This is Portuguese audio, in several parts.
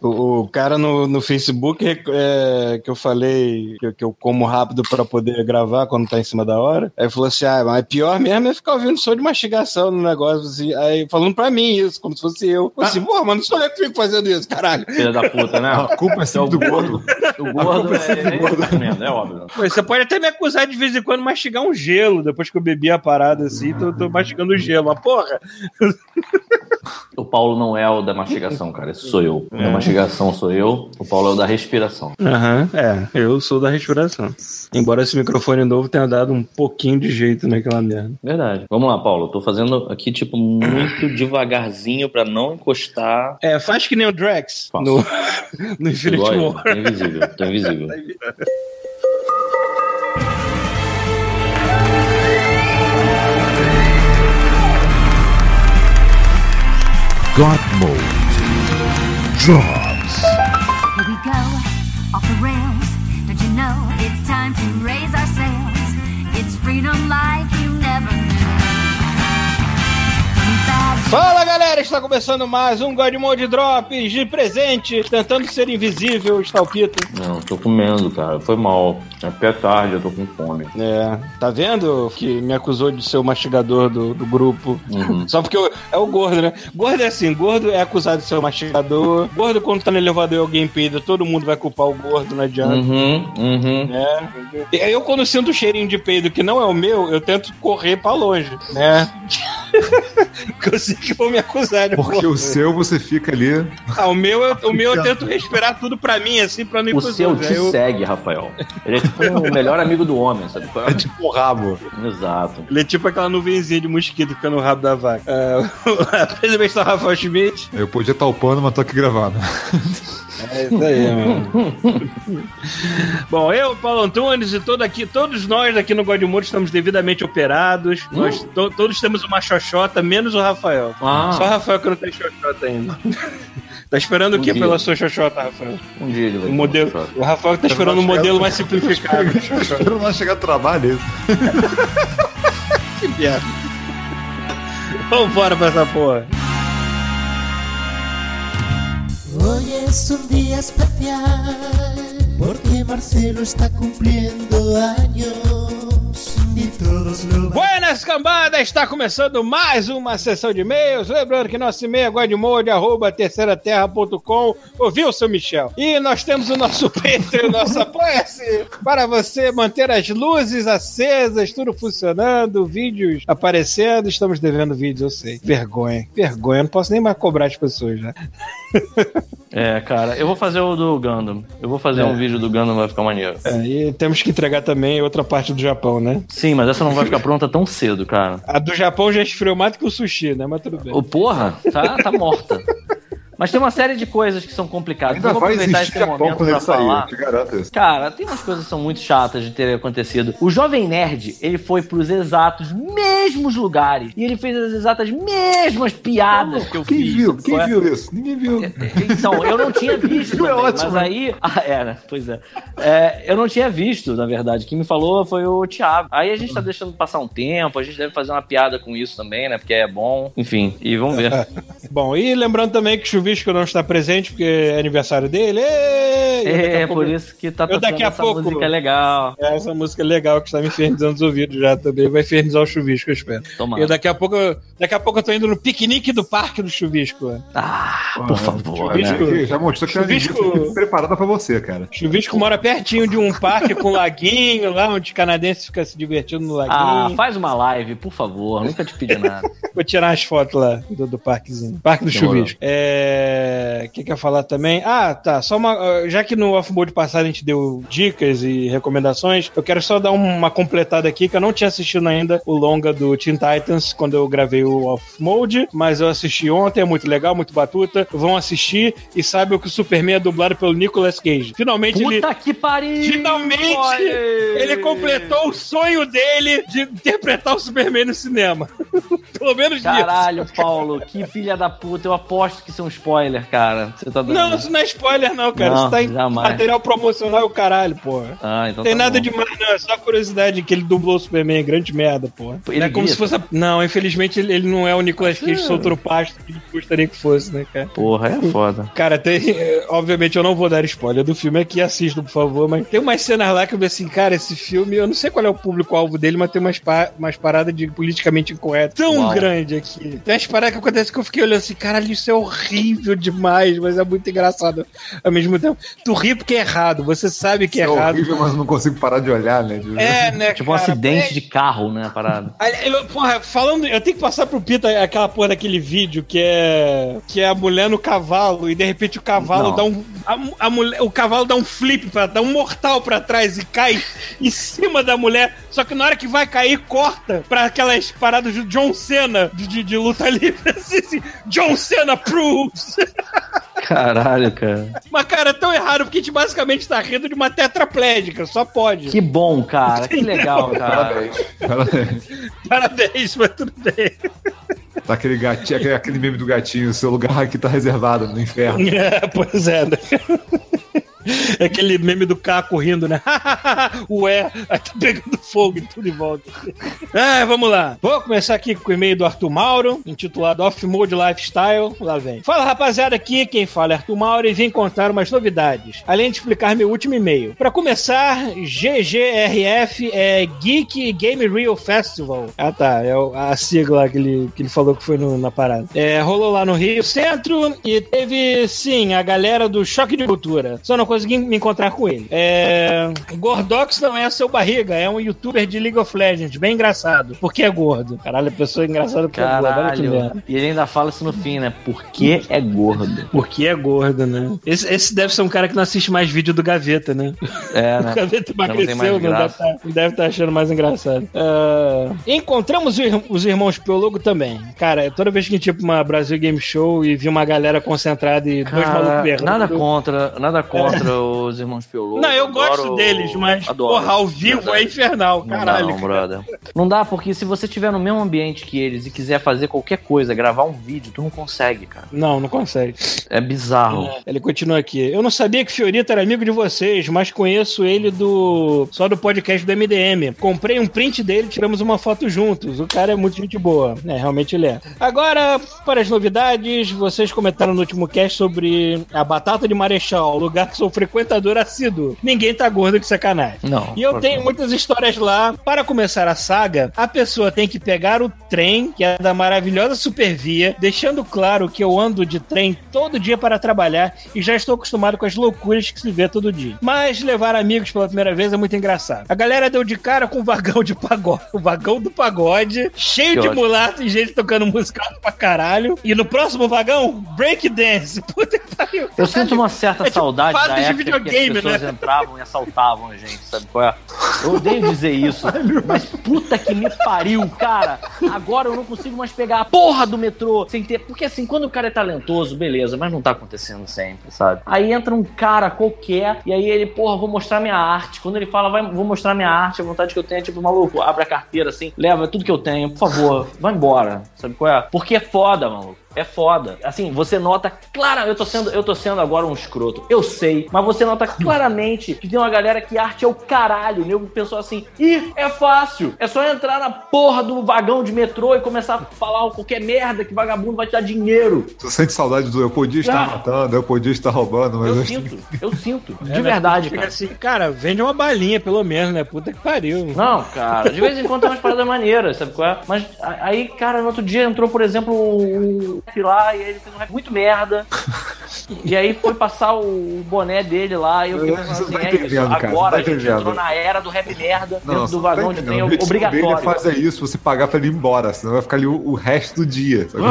O, o cara no, no Facebook é, que eu falei que, que eu como rápido pra poder gravar quando tá em cima da hora. Aí falou assim: ah, mas pior mesmo é ficar ouvindo som de mastigação no negócio. Assim, aí falando pra mim isso, como se fosse eu. Eu assim, porra, mas não sou eu que fico fazendo isso, caralho. Filha da puta, né? A culpa é sempre do gordo. O gordo é, é, gordo. é, mesmo, é óbvio. Pô, Você pode até me acusar de vez em quando mastigar um gelo, depois que eu bebi a parada assim, tô, tô mastigando gelo. Mas porra, O Paulo não é o da mastigação, cara. Esse sou eu. O da mastigação sou eu. O Paulo é o da respiração. Aham, é, eu sou da respiração. Embora esse microfone novo tenha dado um pouquinho de jeito naquela merda. Verdade. Vamos lá, Paulo. Tô fazendo aqui, tipo, muito devagarzinho pra não encostar. É, faz que nem o Drax Faço. no, no Infinity. War. Tô invisível. Tô invisível. God Mode drops. Fala galera, está começando mais um God Mode Drops de presente, tentando ser invisível, está o Pito. Não, tô comendo, cara. Foi mal. É porque é tarde, eu tô com fome. É, tá vendo que me acusou de ser o mastigador do, do grupo? Uhum. Só porque eu- é o gordo, né? Gordo é assim, gordo é acusado de ser o mastigador. Gordo, quando tá no elevador e alguém peida, todo mundo vai culpar o gordo, não adianta. Uhum, uhum. E Eu, quando sinto o cheirinho de peido que não é o meu, eu tento correr pra longe, né? Porque eu sei que vão me acusar de Porque o seu você fica ali. Ah, o meu, eu, o meu eu tento respirar tudo pra mim, assim, pra não ir O seu te eu- segue, Rafael. Ele é tipo o melhor amigo do homem, sabe? qual é? Tipo o rabo. Exato. Ele é tipo aquela nuvenzinha de mosquito que fica no rabo da vaca. Está o Rafael Schmidt. Eu podia estar upando, mas tô aqui gravando. É isso aí, mano. Bom, eu, Paulo Antunes e todo aqui, todos nós aqui no Godmode estamos devidamente operados. Nós to- todos temos uma xoxota, menos o Rafael. Ah. Só o Rafael que não tem xoxota ainda. tá esperando o Um que dia. pela sua xoxota, Rafael? Um dia ele vai O modelo. O Rafael que tá esperando um modelo mais simplificado. Espero não chegar no trabalho isso. Que merda. Vambora pra essa porra. Hoy es un día especial porque Marcelo está cumpliendo años Buenas cambada, está começando mais uma sessão de e-mails. Lembrando que nosso e-mail é godmode, arroba terceiraterra.com. Ouviu, seu Michel? E nós temos o nosso Patreon, o nosso Apoia-se, para você manter as luzes acesas, tudo funcionando, vídeos aparecendo. Estamos devendo vídeos, eu sei. Vergonha, vergonha. Não posso nem mais cobrar as pessoas, né? É, cara, eu vou fazer o do Gundam. Eu vou fazer É. um vídeo do Gundam, vai ficar maneiro. É, e temos que entregar também outra parte do Japão, né? Sim, mas essa não vai ficar pronta tão cedo, cara. A do Japão já esfriou mais do que o sushi, né? Mas tudo bem. O porra, tá, tá morta. Mas tem uma série de coisas que são complicadas. Ainda eu vou vai aproveitar existir esse Japão momento quando pra ele sair, te garanto isso. Cara, tem umas coisas que são muito chatas de terem acontecido. O Jovem Nerd, ele foi pros exatos mesmos lugares. E ele fez as exatas mesmas piadas que eu Quem fiz. viu? Quem é? viu isso? Ninguém viu. Então, eu não tinha visto Viu? É também, ótimo. mas aí... Ah, era, pois é. É, Eu não tinha visto, na verdade. Quem me falou foi o Thiago. Aí a gente tá deixando passar um tempo, a gente deve fazer uma piada com isso também, né? Porque é bom. Enfim, e vamos ver. Bom, e lembrando também que o Chuvisco não está presente porque é aniversário dele. É, pouco- por isso que tá eu tocando daqui a essa pouco- música legal. É, Essa música é legal que está me infernizando os ouvidos já também. Vai infernizar o Chuvisco, eu espero. Tomara. E daqui a pouco, daqui a pouco eu tô indo no piquenique do parque do Chuvisco. Ah, por favor, né? Chuvisco- Aqui, já mostrou que Chuvisco- preparada pra você, cara. Chuvisco mora pertinho de um parque com laguinho, lá onde canadense fica se divertindo no Ah, laguinho. faz uma live, por favor. Nunca te pedi nada. Vou tirar as fotos lá do, do parquezinho. Parque do Demorou. Chuvisco. É. O que que eu ia falar também? Ah, tá. Só uma. Já que no off-mode passado a gente deu dicas e recomendações, eu quero só dar uma completada aqui, que eu não tinha assistido ainda o longa do Teen Titans quando eu gravei o off-mode, mas eu assisti ontem, é muito legal, muito batuta. Vão assistir e saibam que o Superman é dublado pelo Nicolas Cage. Finalmente ele. Puta que pariu! Finalmente Olha! Ele completou o sonho dele de interpretar o Superman no cinema. Pelo menos isso. Caralho, Paulo, que filha da puta. Eu aposto que é um spoiler, cara. Você tá dando. Não, isso não é spoiler, não, cara. Não, isso tá, já Jamais. Material promocional é o caralho, porra. Ah, então Tem tá nada bom. demais, não. É só curiosidade que ele dublou o Superman. Grande merda, porra. Ele Não é como se fosse. a- Não, infelizmente ele, não é o Nicolas Cage solto no pasto que ele gostaria que fosse, né, cara? Porra, é foda. Cara, tem. Obviamente eu não vou dar spoiler do filme aqui, assistam, por favor, mas tem umas cenas lá que eu vi assim, cara, esse filme, eu não sei qual é o público-alvo dele, mas tem umas, pa umas paradas de politicamente incorreto tão Uau. grande aqui. Tem umas paradas que acontecem que eu fiquei olhando assim, caralho, isso é horrível demais, mas é muito engraçado ao mesmo tempo. Tu ri porque é errado, você sabe que é, É errado. horrível, mas eu não consigo parar de olhar, né? De- É, né, Tipo um cara? acidente É- de carro, né. Aí, eu- porra, falando, eu tenho que passar pro Pita aquela porra daquele vídeo que é que é a mulher no cavalo e de repente o cavalo Não. dá um a, a mulher, o cavalo dá um flip para dá um mortal pra trás e cai em cima da mulher. Só que na hora que vai cair corta pra aquelas paradas do John Cena de, de, de luta livre assim, assim, John Cena proves. Caralho, cara. Mas cara, é tão errado porque a gente basicamente tá rindo de uma tetraplégica, só pode. Que bom, cara. Que legal, cara. Parabéns. Parabéns, mas tudo bem. Tá aquele gatinho, aquele, aquele meme do gatinho, seu lugar aqui tá reservado no inferno. É, pois é, né? É aquele meme do Caco rindo, né? Ué, aí tá pegando fogo e tudo em volta. Ah, vamos lá. Vou começar aqui com o e-mail do Arthur Mauro, intitulado Off Mode Lifestyle. Lá vem. Fala, rapaziada, aqui quem fala é Arthur Mauro e vim contar umas novidades, além de explicar meu último e-mail. Pra começar, GGRF é Geek Game Real Festival. Ah, tá. É a sigla que ele, que ele falou que foi no- na parada. É, rolou lá no Rio Centro e teve, sim, a galera do Choque de Cultura. Só não consegui me encontrar com ele. É, Gordox não é seu barriga, é um youtuber de League of Legends, bem engraçado. Porque é gordo. Caralho, a pessoa é engraçada porque é gordo. Olha que Caralho. merda. E ele ainda fala isso no fim, né? Porque é gordo. Porque é gordo, né? Esse, esse deve ser um cara que não assiste mais vídeo do Gaveta, né? É, O né? Gaveta Já não emagreceu, não deve tá, estar achando mais engraçado. Ah, encontramos os ir- os irmãos Piologo também. Cara, toda vez que a gente ia pra uma Brasil Game Show e vi uma galera concentrada e dois malucos Cara, berrando. nada contra, nada contra os irmãos Piologo. Não, eu Adoro- gosto deles, mas adoro. porra, ao vivo Verdade. é infernal, Não caralho. dá, não, brother. Não dá, porque se você estiver no mesmo ambiente que eles e quiser fazer qualquer coisa, gravar um vídeo, tu não consegue, cara. Não, não consegue. É bizarro. Ele continua aqui. Eu não sabia que Fiorito era amigo de vocês, mas conheço ele do só do podcast do MDM. Comprei um print dele, tiramos uma foto juntos. O cara é muito gente boa. É, realmente ele é. Agora, para as novidades, vocês comentaram no último cast sobre a batata de Marechal, lugar que sou frequentador assíduo. Ninguém tá gordo que sacanagem. Não. E eu tenho muitas histórias lá. Para começar a saga, a pessoa tem que pegar o trem, que é da maravilhosa Supervia, deixando claro que eu ando de trem todo dia para trabalhar e já estou acostumado com as loucuras que se vê todo dia. Mas levar amigos pela primeira vez é muito engraçado. A galera deu de cara com o vagão de pagode, o vagão do pagode, cheio Que de ótimo. mulato e gente tocando música pra caralho. E no próximo vagão, breakdance. Puta que pariu. Eu sinto uma certa É tipo saudade fase da de época que videogame, as pessoas né? entravam e assaltavam a gente, sabe qual é? Eu odeio dizer isso, mas puta que me pariu, cara. Agora eu não consigo mais pegar a porra do metrô sem ter... Porque assim, quando o cara é talentoso, beleza, mas não tá acontecendo sempre, sabe? Aí entra um cara qualquer e aí ele, porra, vou mostrar minha arte. Quando ele fala, vai, vou mostrar minha arte, a vontade que eu tenho é tipo, maluco, abre a carteira assim, leva tudo que eu tenho, por favor, vai embora, sabe qual é? Porque é foda, maluco. É foda. Assim, você nota clara, eu tô sendo, eu tô sendo agora um escroto. Eu sei, mas você nota claramente que tem uma galera que arte é o caralho. O nego pensou assim: "Ih, é fácil. É só entrar na porra do vagão de metrô e começar a falar qualquer merda que vagabundo vai te dar dinheiro". Tu sente saudade do eu podia estar Ah. matando, eu podia estar roubando, mas Eu eu sinto, eu sinto, É, de né? verdade, cara. assim, cara, vende uma balinha pelo menos, né? Puta que pariu. Não, cara, de vez em quando tem umas paradas maneiras, sabe qual é? Mas aí, cara, no outro dia entrou, por exemplo, o rap lá e ele fez um rap muito merda. E aí foi passar o boné dele lá e eu fiquei pensando assim, tá é isso, cara, agora tá a gente entrou na era do rap merda Não, dentro do não vagão tá de trem O edição dele obrigatório. faz é isso, você pagar pra ele ir embora, senão vai ficar ali o, o resto do dia. sabe?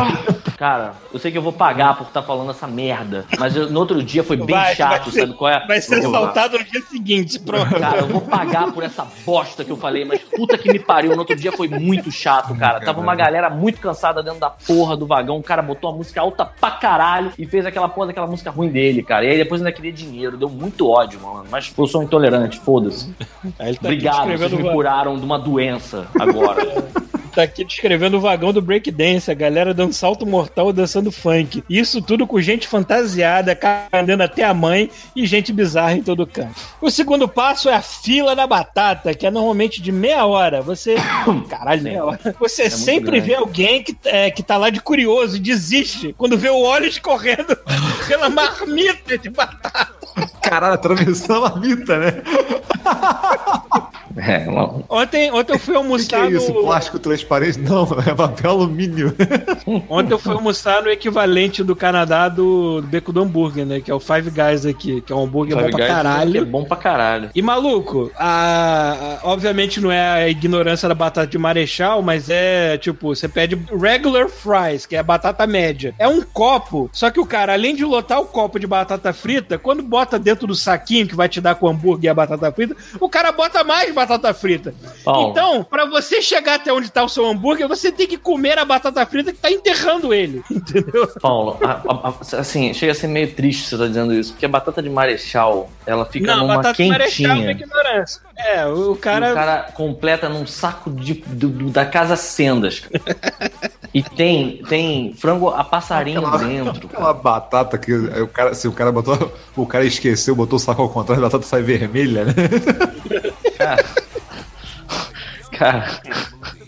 Cara, eu sei que eu vou pagar por estar falando essa merda, mas eu- no outro dia foi bem Vai, chato, vai ser- sabe qual é? Vai ser assaltado no dia seguinte, pronto. Cara, eu vou pagar por essa bosta que eu falei, mas puta que me pariu. No outro dia foi muito chato, cara. Tava uma galera muito cansada dentro da porra do vagão. O cara botou uma música alta pra caralho e fez aquela porra daquela música ruim dele, cara. E aí depois ainda queria dinheiro. Deu muito ódio, mano. Mas eu sou intolerante, foda-se. Tá Obrigado, vocês me curaram de uma doença agora. Tá aqui descrevendo o vagão do breakdance, a galera dando salto mortal dançando funk. Isso tudo com gente fantasiada, andando até a mãe e gente bizarra em todo canto. O segundo passo é a fila da batata, que é normalmente de meia hora. Você. Caralho, meia hora. Você sempre grande. vê alguém que, é, que tá lá de curioso e desiste quando vê o óleo escorrendo pela marmita de batata. Caralho, atravessando a mita, né? É, uma- Ontem, ontem eu fui O que, que almoçar é isso? no. Plástico transparente? Não, é papel alumínio. Ontem eu fui almoçar no equivalente do Canadá do, do beco do hambúrguer, né? Que é o Five Guys aqui, que é um hambúrguer Five bom pra Guys caralho. É bom pra caralho. E maluco, a, a- obviamente não é a ignorância da batata de marechal, mas é tipo, você pede regular fries, que é a batata média. É um copo, só que o cara, além de lotar o copo de batata frita, quando bota dentro do saquinho que vai te dar com o hambúrguer e a batata frita, o cara bota mais batata frita. Paulo. Então, pra você chegar até onde tá o seu hambúrguer, você tem que comer a batata frita que tá enterrando ele, entendeu? Paulo, a- a- a- assim, chega a ser meio triste você tá dizendo isso, porque a batata de marechal, ela fica Não, numa batata de marechal é quentinha. ignorância. É, o E cara... O cara completa num saco de, do- do- da casa Sendas. cara. E tem, tem frango a passarinho dentro. Aquela batata que o cara, se o cara botou, o cara esqueceu, botou o saco ao contrário, a batata sai vermelha, né? Cara, cara,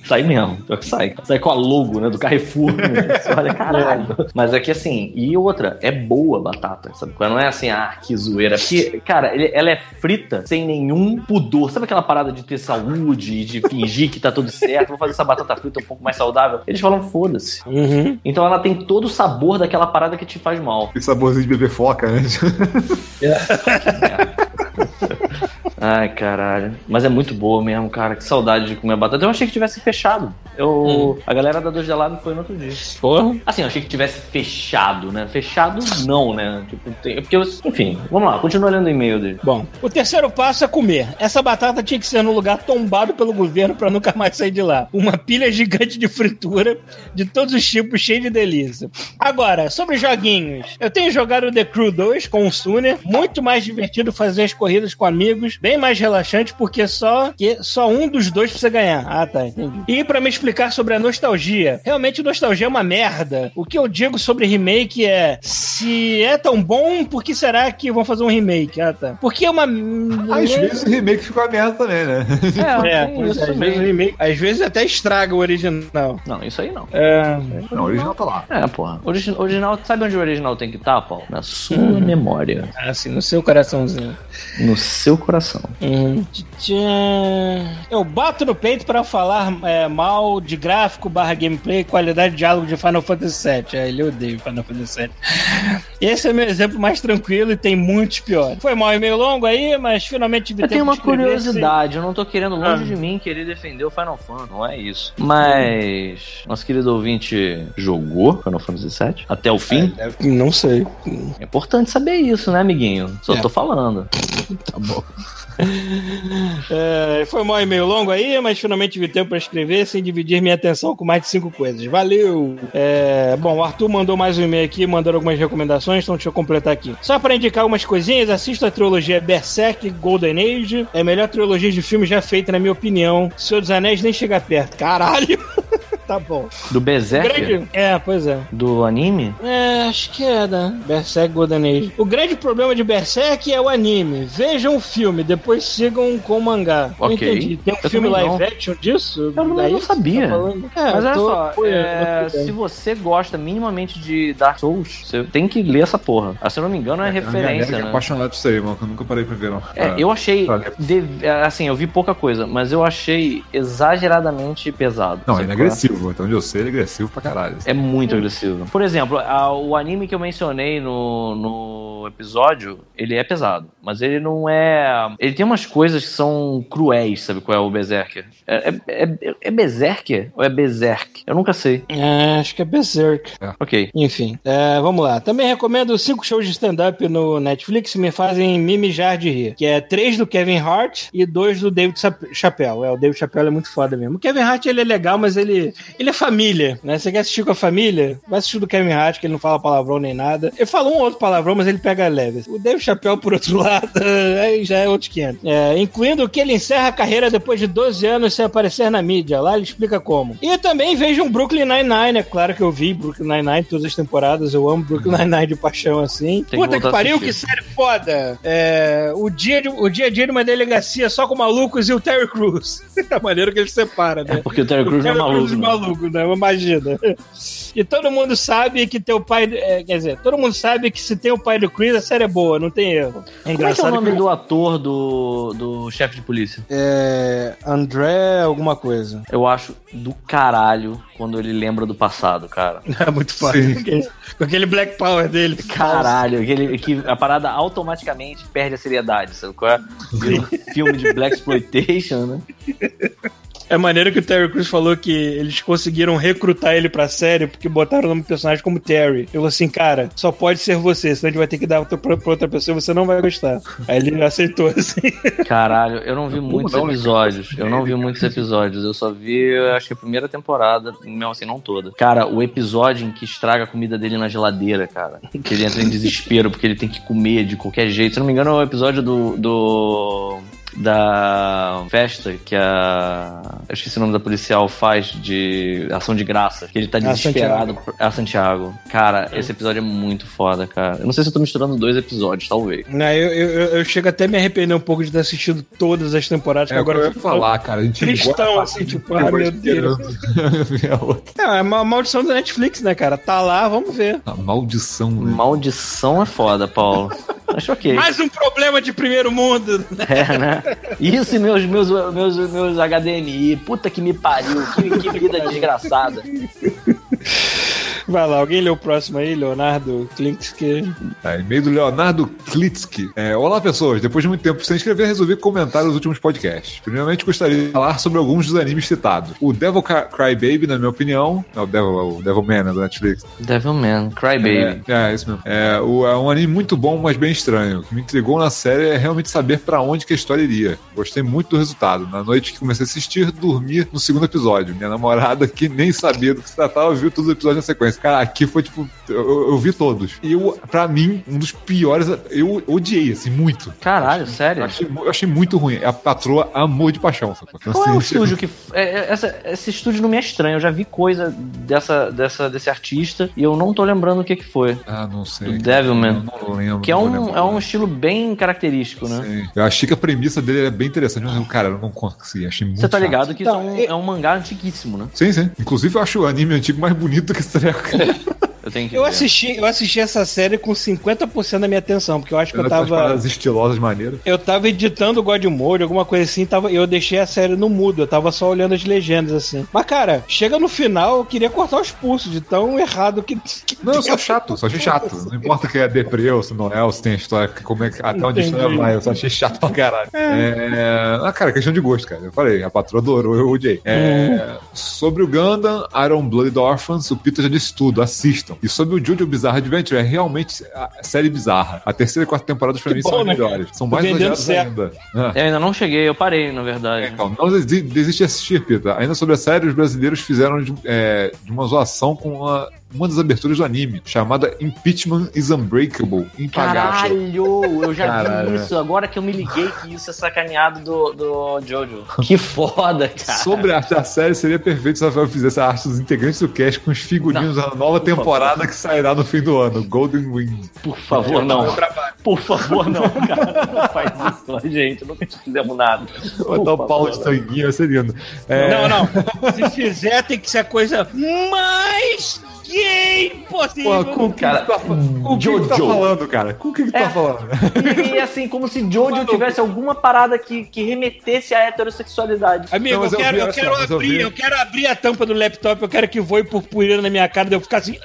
sai mesmo. Sai. Sai com a logo, né? Do Carrefour. Né? Você olha, caralho. Mas é que assim, e outra, é boa a batata, sabe? Não é assim, ah, que zoeira. Porque, cara, ele- ela é frita sem nenhum pudor. Sabe aquela parada de ter saúde e de fingir que tá tudo certo? Vou fazer essa batata frita um pouco mais saudável. Eles falam, foda-se. Uhum. Então ela tem todo o sabor daquela parada que te faz mal. E saborzinho de beber foca, né? Ai, caralho. Mas é muito boa mesmo, cara. Que saudade de comer batata. Eu achei que tivesse fechado. Eu, A galera da Dois Gelado foi no outro dia. Porra. Assim, eu achei que tivesse fechado, né? Fechado não, né? Tipo, tem- porque eu- enfim, vamos lá, continua lendo o e-mail dele. Bom, o terceiro passo é comer. Essa batata tinha que ser num lugar tombado pelo governo pra nunca mais sair de lá. Uma pilha gigante de fritura de todos os tipos, cheio de delícia. Agora, sobre joguinhos. Eu tenho jogado The Crew 2 com o Suner. Muito mais divertido fazer as corridas com amigos. Bem mais relaxante, porque só, que só um dos dois precisa ganhar. Ah, tá, entendi. E pra me explicar sobre a nostalgia. Realmente, nostalgia é uma merda. O que eu digo sobre remake é: se é tão bom, por que será que vão fazer um remake? Ah, tá. Porque é uma. Às vezes o remake ficou a merda também, né? É, tem pois isso é, às, vezes o remake, às vezes até estraga o original. Não, isso aí não. É, Não, o original tá lá. É, porra. Origi- original, sabe onde o original tem que estar, Paulo? Na sua memória. assim, no seu coraçãozinho. No seu coração. Hum. Eu bato no peito pra falar é, de gráfico barra gameplay, qualidade de diálogo de Final Fantasy VII. É, ele odeia Final Fantasy VII. Esse é meu exemplo mais tranquilo e tem muitos piores. Foi mal e meio longo aí, mas finalmente tive Eu tenho uma curiosidade, eu não tô querendo longe Ah. de mim querer defender o Final Fantasy, não é isso. Mas nosso querido ouvinte jogou Final Fantasy VII até o fim. sim. Não sei. É importante saber isso, né, amiguinho? Só É. tô falando. Tá bom. É, foi mal e meio longo aí, mas finalmente tive tempo pra escrever sem dividir minha atenção com mais de cinco coisas. Valeu! É, bom, o Arthur mandou mais um e-mail aqui, mandando algumas recomendações, então deixa eu completar aqui. Só pra indicar algumas coisinhas, assista a trilogia Berserk Golden Age. É a melhor trilogia de filme já feita, na minha opinião. Senhor dos Anéis nem chega perto. Caralho! tá bom. Do Berserk? Grande... É, pois é. Do anime? É, acho que é, né? Berserk Golden Age. O grande problema de Berserk é o anime. Vejam o filme, depois sigam com o mangá. Não Ok. entendi. Tem um Eu filme live não. action disso? Eu não- Daí não você sabia. tá? É, Mas olha tô- só, foi, é, eu se você gosta minimamente de Dark Souls, você tem que ler essa porra. Ah, se eu não me engano, é, minha referência, é né? apaixonado por isso aí, mano. que Eu nunca parei pra ver, não. É, eu achei. pra ler. dev- Assim, eu vi pouca coisa, mas eu achei exageradamente pesado. Não, é qual agressivo. Então, onde eu sei, ele é agressivo pra caralho. É muito agressivo. Por exemplo, a- o anime que eu mencionei no, no episódio, ele é pesado. Mas ele não é. Ele tem umas coisas que são cruéis, sabe qual é o Berserker? É, é, é, é Berserker ou é Berserk? Eu nunca sei. É, acho que é Berserk. Ok. Enfim, é, vamos lá. Também recomendo cinco shows de stand-up no Netflix que me fazem me mijar de rir. Que é três do Kevin Hart e dois do David Chap- Chappelle. É, o David Chappelle é muito foda mesmo. O Kevin Hart, ele é legal, mas ele, ele é família, né? Você quer assistir com a família? Vai assistir do Kevin Hart, que ele não fala palavrão nem nada. Ele fala um ou outro palavrão, mas ele pega leve. O Dave Chappelle, por outro lado, aí já é outro 500. É, incluindo que ele encerra a carreira depois de 12 anos sem aparecer na mídia. Lá ele explica como. E também vejo um Brooklyn Nine-Nine, é claro que eu vi Brooklyn Nine-Nine todas as temporadas. Eu amo Brooklyn Nine-Nine de paixão, assim. Tem Puta que, pariu, que série foda. É, o, dia de- o dia a dia de uma delegacia só com malucos e o Terry Crews. a maneira que ele separa, né? É porque o Terry Crews é maluco. Maluco, né? Imagina. E todo mundo sabe que teu pai. é, quer dizer, todo mundo sabe que se tem o pai do Chris, a série é boa, não tem erro. É Como é que é o nome que- do ator do, do chefe de polícia? É. André, alguma coisa. Eu acho do caralho quando ele lembra do passado, cara. É muito fácil. Com aquele- Black Power dele. Caralho, aquele, que a parada automaticamente perde a seriedade, sabe qual é? Um filme de Black Exploitation, né? É maneiro que o Terry Crews falou que eles conseguiram recrutar ele pra série porque botaram o nome do personagem como Terry. Eu falei assim, cara, só pode ser você, senão a gente vai ter que dar pra, pra outra pessoa e você não vai gostar. Aí ele aceitou, assim. Caralho, eu não vi muitos não, episódios. Eu não vi muitos episódios. Eu só vi, eu acho que a primeira temporada, mesmo assim, não toda. Cara, o episódio em que estraga a comida dele na geladeira, cara. Que ele entra em desespero porque ele tem que comer de qualquer jeito. Se não me engano, é o episódio do. do da festa que a. Eu esqueci o nome da policial faz de ação de graça. Que ele tá desesperado. A Santiago. Cara, esse episódio é muito foda, cara. Eu não sei se eu tô misturando dois episódios, talvez. Não, eu, eu, eu- chego até a me arrepender um pouco de ter assistido todas as temporadas, É que agora eu ia falar, cara. A gente Tristão, gosta- assim, tipo, ah, meu Deus. É outra. É, é uma maldição da Netflix, né, cara? Tá lá, vamos ver. A maldição, né? Maldição é foda, Paulo. Mas ok. Mais um problema de primeiro mundo. É, né? Isso e meus, meus, meus, meus HDMI. Puta que me pariu. Que, que vida desgraçada. Vai lá, alguém lê o próximo aí, Leonardo Klinksky. Tá, e-mail do Leonardo Klitsky. É, Olá, pessoas. Depois de muito tempo sem escrever, resolvi comentar os últimos podcasts. Primeiramente, gostaria de falar sobre alguns dos animes citados. O Devil Cry Cry Baby, na minha opinião. É o Devil, o Devil Man, né, da Netflix. Devilman, Crybaby. É, é, isso mesmo. É, o- é um anime muito bom, mas bem estranho. O que me intrigou na série é realmente saber pra onde que a história iria. Gostei muito do resultado. Na noite que comecei a assistir, dormi no segundo episódio. Minha namorada, que nem sabia do que se tratava, viu todos os episódios na sequência. Cara, aqui foi tipo. Eu, eu vi todos. E eu, pra mim, um dos piores. Eu odiei, assim, muito. Caralho, Eu sério? achei, eu achei muito ruim. A patroa amor de paixão. Sacou? Então, Qual é o assim, estúdio que. é, é, essa- esse estúdio não me é estranho. Eu já vi coisa dessa, dessa, desse artista e eu não tô lembrando o que, que foi. Ah, não sei. Do. Devilman. Eu Não lembro. Que é não um, é um estilo bem característico, né? Sim. Eu achei que a premissa dele era bem interessante, mas, cara, eu não consegui. Achei muito Você tá chato. ligado que isso é Não, um, eu- é um mangá antiguíssimo, né? Sim, sim. Inclusive, eu acho o anime antigo mais bonito que esse treco. Eu tenho que Eu ver. assisti, eu assisti essa série com 50% da minha atenção, porque eu acho que eu tava. paradas estilosas maneiras. Eu tava editando o God Mode, alguma coisa assim, tava, eu deixei a série no mudo, eu tava só olhando as legendas, assim. Mas, cara, chega no final, eu queria cortar os pulsos de tão errado que. que Não, eu sou chato, só achei chato. Não importa que é deprê ou se não é, ou se tem a história, como é que, até onde a história vai, eu só achei chato pra caralho. É... Ah, cara, questão de gosto, cara. Eu falei, a patroa adorou, eu odiei. É... Sobre o Gundam, Iron Blooded Orphans, o Peter já disse tudo, assistam. E sobre o Jojo Bizarre Adventure, é realmente a série bizarra. A terceira e quarta temporadas pra Que mim bom, são as né, melhores. São mais elogiadas ainda. Ah. Eu ainda não cheguei, eu parei, na verdade. É, calma, não desi- desiste de assistir, Pita. Ainda sobre a série, os brasileiros fizeram de, é, de uma zoação com uma, uma das aberturas do anime, chamada Impeachment is Unbreakable, impagável. Caralho, eu já Caralho. vi isso. Agora que eu me liguei que isso é sacaneado do, do Jojo. Que foda, cara. Sobre a arte da série, seria perfeito se o Rafael fizesse a arte dos integrantes do cast com os figurinos da nova temporada que sairá no fim do ano, Golden Wind. Por favor, não. Por favor, não, cara. Não faz isso com a gente. Nunca te fizemos nada. Botar o Paulo favor. de tanguinho, vai ser lindo. É, Não, não. Se fizer, tem que ser a coisa mais gay possível. Porra, com o que Cara, que tá, com o que que tá Jojo. falando, cara? Com o que que tá É. falando? E assim, como se Jojo tivesse alguma parada que, que remetesse à heterossexualidade. Amigo, mas eu eu quero, eu quero abrir, eu quero abrir a tampa do laptop, eu quero que voe purpurina na minha cara, de eu ficar assim.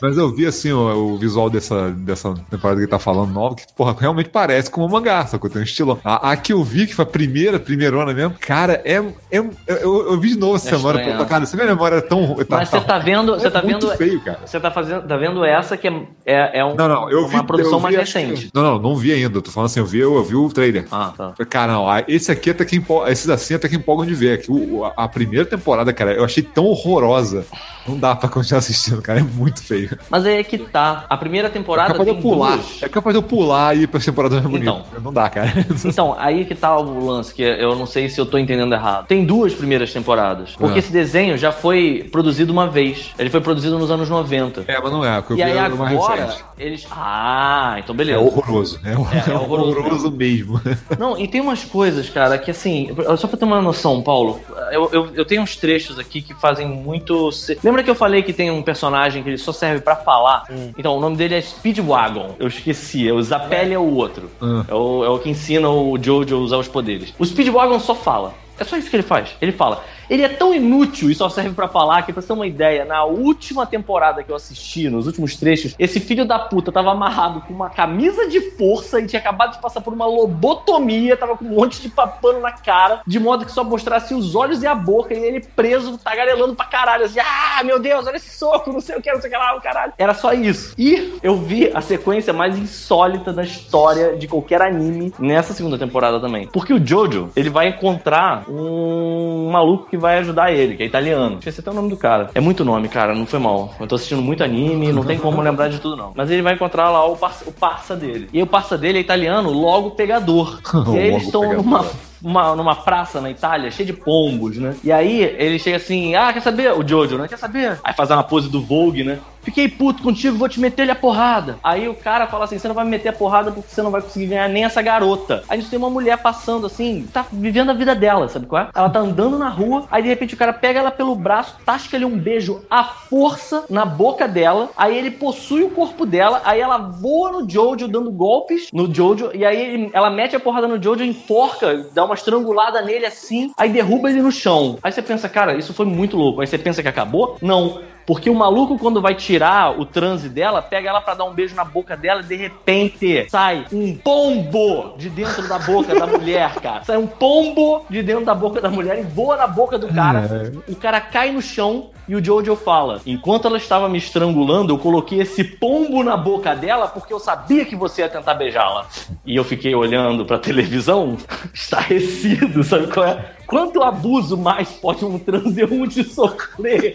Mas eu vi assim o, o visual dessa, dessa temporada que ele tá falando nova, que, porra, realmente parece com uma mangá, sacou? Tem um estilão. A, a que eu vi, que foi a primeira, primeirona mesmo, cara, é. é eu, eu, eu vi de novo essa É semana. estranho, pô, cara, essa minha memória é tão. Tá, Mas você tá vendo. Você é tá muito vendo. feio, cara. Você tá fazendo, tá vendo essa que é, é, é um- Não, não, eu vi. uma produção eu vi, mais acho que- recente. Não, não, não vi ainda. Eu tô falando assim, eu vi, eu, vi o trailer. Ah, tá. Cara, não, esse aqui até que empolga, esses assim até que empolgam de ver. Que o, a, a primeira temporada, cara, eu achei tão horrorosa. Não dá pra continuar assistindo, cara. É muito feio. Mas aí é que tá. A primeira É temporada capaz de eu pular. duas. É capaz de eu pular e ir pra temporada mais bonita. Então. Não dá, cara. Então, aí que tá o lance, que eu não sei se eu tô entendendo errado. Tem duas primeiras temporadas. Porque Ah. esse desenho já foi produzido uma vez. Ele foi produzido nos anos 90. É, mas não é, E eu aí agora, eles. Ah, então É beleza. horroroso. É, hor- É, é é horroroso horroroso mesmo. Não, e tem umas coisas, cara, que assim, só pra ter uma noção, Paulo, eu, eu, eu tenho uns trechos aqui que fazem muito. Lembra que eu falei que tem um personagem que ele só serve pra falar? Então, o nome dele é Speedwagon. Eu esqueci, é o Zapelli é o outro. Hum. É, o, é o que ensina o Jojo a usar os poderes. O Speedwagon só fala. É só isso que ele faz. Ele fala. Ele é tão inútil e só serve pra falar que, pra você ter uma ideia, na última temporada que eu assisti, nos últimos trechos, esse filho da puta tava amarrado com uma camisa de força e tinha acabado de passar por uma lobotomia, tava com um monte de papano na cara, de modo que só mostrasse os olhos e a boca, e ele preso, tagarelando pra caralho, assim, ah, meu Deus, olha esse soco, não sei o que, não sei o que lá, o caralho. Era só isso. E eu vi a sequência mais insólita da história de qualquer anime nessa segunda temporada também. Porque o Jojo, ele vai encontrar um maluco que vai ajudar ele, que é italiano. Esqueci até o nome do cara. É muito nome, cara, não foi mal. Eu tô assistindo muito anime, não tem como lembrar de tudo, não. Mas ele vai encontrar lá o parça, o parça dele. E o parça dele é italiano, logo pegador. e aí eles estão numa uma- numa praça na Itália, cheia de pombos, né? E aí ele chega assim, ah, quer saber? O Jojo, né? Quer saber? Aí faz uma pose do Vogue, né? Fiquei puto contigo, vou te meter-lhe a porrada. Aí o cara fala assim: você não vai me meter a porrada porque você não vai conseguir ganhar nem essa garota. Aí a gente tem uma mulher passando assim, tá vivendo a vida dela, sabe qual é? Ela tá andando na rua, aí de repente o cara pega ela pelo braço, tasca-lhe um beijo à força na boca dela, aí ele possui o corpo dela, aí ela voa no Jojo dando golpes no Jojo, e aí ele- ela mete a porrada no Jojo, enforca, dá uma estrangulada nele assim, aí derruba ele no chão. Aí você pensa, cara, isso foi muito louco. Aí você pensa que acabou? Não. Porque o maluco, quando vai tirar o transe dela, pega ela pra dar um beijo na boca dela e de repente sai um pombo de dentro da boca da mulher, cara. Sai um pombo de dentro da boca da mulher e voa na boca do cara. O cara cai no chão e o Jojo fala: Enquanto ela estava me estrangulando, eu coloquei esse pombo na boca dela porque eu sabia que você ia tentar beijá-la. E eu fiquei olhando pra televisão, estarrecido, sabe qual é? Quanto abuso mais pode um transeunte sofrer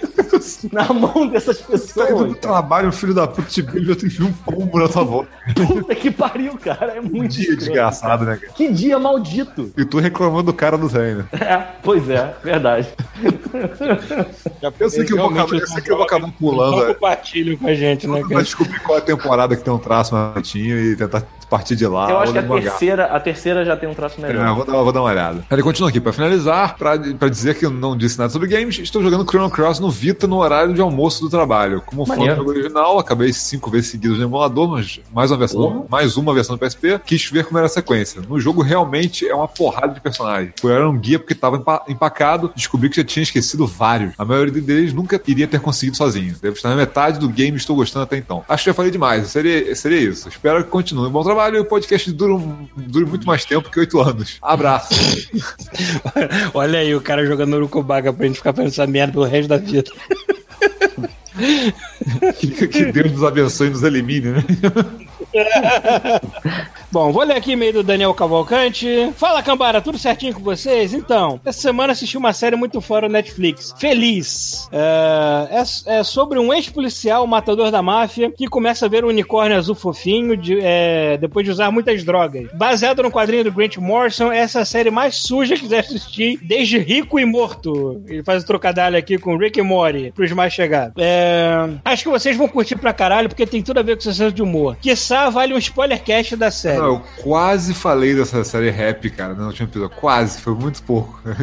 na mão dessas Tá indo pessoas? cara? trabalho, filho da puta, te beijo, eu tenho um pombo na tua boca. Puta que pariu, cara. É Um muito dia escroto, desgraçado, né, cara? Que dia maldito. E tu reclamando do cara do treino. É, pois é, verdade. Já pensa que eu vou acabar, eu sei que eu vou acabar pulando. Não é. compartilham com a gente, né, Pra cara? descobrir qual é a temporada que tem um traço mais bonitinho e tentar partir de lá. eu acho que a do mangá. terceira, a terceira já tem um traço É, melhor. vou, dar, vou dar uma olhada. Ele continua aqui. Pra finalizar, pra, pra dizer que eu não disse nada sobre games, estou jogando Chrono Cross no Vita no horário de almoço do trabalho. Como fã do jogo original, acabei cinco vezes seguidas no emulador, mas mais uma versão, Uhum. mais uma versão do PSP, quis ver como era a sequência. No jogo realmente é uma porrada de personagens. Fui olhar um guia porque estava empacado, descobri que já tinha esquecido vários. A maioria deles nunca iria ter conseguido sozinho. Devo estar na metade do game e estou gostando até então. Acho que já falei demais, seria, seria isso. Espero que continue. Bom trabalho e o podcast dure, dure muito mais tempo que oito anos. Abraço. Olha aí o cara jogando Urucubaga pra gente ficar essa merda pelo resto da vida. que, que Deus nos abençoe e nos elimine, né? Bom, vou ler aqui e-mail do Daniel Cavalcante. Fala, Cambara, tudo certinho com vocês? Então, essa semana assisti uma série muito fora no Netflix. Feliz. É, é- é sobre um ex-policial, matador da máfia, que começa a ver um unicórnio azul fofinho de- é, depois de usar muitas drogas. Baseado no quadrinho do Grant Morrison, essa é a série mais suja que já assisti desde Rico e Morto. Ele faz o trocadilho aqui com Rick e Morty, pros mais chegados. É, acho que vocês vão curtir pra caralho, porque tem tudo a ver com seu senso de humor. Vale um spoilercast da série. Não, eu quase falei dessa série rap, cara, no último episódio. Quase, foi muito pouco.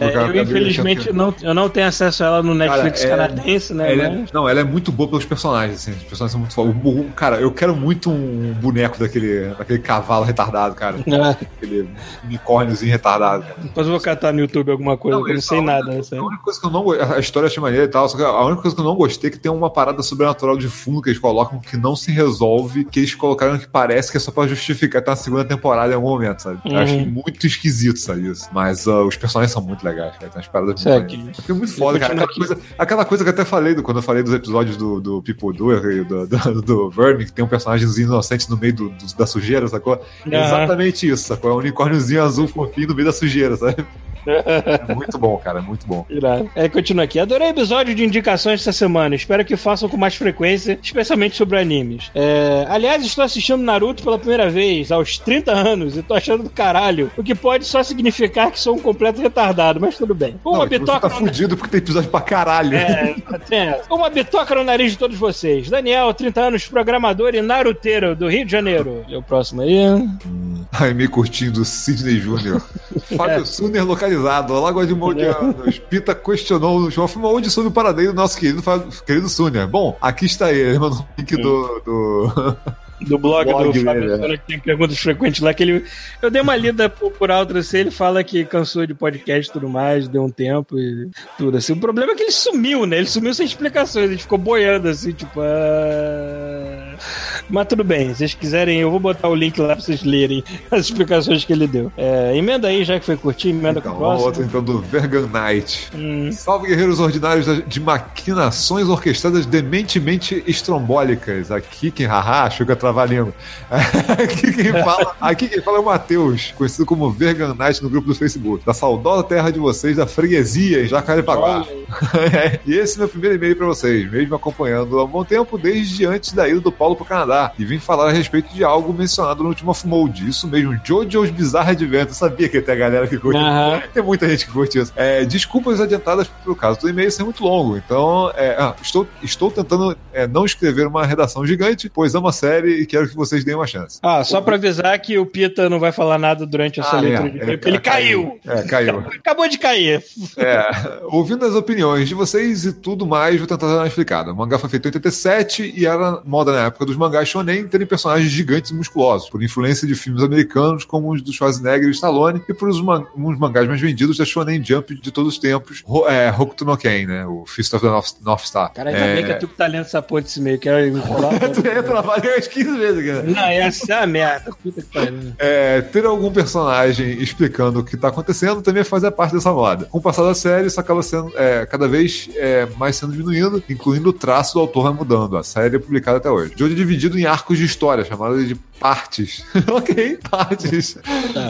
É, eu, infelizmente, não, eu não tenho acesso a ela no Netflix Cara, é- canadense, né? Ela é- mas- não, ela é muito boa pelos personagens, assim. Os personagens são muito foda. Cara, eu quero muito um boneco daquele, daquele cavalo retardado, cara. É, Aquele unicórniozinho retardado, cara. depois eu vou catar no YouTube alguma coisa, Não, eu não sei é nada. Né, A única coisa que eu não A história achei maneira e tal, só que a única coisa que eu não gostei é que tem uma parada sobrenatural de fundo que eles colocam que não se resolve, que eles colocaram que parece que é só pra justificar até uma segunda temporada em algum momento, sabe? Uhum. acho muito esquisito, sabe? Isso. Mas ah, os personagens são muito legais, cara. Tem umas paradas é muito aqui. maneiras. Fica muito foda, cara. Aquela coisa, aquela coisa que eu até falei do, quando eu falei dos episódios do, do People Do do, do, do Vermin, que tem um personagemzinho inocente no meio do, do- da sujeira, sacou? É Aham. exatamente isso, sacou? É um unicórniozinho azul fofinho no meio da sujeira, sabe? É muito bom, cara, é muito bom. Irado. É, continua aqui. Adorei o episódio de indicações essa semana. Espero que façam com mais frequência, especialmente sobre animes. É, aliás, estou assistindo Naruto pela primeira vez, aos 30 anos, e tô achando do caralho. O que pode só significar que sou um completo retardado, mas tudo bem. Uma Não, é que você bitoca tá fudido porque tem episódio pra caralho. É, tem essa. Uma bitoca no nariz de todos vocês. Daniel, 30 anos, programador e naruteiro do Rio de Janeiro. E o próximo aí. Ai, meio curtinho do Sidney Jr. Fábio Suner localizado, Lagoa de Moldeanos. Pita questionou no show, foi onde soube o paradeiro do nosso querido, querido Suner. Bom, aqui está ele, ele mandou o link do... do... do blog, Blog do Fábio é. Que tem perguntas frequentes lá, que ele. Eu dei uma lida por, por alto assim, ele fala que cansou de podcast e tudo mais, deu um tempo e tudo assim. O problema é que ele sumiu, né? Ele sumiu sem explicações, ele ficou boiando assim, tipo. ah. Mas tudo bem, se vocês quiserem, eu vou botar o link lá pra vocês lerem as explicações que ele deu. É, emenda aí, já que foi curtir, emenda Então, com o vamos próximo. outro então do Vergan Knight. Hum. Salve guerreiros ordinários de maquinações orquestradas dementemente estrombólicas. Aqui quem haha, achou que ia travar a língua. Aqui quem fala, aqui quem fala é o Matheus, conhecido como Vergan Knight no grupo do Facebook. Da saudosa terra de vocês, da freguesia em Jacarepaguá. e esse é meu primeiro e-mail pra vocês, mesmo acompanhando há um bom tempo desde antes da ida do Paulo pro Canadá. E vim falar a respeito de algo mencionado no último Off Mode. Isso mesmo, Jojo's Bizarre Adventure. Eu sabia que ia ter a galera que curte. Aham. Tem muita gente que curte isso. É, desculpas adiantadas pelo caso do e-mail ser muito longo. Então, é, ah, estou, estou tentando é, não escrever uma redação gigante, pois amo a série e quero que vocês deem uma chance. Ah, só pra avisar que o Pita não vai falar nada durante essa Ah, leitura é, de é, tempo. Ele é, caiu. É, caiu. Acabou de cair. É, ouvindo as opiniões de vocês e tudo mais, vou tentar dar uma explicada. O mangá foi feito em 87 e era moda na época dos mangás shonen terem personagens gigantes e musculosos, por influência de filmes americanos como os do Schwarzenegger e Stallone e por os, man uns mangás mais vendidos da Shonen Jump de todos os tempos, Ho é, Hokuto no Ken, né? O Fist of the North, North Star. Cara, ainda é... bem que é tu que tá lendo essa porra desse meio. Quero enrolar. Tu ia trabalhar umas 15 vezes aqui, né? Não, essa é a merda. Puta que pariu. É, ter algum personagem explicando o que está acontecendo também faz parte dessa moda. Com o passar da série, isso acaba sendo é, cada vez é, mais sendo diminuindo, incluindo o traço do autor vai mudando. A série é publicada até hoje. Jojo é dividido em arcos de história, chamadas de partes. ok, partes.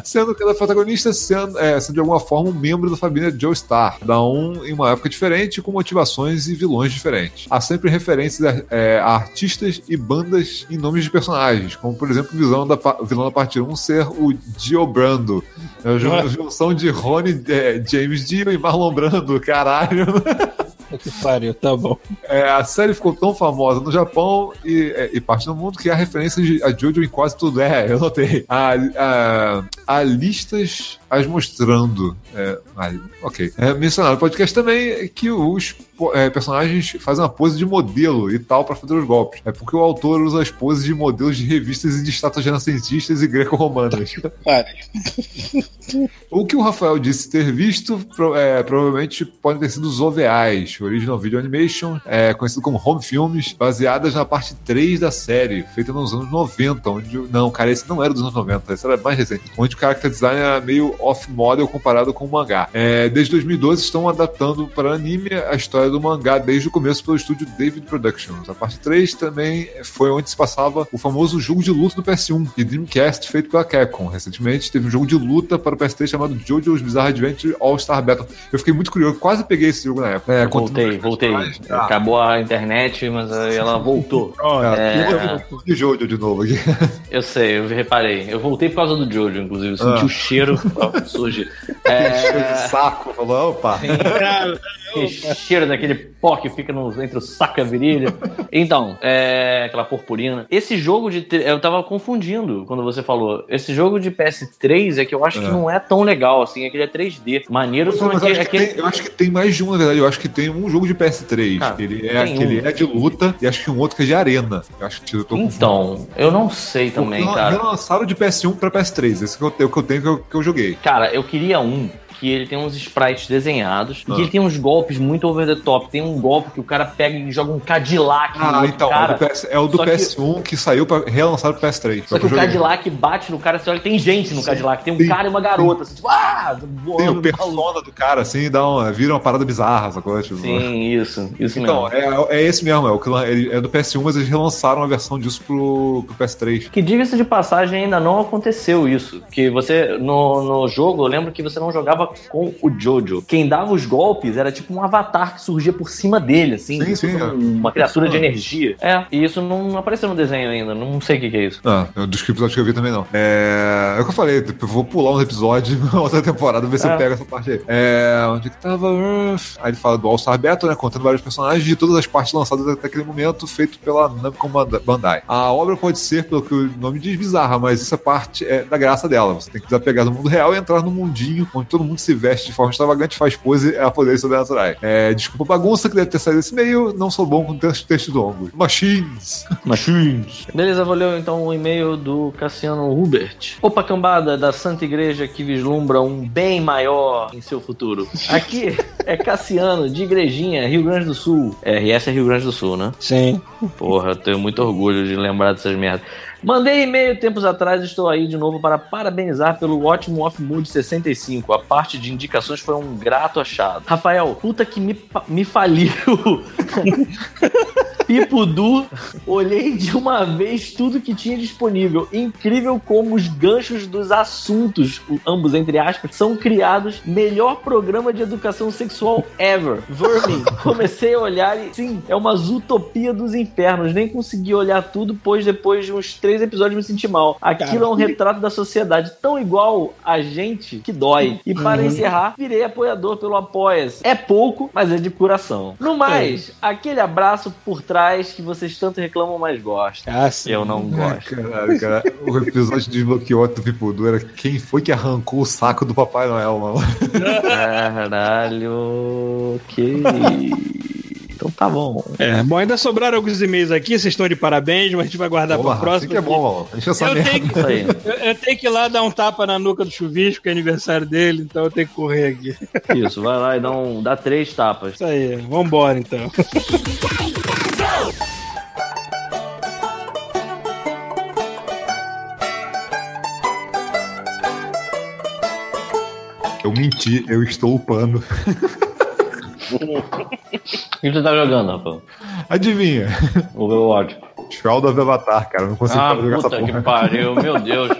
Sendo cada protagonista sendo, é, sendo de alguma forma um membro da família Joestar, cada um em uma época diferente, com motivações e vilões diferentes. Há sempre referências é, a artistas e bandas em nomes de personagens, como por exemplo o vilão da, vilão da parte 1 ser o Dio Brando. É a a junção de Rony é, James Dio e Marlon Brando, caralho. Que pariu, tá bom. É, a série ficou tão famosa no Japão e, é, e parte do mundo que há referências de- a Jojo em quase tudo. É, eu notei. Há, há listas as mostrando. É, ah, ok. É, mencionado no podcast também que os é, personagens fazem uma pose de modelo e tal pra fazer os golpes. É porque o autor usa as poses de modelos de revistas e de estátuas renascentistas e greco-romanas. O que o Rafael disse ter visto é, provavelmente podem ter sido os OVAs, Original Video Animation, é, conhecido como Home Films, baseadas na parte 3 da série, feita nos anos 90. Onde, não, cara, esse não era dos anos 90, esse era mais recente. Onde o character design era meio off-model comparado com o mangá. É, desde 2012 estão adaptando para anime a história do mangá desde o começo pelo estúdio David Productions. A parte 3 também foi onde se passava o famoso jogo de luta do PS1 e Dreamcast feito pela Capcom. Recentemente teve um jogo de luta para o PS3 chamado JoJo's Bizarre Adventure All-Star Battle. Eu fiquei muito curioso, quase peguei esse jogo na época. É, Voltei, voltei. Ah, Acabou a internet, mas aí ela voltou. é, de Jojo de novo aqui. Eu sei, eu reparei. Eu voltei por causa do Jojo, inclusive. Eu senti Ah. o cheiro surgir. É, de saco, falou, opa. Aquele cheiro daquele pó que fica no- entre o saco e a virilha. Então, é, aquela purpurina. Esse jogo de. Eu tava confundindo quando você falou. Esse jogo de PS3 é que eu acho que É. não é tão legal assim. É que ele é 3D. Maneiro são Mas eu, aquele. acho que aquele- tem, eu acho que tem mais de um, na verdade. Eu acho que tem um jogo de PS3. Cara, que ele é, tem que ele um. é de luta e acho que um outro que é de arena. Eu acho que eu tô confundindo. Então, eu não sei também, Porque cara. Relançaram de PS1 pra PS3. Esse que é o que eu tenho que eu, que eu joguei. Cara, eu queria um que ele tem uns sprites desenhados e Ah. que ele tem uns golpes muito over the top. Tem um golpe que o cara pega e joga um Cadillac no Ah, outro então. cara. é, PS, é o do Só que- PS1 que, saiu pra relançar pro PS3. Só que o. Cadillac bate no cara, você olha, tem gente no Cadillac, tem um Sim. cara e uma garota, assim, tipo, ah, Tem voando o no maluco. persona do cara, assim, dá uma, vira uma parada bizarra, sacou? Tipo, Sim, isso, isso Então, mesmo. é, é esse mesmo, é, o é do PS1, mas eles relançaram a versão disso pro, pro PS3. Que diga-se de passagem, ainda não aconteceu isso. Que você, no, no jogo, eu lembro que você não jogava choque com o Jojo. Quem dava os golpes era tipo um avatar que surgia por cima dele, assim. Sim, sim, tipo é. Uma criatura de energia. É, e isso não apareceu no desenho ainda. Não sei o que, que é isso. Não, eu- dos episódios que eu vi também não. É, é o que eu falei, tipo, eu vou pular uns episódios na outra temporada, ver se É. eu pego essa parte aí. É, onde que tava? Aí ele fala do All-Star Battle, né? Contando vários personagens de todas as partes lançadas até aquele momento, feito pela Namco Banda- Bandai. A obra pode ser, pelo que o nome diz, bizarra, mas essa parte é da graça dela. Você tem que desapegar do mundo real e entrar num mundinho onde todo mundo se veste de forma extravagante, faz pose a poderes sobrenaturais. É, desculpa a bagunça que deve ter saído desse meio, não sou bom com texto, texto longos. Machines! Machines. Beleza, vou ler então o e-mail do Cassiano Hubert. Opa, cambada da Santa Igreja que vislumbra um bem maior em seu futuro. Aqui é Cassiano, de Igrejinha, Rio Grande do Sul. RS é Rio Grande do Sul, né? Sim. Porra, eu tenho muito orgulho de lembrar dessas merdas. Mandei e-mail tempos atrás e estou aí de novo para parabenizar pelo ótimo Off Mood 65. A parte de indicações foi um grato achado. Rafael, puta que me, me faliu. Pipo Du, olhei de uma vez tudo que tinha disponível. Incrível como os ganchos dos assuntos, ambos entre aspas, são criados. Melhor programa de educação sexual ever. Vermin. Comecei a olhar e sim, é uma utopia dos infernos. Nem consegui olhar tudo, pois depois de uns três episódios me senti mal. Aquilo é um retrato da sociedade tão igual a gente que dói. E para encerrar, virei apoiador pelo Apoia-se. É pouco, mas é de coração. No mais, aquele abraço por trás que vocês tanto reclamam, mas gostam. Ah, sim. Eu não Ai, gosto. caralho, cara. O episódio desbloqueou do Pipudu era quem foi que arrancou o saco do Papai Noel, mano. Caralho, ok. Então tá bom. É, bom, ainda sobraram alguns e-mails aqui, vocês estão de parabéns, mas a gente vai guardar para o próximo. que é bom. Deixa Eu merda. tenho, que, eu, eu tenho que ir lá dar um tapa na nuca do chuvisco, que é aniversário dele, então eu tenho que correr aqui. Isso, vai lá e dá, um, dá três tapas. Isso aí, vambora então. Eu menti, eu estou upando. O que você tá jogando, Rafael? Adivinha? Overwatch. Shroud of Avatar, cara. Não consigo Ah, jogar essa puta que porra. pariu, meu Deus.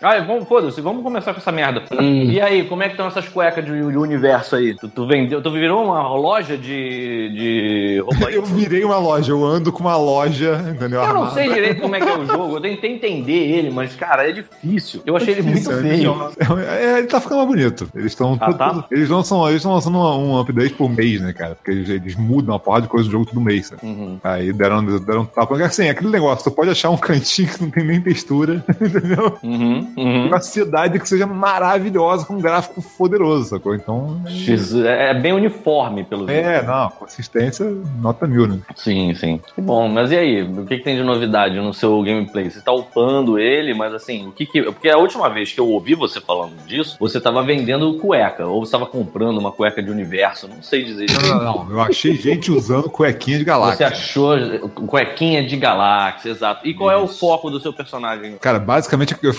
Ai, vamos, foda-se, vamos começar com essa merda. E aí, como é que estão essas cuecas de, de universo aí? Tu, tu vendeu, tu virou uma loja de, de roupa aí? Eu virei uma loja, eu ando com uma loja, entendeu? Eu não Armada. sei direito como é que é o jogo, eu tentei entender ele, mas, cara, é difícil. Eu achei ele muito é feio. legal. É, ele tá ficando mais bonito. Eles estão. Ah, tá? Eles lançam, eles estão lançando um, um update por mês, né, cara? Porque eles, eles mudam uma porrada de coisa do jogo todo mês, sabe? Uhum. Aí deram, deram um tapa. Assim, aquele negócio, você pode achar um cantinho que não tem nem textura, entendeu? Uhum, uhum. Uma cidade que seja maravilhosa, com um gráfico poderoso, sacou? Então. Jesus, é bem uniforme, pelo visto. É, não, consistência, nota mil, né? Sim, sim. Bom, mas e aí? O que, que tem de novidade no seu gameplay? Você tá upando ele, mas assim, o que que. Porque a última vez que eu ouvi você falando disso, você tava vendendo cueca, ou você tava comprando uma cueca de universo, não sei dizer Não, não, não. Eu achei gente usando cuequinha de Você galáxia. achou cuequinha de galáxia, exato. E qual é o Isso. foco do seu personagem? Cara, basicamente, eu,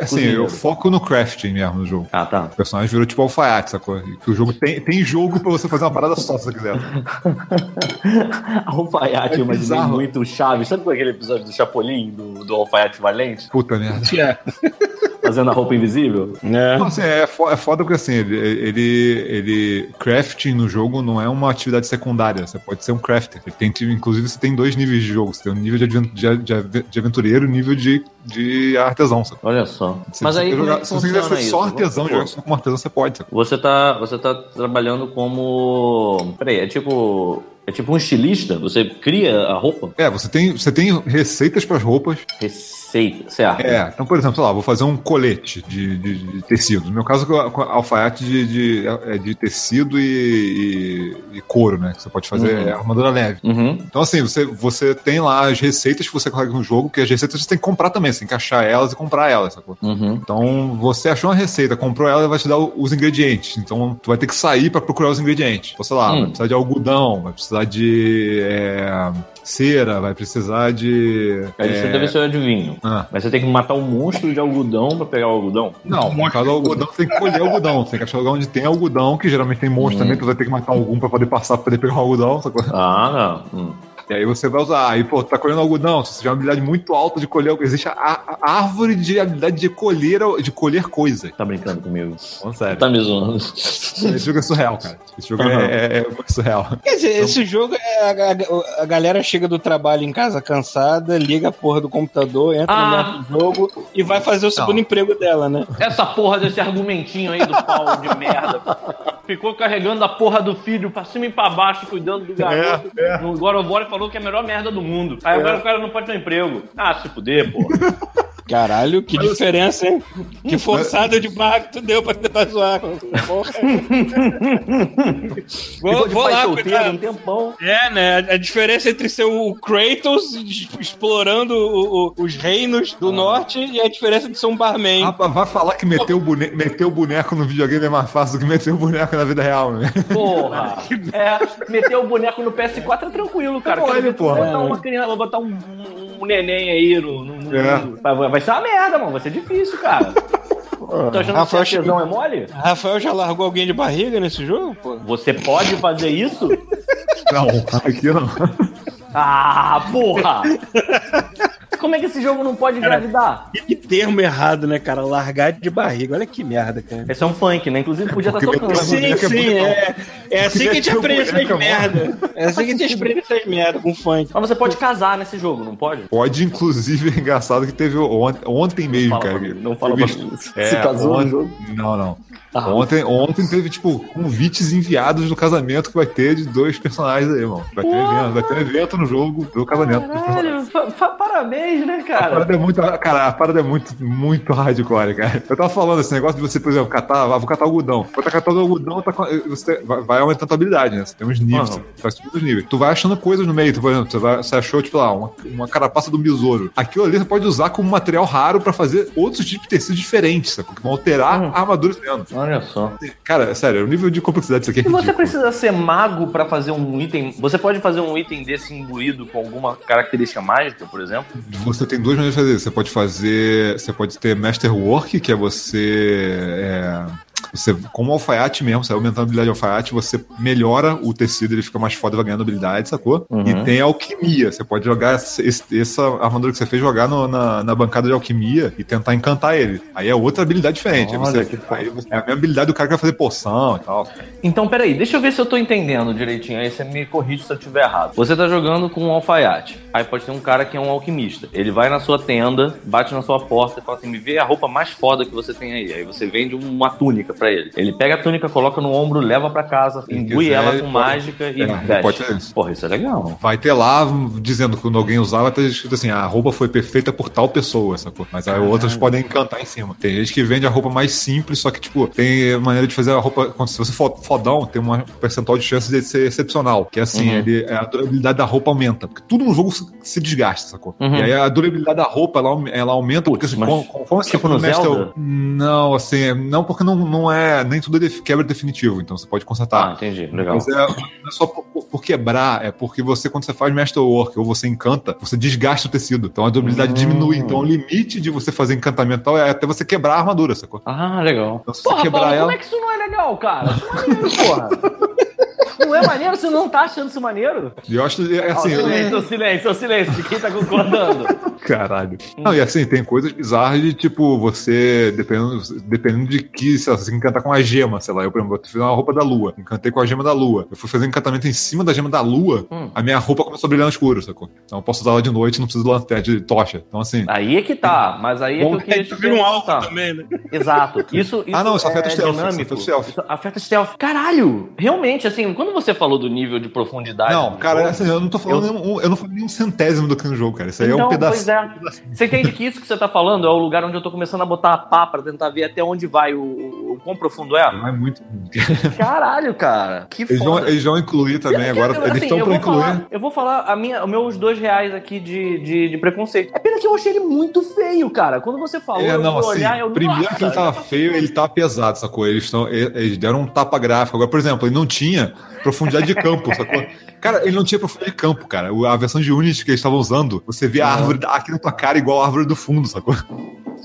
assim, Cozinheiro. eu foco no crafting mesmo no jogo. Ah, tá. O personagem virou tipo alfaiate, sacou? Que o jogo tem, tem jogo pra você fazer uma parada só, se você quiser. Alfaiate, É eu imaginei bizarro. muito o Chaves. Sabe é aquele episódio do Chapolin, do, do Alfaiate Valente? Puta merda. É. Fazendo a roupa invisível? É. Não, assim, é, fo- é foda porque assim, ele, ele, ele- Crafting no jogo não é uma atividade secundária. Você pode ser um crafter. Ele tem, inclusive, você tem dois níveis de jogo. Você tem um nível de, de, de, de aventureiro e um nível de, de artesão. Sacou? Olha só. Se Mas você aí, é jogar- que se você quiser ser isso? só artesão, jogar como artesão, você pode. Sacou? Você tá, você tá trabalhando como. Peraí, é tipo. É tipo um estilista? Você cria a roupa? É, você tem, você tem receitas para as roupas. Certo? É, então, por exemplo, sei lá, vou fazer um colete de, de, de tecido. No meu caso, com alfaiate de, de, é de tecido e, e- e couro, né? Que você pode fazer Uhum. é, armadura leve. Uhum. Então, assim, você, você tem lá as receitas que você coloca no jogo, que as receitas você tem que comprar também, você tem que achar elas e comprar elas, sacou? Uhum. Então, você achou uma receita, comprou ela, ela vai te dar os ingredientes. Então, tu vai ter que sair pra procurar os ingredientes. Então, sei lá, Hum. vai precisar de algodão, vai precisar de é, cera, vai precisar de. Aí você é, deve ser o adivinho. ah. Mas você tem que matar um monstro de algodão pra pegar o algodão? Não, no caso do algodão, você tem que colher algodão. Você tem que achar lugar onde tem algodão, que geralmente tem monstro Hum. também, tu vai ter que matar algum pra poder passar pra poder pegar o algodão, sacou? Ah, não. Hum. E aí você vai usar. Aí, pô, tá colhendo algodão. Se você tiver uma habilidade muito alta de colher. Existe a, a árvore de habilidade de colher, de colher coisa. Tá brincando comigo. Falando sério. Tá me zoando. Esse jogo é surreal, cara. Esse jogo Aham. é, é, é surreal. Quer dizer, esse jogo é a, a- a galera chega do trabalho em casa cansada, liga a porra do computador, entra Ah. no jogo e vai fazer o segundo emprego dela, né? Essa porra desse argumentinho aí do pau de merda. Ficou carregando a porra do filho pra cima e pra baixo, cuidando do garoto. No God of War e falou que é a melhor merda do mundo. Aí agora o cara não pode ter um emprego. Ah, se fuder, porra. Caralho, que diferença, hein? Que forçada de barra que tu deu pra tentar zoar. Porra. vou, vou lá, solteiro cuidar. um tempão. É, né? A diferença entre ser o Kratos explorando o- o- os reinos do norte e a diferença de ser um barman. Ah, vai falar que meter o, bone... meter o boneco no videogame é mais fácil do que meter o boneco na vida real, né? Porra. É, meter o boneco no PS4 é tranquilo, cara. Olha, Quero ver tu porra. botar uma criança, vou botar um, um- um neném aí no. no- no- É. vai, ser uma merda, mano. Vai ser difícil, cara. Tá achando Rafael que a tesão é mole? Rafael já largou alguém de barriga nesse jogo, pô? Você pode fazer isso? Não, aqui não. Ah, porra! Como é que esse jogo não pode engravidar? Que termo errado, né, cara? Largar de barriga. Olha que merda, cara. Esse é um funk, né? Inclusive podia estar Porque tocando. sim. Sim, é é. É assim que a gente aprende o essas é merda. É assim que a gente aprende essas merda com funk. Mas você pode casar nesse jogo, não pode? Pode, inclusive, é engraçado que teve on- ontem mesmo, fala cara. pra não fala pra mim. É, Se casou no ontem- jogo? Não, não. Ah. Ontem, ontem teve, tipo, convites enviados do casamento que vai ter de dois personagens aí, mano. Vai ter evento, vai ter um evento no jogo do casamento. dos personagens. Caralho, fa- né, A cara? parada é muito, cara, a parada é muito, muito hardcore, cara. Eu tava falando esse negócio de você, por exemplo, catar, ah, vou catar algodão. Quando tá catando algodão, tá, você vai, aumentando a habilidade, né? Você tem uns níveis, Aham. você vai subindo os níveis. Tu vai achando coisas no meio, tu, por exemplo, você, vai- você achou, tipo lá, uma, uma carapaça do besouro. Aquilo ali você pode usar como material raro pra fazer outros tipos de tecido diferentes, sabe? Que vão alterar Hum. a armadura dentro. Olha só. Cara, sério, o nível de complexidade disso aqui é E você precisa ser mago pra fazer um item. Você pode fazer um item desse imbuído com alguma característica mágica, por exemplo? Você tem duas maneiras de fazer. Você pode fazer. Você pode ter Masterwork, que é você. é, você, como alfaiate mesmo, você vai aumentando a habilidade de alfaiate, você melhora o tecido, ele fica mais foda, vai ganhando habilidade, sacou? Uhum. E tem alquimia. Você pode jogar esse- essa armadura que você fez, jogar no- na, na bancada de alquimia e tentar encantar ele. Aí é outra habilidade diferente. Aí Olha você, que aí você- é a mesma habilidade do cara que vai fazer poção e tal. Então, peraí, deixa eu ver se eu tô entendendo direitinho. Aí você me corrige se eu estiver errado. Você tá jogando com um alfaiate. Aí pode ter um cara que é um alquimista. Ele vai na sua tenda, bate na sua porta e fala assim: me vê a roupa mais foda que você tem aí. Aí você vende uma túnica pra ele. Ele pega a túnica, coloca no ombro, leva pra casa, quiser, ela com pode- mágica e É, veste. pode ser isso. Porra, isso é legal. Vai ter lá dizendo que quando alguém usar, vai ter escrito assim: a roupa foi perfeita por tal pessoa, sacou? Mas aí outras podem encantar em cima. Tem gente que vende a roupa mais simples, só que, tipo, tem maneira de fazer a roupa. Se você for fodão, tem um percentual de chance de ser excepcional. Que é assim, Uhum. ele, a durabilidade da roupa aumenta. Porque tudo no jogo se, desgasta, sacou? Uhum. E aí a durabilidade da roupa, ela, ela aumenta, porque assim, mas conforme você tipo for no mestre- Zelda? Não, assim, é- não, porque não, não é. Nem tudo é quebra definitivo, então você pode consertar. Ah, entendi. Legal. Mas é, não é só por, por- quebrar, é porque você, quando você faz Masterwork ou você encanta, você desgasta o tecido. Então a durabilidade Hum. diminui. Então o limite de você fazer encantamento tal é até você quebrar a armadura, sacou? Ah, legal. Então, se você Porra, quebrar Paulo, ela- como é que isso não é legal, cara? Isso não é maneiro, porra. Não é maneiro? Você não tá achando isso maneiro? Eu acho é, assim. silêncio, silêncio, silêncio, de quem tá concordando. Caralho. Não, e assim, tem coisas bizarras de tipo, você, dependendo, dependendo de que, sei lá, você encantar com a gema, sei lá, eu, por exemplo, eu fiz uma roupa da lua, encantei com a gema da lua. Eu fui fazer um encantamento em cima da gema da lua, Hum. a minha roupa começou a brilhar no escuro, sacou? Então eu posso usar ela de noite, não preciso de lanterna, de tocha. Então assim. Aí é que tá, mas aí é que eu queria te Tu vira um alvo perguntar. também, né? Exato. Isso, isso Ah, não, isso é afeta o stealth, isso afeta stealth. Isso afeta o stealth. Caralho! Realmente, assim, quando você falou do nível de profundidade... Não, cara, jogo, assim, eu não tô falando Eu- nenhum, eu não falei nenhum centésimo do que no jogo, cara. Isso aí é um Então, pedaço. pois é. Você entende que isso que você tá falando é o lugar onde eu tô começando a botar a pá pra tentar ver até onde vai o, o, o quão profundo é? Não é muito. Caralho, cara. Que Eles vão, foda. eles vão incluir também Eu- agora. eu- eles assim, estão eu pra vou incluir. Falar, eu vou falar a minha, os meus dois reais aqui de, de, de preconceito. É pena que eu achei ele muito feio, cara. Quando você falou, É, eu não, fui assim, olhar, eu primeiro nossa, que ele tava feio, ele tava pesado, sacou? Eles, tão, eles deram um tapa gráfico. Agora, por exemplo, ele não tinha profundidade de campo, sacou? Cara, ele não tinha profundidade de campo, cara. A versão de Unity que eles estavam usando, você via a árvore aqui na tua cara igual a árvore do fundo, sacou?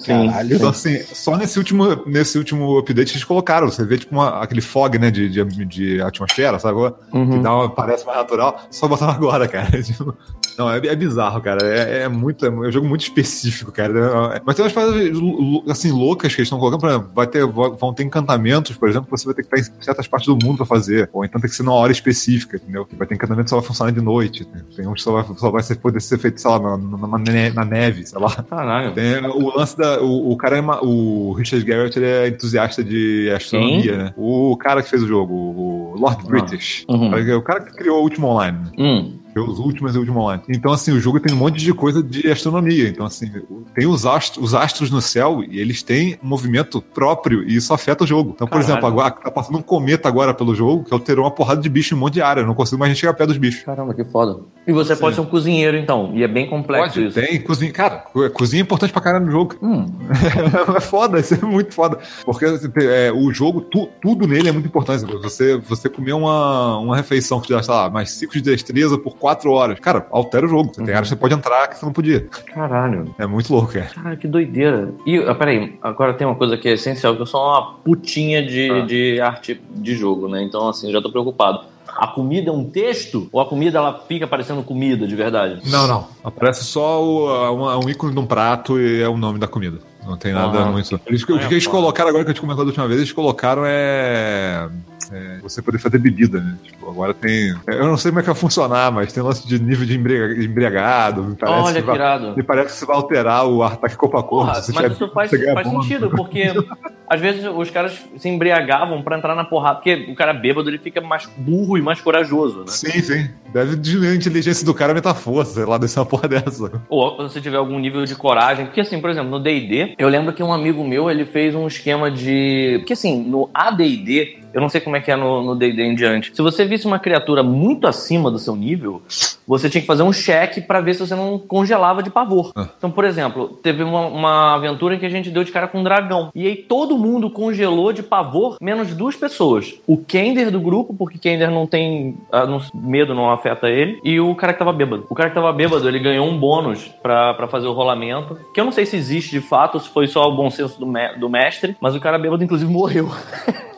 Caralho. Então, assim, só nesse último, nesse último update eles colocaram. Você vê, tipo, uma- aquele fog, né, de, de, de atmosfera, sabe? Uhum. Que dá uma, parece mais natural. Só botaram agora, cara. Tipo, Não, é, é bizarro, cara. É, é muito, é um jogo muito específico, cara. É- Mas tem umas lu- assim, loucas que eles estão colocando. Por exemplo, vai ter, vão ter encantamentos, por exemplo, que você vai ter que estar em certas partes do mundo pra fazer. Ou então tem que ser numa hora específica, entendeu? Vai ter encantamento que só vai funcionar de noite. né? Tem uns que só vai, só vai ser, poder ser feito, sei lá, na, na- na neve, sei lá. Caralho. Tem o lance da. O, o cara é. ma- O Richard Garrett ele é entusiasta de astronomia, né? O cara que fez o jogo, o Lord British. Uhum. O cara que criou o último online? Hum. Os últimos e o último online. Então, assim, o jogo tem um monte de coisa de astronomia. Então, assim, tem os astros, os astros no céu e eles têm um movimento próprio e isso afeta o jogo. Então, por Caralho. exemplo, agora tá passando um cometa agora pelo jogo que alterou uma porrada de bicho em um monte de área. Eu não consigo mais chegar perto dos bichos. Caramba, que foda. E você pode ser um cozinheiro, então. E é bem complexo Pode, isso. tem, cozinha. Cara, co- cozinha é importante pra caralho no jogo. Hum. é foda, isso é muito foda. Porque assim, é, o jogo, tu- tudo nele é muito importante. Você, você comer uma, uma refeição que te dá, sei lá, mais 5 de destreza por 4 horas. Cara, altera o jogo. Você tem áreas que você pode entrar que você não podia. Caralho. É muito louco, cara. Caralho, que doideira. E, ah, peraí, agora tem uma coisa que é essencial, que eu sou uma putinha de, Ah. de arte de jogo, né? Então, assim, já tô preocupado. A comida é um texto? Ou a comida, ela fica parecendo comida, de verdade? Não, não. Aparece só o, uma- um ícone de um prato e é o nome da comida. Não tem nada Ah. muito. Eles, o Ah, que eles foda. colocaram agora, que a gente comentou da última vez, eles colocaram é. É você poder fazer bebida, né? Tipo, agora tem. Eu não sei como é que vai funcionar, mas tem lance de nível de embriaga- embriagado. Me parece Olha que vai, me parece que você vai alterar o ataque corpo a corpo. Porra, mas isso faz, faz sentido, porque às vezes os caras se embriagavam pra entrar na porrada, porque o cara bêbado ele fica mais burro e mais corajoso, né? Sim, sim. Deve diminuir a inteligência do cara a força, sei lá, desse uma porra dessa. Ou se você tiver algum nível de coragem. Porque, assim, por exemplo, no DD, eu lembro que um amigo meu ele fez um esquema de. Porque, assim, no ADD, eu não sei como é que é no DD em diante. Se você visse uma criatura muito acima do seu nível, você tinha que fazer um cheque pra ver se você não congelava de pavor. Ah. Então, por exemplo, teve uma, uma aventura em que a gente deu de cara com um dragão. E aí todo mundo congelou de pavor, menos duas pessoas. O Kender do grupo, porque Kender não tem. ah, não- medo não afeta ele. E o cara que tava bêbado. O cara que tava bêbado, ele ganhou um bônus pra fazer o rolamento. Que eu não sei se existe de fato, ou se foi só o bom senso do, me- do mestre. Mas o cara bêbado, inclusive, morreu.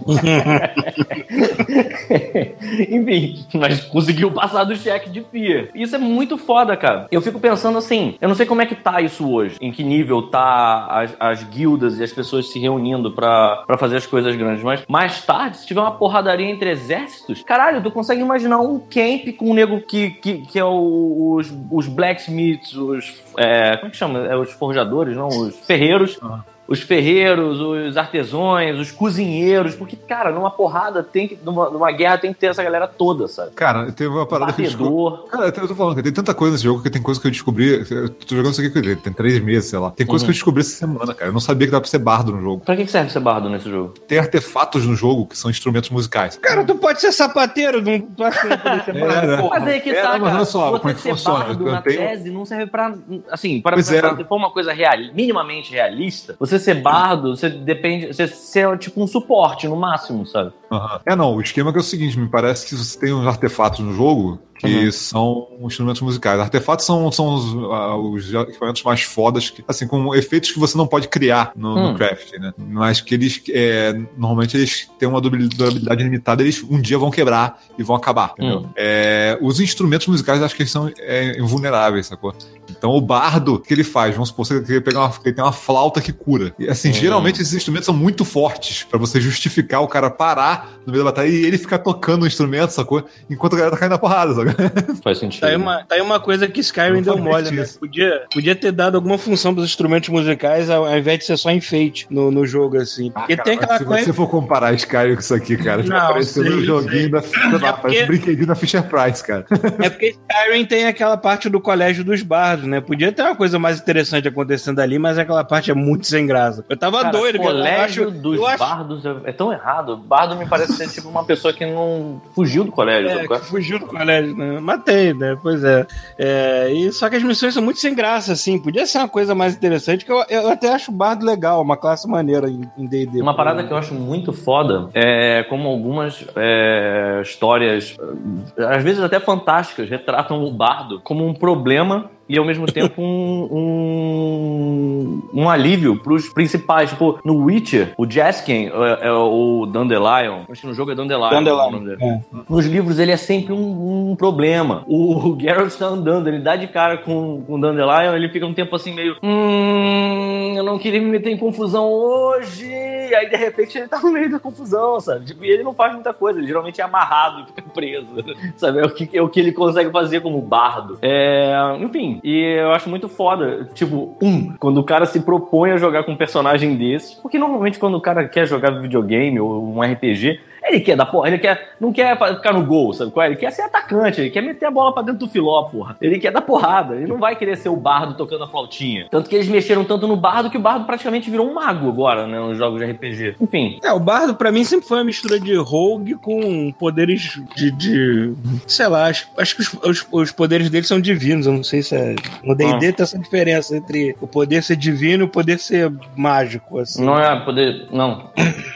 Enfim, mas conseguiu passar do cheque de FIA. Isso é muito foda, cara. Eu fico pensando assim, eu não sei como é que tá isso hoje, em que nível tá as, as guildas e as pessoas se reunindo pra fazer as coisas grandes, mas mais tarde, se tiver uma porradaria entre exércitos, caralho, tu consegue imaginar um camp com um nego que, que, que é o- os, os blacksmiths, os. é, como é que chama? É os forjadores, não? Os ferreiros os ferreiros, os artesãos, os cozinheiros, porque, cara, numa porrada tem que. Numa, numa guerra tem que ter essa galera toda, sabe? Cara, teve uma parada que eu. Cara, eu tô falando que tem tanta coisa nesse jogo que tem coisa que eu descobri. Eu tô jogando isso aqui tem três meses, sei lá. Tem coisa Uhum. que eu descobri essa semana, cara. Eu não sabia que dava pra ser bardo no jogo. Pra que serve ser bardo nesse jogo? Tem artefatos no jogo que são instrumentos musicais. Cara, tu pode ser sapateiro, não tu acha que não pode ser É, bardo? né? Mas aí que É, tá, mas cara. olha só, você como é que ser funciona? bardo Eu na tenho- tese não serve pra. Assim, para pra- é. se for uma coisa real, minimamente realista, você ser bardo, você depende. Você ser tipo um suporte no máximo, sabe? Aham. É, não, o esquema que é o seguinte, me parece que você tem uns artefatos no jogo que Uhum. são instrumentos musicais. Artefatos são, são os, ah, os equipamentos mais fodas, que, assim, com efeitos que você não pode criar no, no Hum. craft, né? Mas que eles, é, normalmente eles têm uma durabil- durabilidade limitada, eles um dia vão quebrar e vão acabar, entendeu? Hum. É, os instrumentos musicais, acho que eles são é, invulneráveis, sacou? Então o bardo, o que ele faz? Vamos supor, você quer pegar uma, ele tem uma flauta que cura. E, assim, Hum. geralmente esses instrumentos são muito fortes pra você justificar o cara parar no meio da batalha e ele ficar tocando o instrumento, sacou? Enquanto a galera tá caindo na porrada, sacou? Faz sentido. Tá aí, uma, tá aí uma coisa que Skyrim Não deu mole, né? Podia, podia ter dado alguma função pros instrumentos musicais ao, ao invés de ser só enfeite no, no jogo, assim. Porque Ah, tem cara, aquela se coisa. você for comparar Skyrim com isso aqui, cara, Não, parecendo sei, um joguinho da, da, É porque- brinquedinho da Fisher Price, cara. É porque Skyrim tem aquela parte do colégio dos bardos, né? Podia ter uma coisa mais interessante acontecendo ali, mas aquela parte é muito sem graça. Eu tava Cara, doido, cara. Eu colégio acho, dos eu acho bardos é, é tão errado. Bardo me parece ser tipo uma pessoa que não fugiu do colégio. É, é? que fugiu do colégio, né? Matei, né? Pois é. É, e, só que as missões são muito sem graça, assim. Podia ser uma coisa mais interessante, que eu, eu até acho o bardo legal, uma classe maneira em D&D. Uma parada que eu acho muito foda é como algumas é, histórias, às vezes até fantásticas, retratam o bardo como um problema e ao mesmo tempo um, um, um alívio pros principais. Tipo, no Witcher, o Jaskin é, é o Dandelion. Acho que no jogo é Dandelion. Dandelion, o é. Nos livros ele é sempre um, um problema. O Geralt tá andando, ele dá de cara com, com o Dandelion, ele fica um tempo assim meio. Hum, eu não queria me meter em confusão hoje. E aí de repente ele tá no meio da confusão, sabe? Tipo, e ele não faz muita coisa, ele geralmente é amarrado e fica preso. Sabe? É o que, é o que ele consegue fazer como bardo. É, enfim, e eu acho muito foda. Tipo, um, quando o cara se propõe a jogar com um personagem desses, porque normalmente quando o cara quer jogar videogame ou um RPG, ele quer dar porra, ele quer, não quer ficar no gol, sabe qual é? Ele quer ser atacante, ele quer meter a bola pra dentro do filó, porra. Ele quer dar porrada, ele não vai querer ser o bardo tocando a flautinha. Tanto que eles mexeram tanto no bardo que o bardo praticamente virou um mago agora, né, nos jogos de RPG. Enfim, É, o Bardo pra mim sempre foi uma mistura de rogue com poderes de. de- sei lá, acho, acho que os, os- os poderes dele são divinos. Eu não sei se é. No DD tem essa diferença entre o poder ser divino e o poder ser mágico, assim. não é poder, não.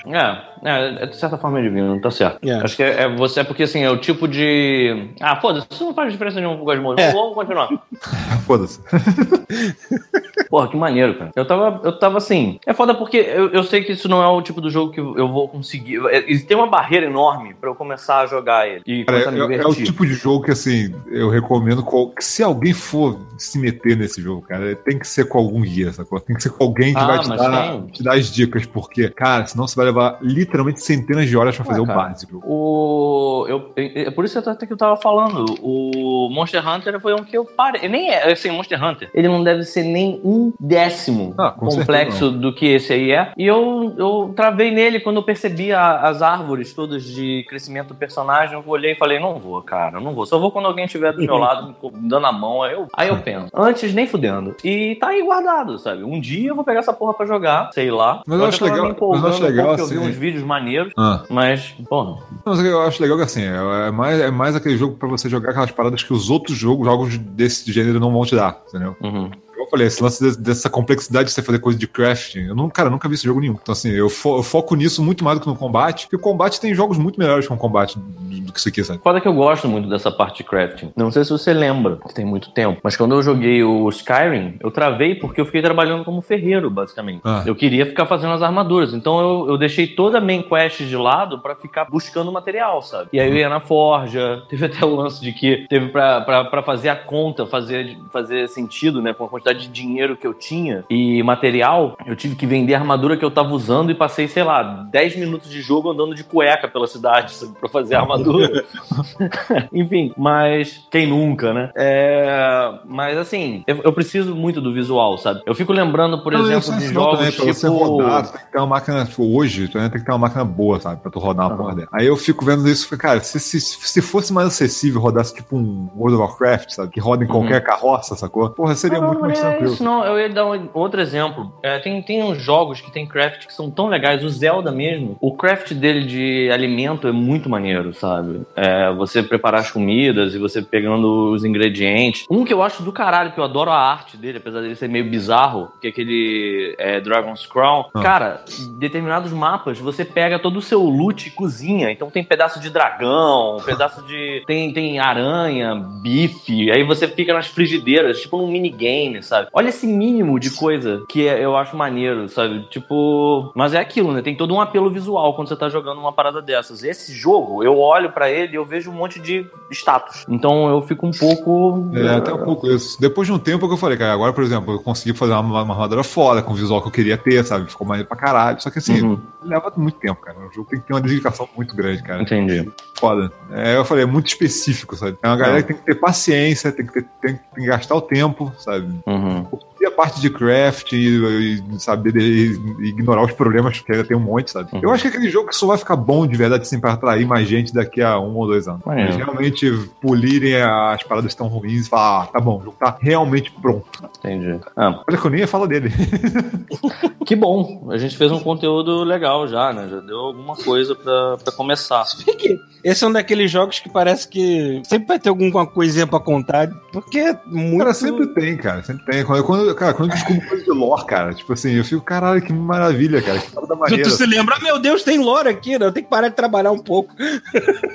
É, é, é de certa forma é divino, tá certo. É. Acho que é, é você, é porque assim, é o tipo de. Ah, foda-se, isso não faz diferença nenhuma pro Gosmode. É. Vamos continuar. Foda-se. Porra, que maneiro, cara. Eu tava, eu tava assim. É foda porque eu, eu sei que isso não é o tipo do jogo que eu vou conseguir. É, tem uma barreira enorme pra eu começar a jogar ele. E Cara, começar a me é, é o tipo de jogo que, assim, eu recomendo qual- que se alguém for se meter nesse jogo, cara, tem que ser com algum guia, sacou? Tem que ser com alguém que Ah, vai te dar, tem. te dar as dicas, porque, cara, senão você vai levar literalmente centenas de horas pra fazer o cara. básico. O. Eu, é por isso até que eu tava falando. O Monster Hunter foi um que eu parei. Nem é, assim, Monster Hunter. Ele não deve ser nem um décimo Ah, com complexo do que esse aí é. E eu, eu travei nele quando eu percebi a- as árvores todas de crescimento do personagem. Eu olhei e falei: não vou, cara, não vou. Só vou quando alguém estiver do meu lado me dando a mão. Aí eu, aí eu penso. Antes, nem fudendo. E tá aí guardado, sabe? Um dia eu vou pegar essa porra pra jogar, sei lá. Mas eu acho legal- mas eu acho legal, pouco, Eu vi assim, uns vídeos maneiros. Ah. Mas, porra, Não, mas eu acho legal que assim, é é mais, é mais aquele jogo pra você jogar aquelas paradas que os outros jogos, jogos desse gênero não vão te dar, entendeu? Uhum. Falei, esse lance de- dessa complexidade de você fazer coisa de crafting, eu não, cara, nunca vi esse jogo nenhum. Então, assim, eu, fo- eu foco nisso muito mais do que no combate, porque o combate tem jogos muito melhores com o combate do, do que isso aqui, sabe? Foda que eu gosto muito dessa parte de crafting. Não sei se você lembra, que tem muito tempo, mas quando eu joguei o Skyrim, eu travei porque eu fiquei trabalhando como ferreiro, basicamente. Ah. Eu queria ficar fazendo as armaduras, então eu, eu deixei toda a main quest de lado pra ficar buscando material, sabe? E aí eu ia na forja, teve até o lance de que teve pra fazer a conta, fazer, fazer sentido, né, com a quantidade de dinheiro que eu tinha e material, eu tive que vender a armadura que eu tava usando e passei, sei lá, 10 minutos de jogo andando de cueca pela cidade, sabe, pra fazer a armadura. Enfim, mas quem nunca, né? É, mas assim, eu, eu preciso muito do visual, sabe? Eu fico lembrando, por Não, exemplo, de jogos também, pra tipo. você rodar, tu tem que ter uma máquina, tipo, hoje, tu ainda tem que ter uma máquina boa, sabe? Pra tu rodar uma porra dela. Aí eu fico vendo isso e cara, se, se, se fosse mais acessível, rodasse tipo um World of Warcraft, sabe? Que roda em qualquer carroça, sacou? Porra, seria Não, muito mais tranquilo. isso, não. Eu ia dar um outro exemplo. É, tem, tem uns jogos que tem craft que são tão legais. O Zelda mesmo, o craft dele de alimento é muito maneiro, sabe? É, você preparar as comidas e você pegando os ingredientes. Um que eu acho do caralho, que eu adoro a arte dele, apesar dele ser meio bizarro, que é aquele é, Dragon's Crown. Ah. Cara, determinados mapas, você pega todo o seu loot e cozinha. Então tem pedaço de dragão, pedaço de. Tem, tem aranha, bife. Aí você fica nas frigideiras, tipo num minigame, sabe? Olha esse mínimo de coisa que é- eu acho maneiro, sabe? Tipo. Mas é aquilo, né? Tem todo um apelo visual quando você tá jogando uma parada dessas. Esse jogo, eu olho pra ele e eu vejo um monte de status. Então eu fico um pouco. É, até um pouco isso. Depois de um tempo que eu falei, cara, agora, por exemplo, eu consegui fazer uma, uma armadura foda, com o visual que eu queria ter, sabe? Ficou maneiro pra caralho. Só que assim, Uhum. leva muito tempo, cara. O jogo tem que ter uma dedicação muito grande, cara. Entendi. Foda. É, eu falei, é muito específico, sabe? É uma galera que tem que ter paciência, tem que, ter, tem, tem que gastar o tempo, sabe? Uhum. E a parte de craft e, e saber de- e ignorar os problemas, que ainda tem um monte, sabe? Uhum. Eu acho que é aquele jogo que só vai ficar bom de verdade, assim, pra atrair mais gente daqui a um ou dois anos. Eles realmente polirem as paradas estão ruins e falar, ah, tá bom, o jogo tá realmente pronto. Entendi. Ah, Olha que eu nem ia falar dele. que bom. A gente fez um conteúdo legal já, né? Já deu alguma coisa pra, pra começar. esse é um daqueles jogos que parece que sempre vai ter alguma coisinha pra contar, porque é muito. Cara, sempre tem, cara, sempre tem. Quando, quando, cara, quando eu descubro coisa de lore, cara, tipo assim, eu fico, caralho, que maravilha, cara, que Tu, maneira. tu se lembra, "Ah, meu Deus, tem lore aqui, né? Eu tenho que parar de trabalhar um pouco.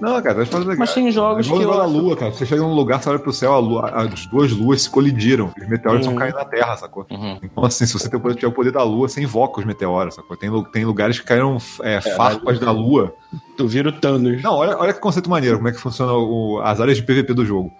Não, cara, as paradas Mas tem jogos É que eu da acho- lua, cara. Você chega num lugar, você olha pro céu, a lua- as duas luas se colidiram. Os meteoros Uhum. estão caindo na Terra, sacou? Uhum. Então, assim, se você tem o poder, tiver o poder da lua, você invoca os meteoros, sacou? Tem, tem lugares que caíram é, farpas da lua. Tu vira o Thanos. Não, olha, olha que conceito maneiro, como é que funciona o- as áreas de PVP do jogo.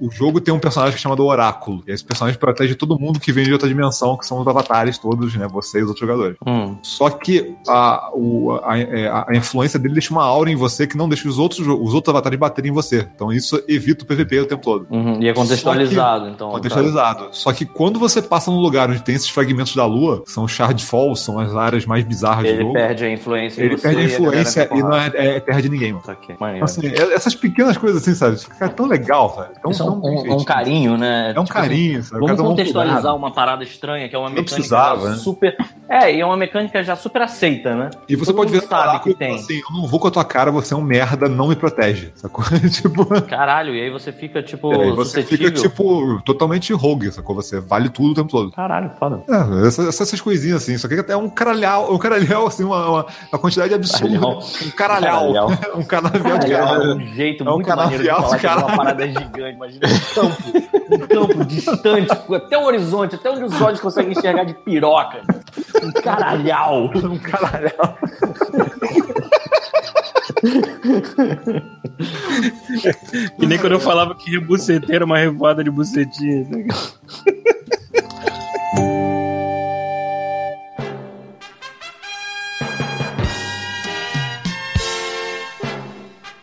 O jogo tem um personagem que é chamado Oráculo. E esse personagem protege todo mundo que vem de outra dimensão, que são os avatares todos, né? Você e os outros jogadores. Hum. Só que a, o- a, é, a- a influência dele deixa uma aura em você que não deixa os outros, os outros avatares baterem em você. Então isso evita o PVP o tempo todo. Uhum. E é contextualizado, então. Contextualizado. Só que quando você passa num lugar onde tem esses fragmentos da lua, que são os Shardfalls, são as áreas mais bizarras do Ele jogo, perde a influência em ele perde a e influência entra e não é, é terra de ninguém, mano. Saquei. Maneiro. Assim, é- essas pequenas coisas assim, sabe? Fica tão legal, sabe? Tão, Isso é tão um, um- um carinho, né? É um Tipo assim, carinho? O Vamos contextualizar cuidado. uma parada estranha, que é uma mecânica né? super. É, e é uma mecânica já super aceita, né? E você Todo pode ver sabe que tem. assim, eu não vou com a tua cara, você é um merda, não me protege, sacou? tipo... Caralho, e aí você fica, tipo, É, você fica, tipo, totalmente rogue, sacou? Você vale tudo o tempo todo. Caralho, foda. É, essas, essas coisinhas assim, só que é um caralhau, um caralhau, assim, uma, uma, uma quantidade absurda. Caralhau. Um caralhau. Caralhau. um canavial de Caralho, é um jeito É um muito maneiro de falar é uma parada gigante. Imagina um campo, um campo distante, até o horizonte, até onde os olhos conseguem enxergar de piroca. Um caralhau. Um caralhau. Que nem quando eu falava que rebuceteiro era uma revoada de bucetinha.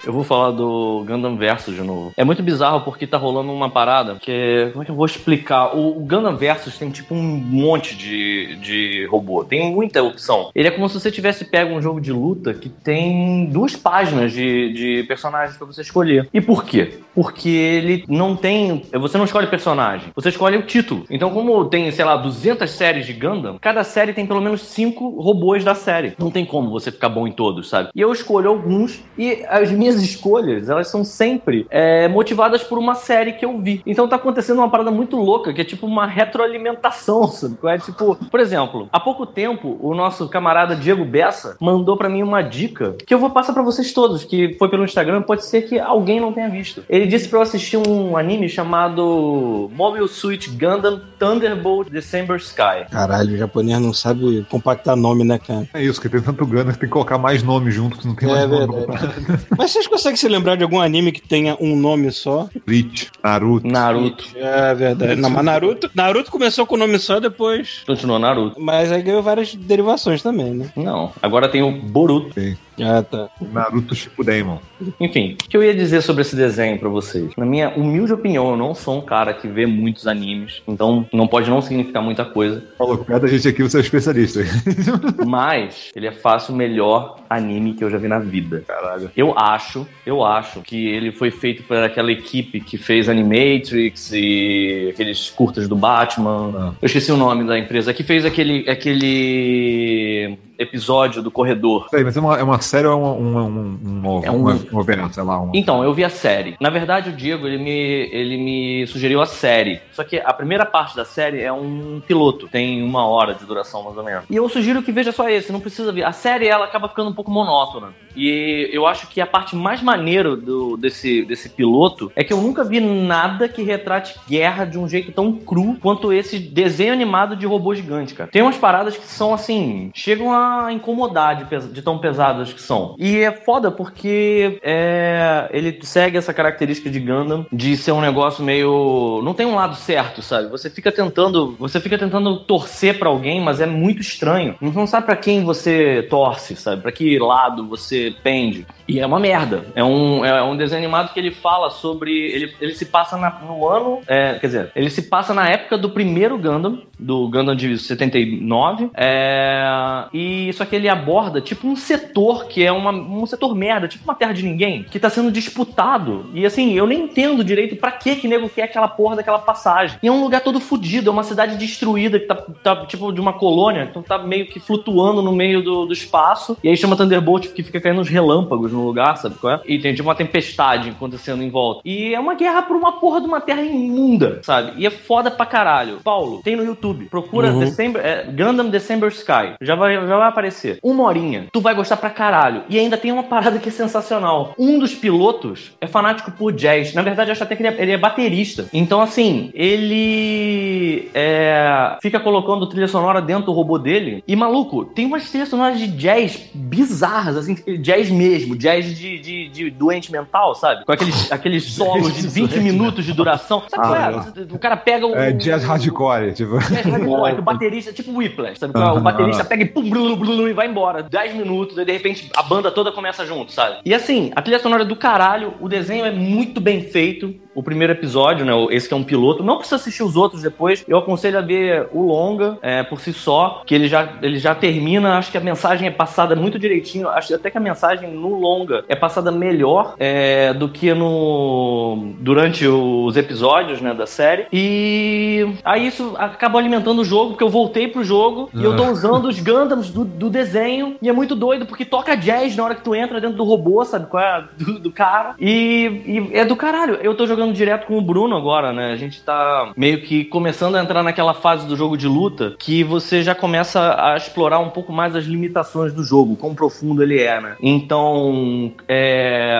Eu vou falar do Gundam Versus de novo. É muito bizarro porque tá rolando uma parada que. Como é que eu vou explicar? O, o Gundam Versus tem tipo um monte de, de robô. Tem muita opção. Ele é como se você tivesse pego um jogo de luta que tem duas páginas de, de personagens pra você escolher. E por quê? Porque ele não tem. Você não escolhe personagem, você escolhe o título. Então, como tem, sei lá, 200 séries de Gundam, cada série tem pelo menos cinco robôs da série. Não tem como você ficar bom em todos, sabe? E eu escolho alguns e as minhas escolhas, elas são sempre é, motivadas por uma série que eu vi. Então tá acontecendo uma parada muito louca, que é tipo uma retroalimentação, sabe? É tipo, por exemplo, há pouco tempo, o nosso camarada Diego Bessa mandou pra mim uma dica que eu vou passar pra vocês todos, que foi pelo Instagram, pode ser que alguém não tenha visto. Ele disse pra eu assistir um anime chamado Mobile Suit Gundam Thunderbolt December Sky. Caralho, o japonês não sabe compactar nome, né, cara? É isso, que tem tanto gana que tem que colocar mais nome junto, que não tem É mais nome. verdade. Mas vocês conseguem se lembrar de algum anime que tenha um nome só? Bleach, Naruto. Naruto. É verdade. Não, mas Naruto, Naruto começou com o nome só depois. Continuou Naruto. Mas aí ganhou várias derivações também, né? Não, agora tem o Boruto. Ah, tá. Naruto Shippuden. Enfim, o que eu ia dizer sobre esse desenho pra vocês? Na minha humilde opinião, eu não sou um cara que vê muitos animes, então não pode não significar muita coisa, Falou, perto da gente aqui, você é especialista. mas ele é fácil o melhor anime que eu já vi na vida. Caralho. Eu acho, eu acho que ele foi feito por aquela equipe que fez Animatrix e aqueles curtas do Batman. Ah. Eu esqueci o nome da empresa. Que fez aquele, aquele episódio do corredor. Peraí, mas é uma, é uma série ou é uma, uma, um, um, É um- novela, sei lá? Uma... Então, eu vi a série. Na verdade, o Diego, ele me, ele me sugeriu a série. Só que a primeira parte da série é um piloto. Tem uma hora de duração, mais ou menos. E eu sugiro que veja só esse, não precisa ver. A série, ela acaba ficando um pouco monótona. E eu acho que a parte mais maneira do, desse, desse piloto é que eu nunca vi nada que retrate guerra de um jeito tão cru quanto esse desenho animado de robô gigante, cara. Tem umas paradas que são, assim, chegam a incomodar de, de tão pesadas que são. E é foda porque é, ele segue essa característica de Gundam de ser um negócio meio. Não tem um lado certo, sabe? Você fica tentando. Você fica tentando torcer pra alguém, mas é muito estranho. Você não sabe pra quem você torce, sabe? Pra que lado você pende. E é uma merda. É um, é um desenho animado que ele fala sobre. Ele, ele se passa na- no ano. é, quer dizer, ele se passa na época do primeiro Gundam, do Gundam de 79. É, e só que ele aborda tipo um setor que é uma, um setor merda, tipo uma terra de ninguém, que tá sendo disputado. E assim, eu nem entendo direito pra que que nego quer aquela porra daquela passagem. E é um lugar todo fudido, é uma cidade destruída que tá, tá tipo de uma colônia, então tá meio que flutuando no meio do, do espaço. E aí chama Thunderbolt porque fica caindo uns relâmpagos no lugar, sabe qual é? E tem tipo uma tempestade acontecendo em volta. E é uma guerra por uma porra de uma terra imunda, sabe? E é foda pra caralho. Paulo, tem no YouTube. Procura Uhum. December, é, Gundam December Sky. Já vai, já vai vai aparecer. Uma horinha. Tu vai gostar pra caralho. E ainda tem uma parada que é sensacional. Um dos pilotos é fanático por jazz. Na verdade, eu acho até que ele é, ele é baterista. Então, assim, ele é, fica colocando trilha sonora dentro do robô dele. E, maluco, tem umas trilhas sonoras de jazz bizarras, assim, jazz mesmo, jazz de, de, de doente mental, sabe? Com aqueles, aqueles solos de 20 minutos de duração. Sabe qual é? O cara pega o. É jazz hardcore, tipo. Jazz hardcore, o baterista, tipo Whiplash, sabe? é? O baterista pega e pum, blum, blum, blum, e vai embora. 10 minutos, aí de repente a banda toda começa junto, sabe? E assim, a trilha sonora é do caralho, o desenho é muito bem feito. O primeiro episódio, né? Esse que é um piloto. Não precisa assistir os outros depois. Eu aconselho a ver o longa é, por si só, que ele já, ele já termina. Acho que a mensagem é passada muito direitinho. Acho até que a mensagem no longa é passada melhor é, do que no durante os episódios, né, da série. E aí isso acabou alimentando o jogo, porque eu voltei pro jogo e eu tô usando os Gundams do, do desenho. E é muito doido, porque toca jazz na hora que tu entra dentro do robô, sabe? Qual é? Do, do cara. E, e é do caralho. Eu tô jogando direto com o Bruno agora, né? A gente tá meio que começando a entrar naquela fase do jogo de luta que você já começa a explorar um pouco mais as limitações do jogo, quão profundo ele é, né? Então, é,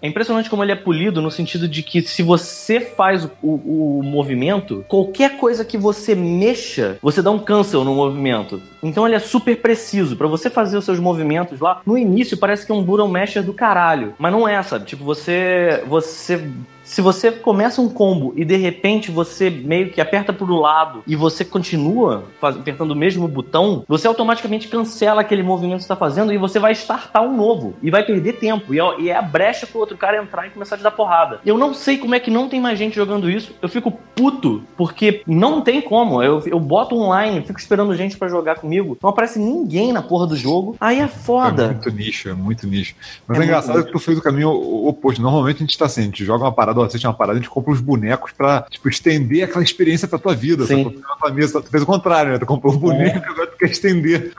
é impressionante como ele é polido no sentido de que se você faz o, o- o movimento, qualquer coisa que você mexa, você dá um cancel no movimento. Então ele é super preciso. Pra você fazer os seus movimentos lá, no início parece que é um Buron Masher do caralho. Mas não é, sabe? Tipo, você. Você. Se você começa um combo e de repente você meio que aperta pro lado e você continua faz- apertando o mesmo botão, você automaticamente cancela aquele movimento que você tá fazendo e você vai startar um novo e vai perder tempo. E é, e é a brecha pro outro cara entrar e começar a te dar porrada. Eu não sei como é que não tem mais gente jogando isso. Eu fico puto porque não tem como. Eu, eu boto online, fico esperando gente pra jogar comigo. Não aparece ninguém na porra do jogo. Aí é É foda. muito nicho, é muito nicho. Mas É é, engraçado que tu fez o caminho oposto. Normalmente a gente tá assim, a gente joga uma parada, ou assiste uma parada, a gente compra uns bonecos pra, tipo, estender aquela experiência pra tua vida. Sim. Sabe? Tua mesa, tu fez o contrário, né? Tu comprou um boneco, agora tu quer estender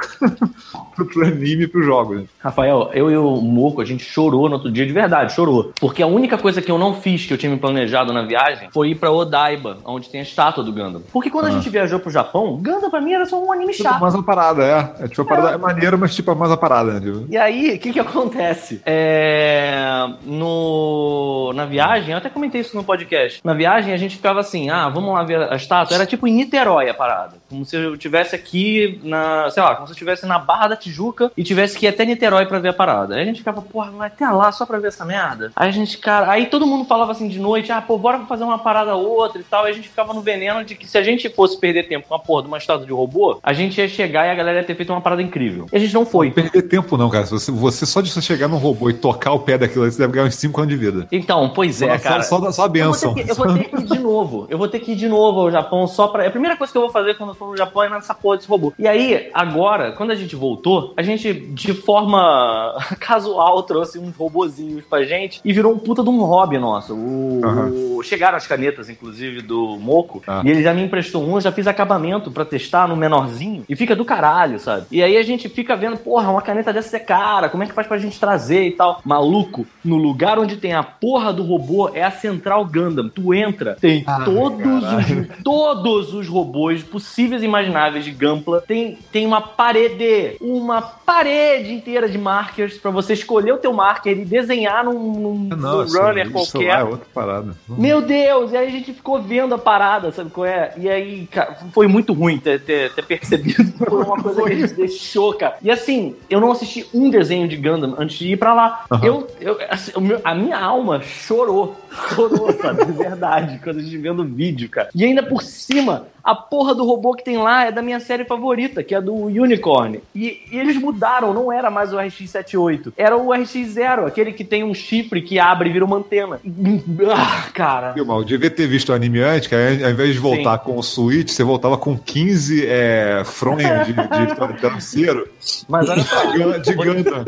pro, pro anime e pro jogo. Né? Rafael, eu e o Moco, a gente chorou no outro dia, de verdade, chorou. Porque a única coisa que eu não fiz, que eu tinha me planejado na viagem, foi ir pra Odaiba, onde tem a estátua do Gundam. Porque quando a gente viajou pro Japão, Gundam pra mim era só um anime Tipo, chato. mais uma parada, é. É tipo, a parada é maneira, mas tipo, é mais uma parada, né? Tipo, E aí, o que que acontece? É, no, na viagem, até comentei isso no podcast. Na viagem, a gente ficava assim, ah, vamos lá ver a estátua. Era tipo em Niterói a parada. Como se eu tivesse aqui na, sei lá, como se eu estivesse na Barra da Tijuca e tivesse que ir até Niterói pra ver a parada. Aí a gente ficava, porra, vai até lá só pra ver essa merda. Aí a gente, cara, aí todo mundo falava assim de noite, ah, pô, bora fazer uma parada ou outra e tal. Aí a gente ficava no veneno de que se a gente fosse perder tempo com a porra de uma estátua de robô, a gente ia chegar e a galera ia ter feito uma parada incrível. E a gente não foi. Não perder tempo, não, cara. Você, você só de você chegar num robô e tocar o pé daquilo você deve ganhar uns 5 anos de vida. Então, pois é, só, cara. só, só, só a Eu benção. vou, ter que, eu vou ter que ir de novo. Eu vou ter que ir de novo ao Japão só pra. A primeira coisa que eu vou fazer quando eu no Japão é nessa porra desse robô. E aí, agora, quando a gente voltou, a gente, de forma casual, trouxe uns robozinhos pra gente e virou um puta de um hobby nosso. O, Aham. o- Chegaram as canetas, inclusive, do Moco, Ah. e ele já me emprestou um, eu já fiz acabamento pra testar no menorzinho, e fica do caralho, sabe? E aí a gente fica vendo, porra, uma caneta dessa é cara, como é que faz pra gente trazer e tal? Maluco, no lugar onde tem a porra do robô é a Central Gundam. Tu entra, tem todos, os, todos os robôs possíveis e imagináveis de Gampla. Tem, tem uma parede, uma parede inteira de markers pra você escolher o teu marker e desenhar num, num- isso- runner isso qualquer. lá é outra parada. Meu Deus! E aí a gente ficou vendo a parada, sabe qual é? E aí, cara, foi muito ruim ter, ter, ter percebido que foi uma coisa que a gente deixou, cara. E assim, eu não assisti um desenho de Gundam antes de ir pra lá. Eu, eu, assim, a minha alma chorou. Chorou, sabe? De verdade, quando a gente vendo o vídeo, cara. E ainda por cima, a porra do robô que tem lá é da minha série favorita, que é do Unicorn. E, e eles mudaram, não era mais o RX-78. Era o RX-0, aquele que tem um chifre que abre e vira uma antena. Ah, cara. Viu, mal, eu devia ter visto o anime antes, que ao invés de voltar com o Switch, você voltava com 15 é, fronhos de, de travesseiro Mas olha só, de Gundam,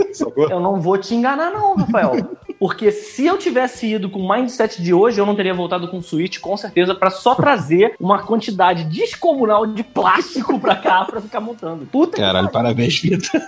eu não vou te enganar, não, Rafael. porque se eu tivesse ido com o mindset de hoje, eu não teria voltado com o Switch, com certeza, pra só trazer uma quantidade descomunal de plástico pra cá pra ficar montando. Puta que Caralho, pariu. parabéns, Vitor.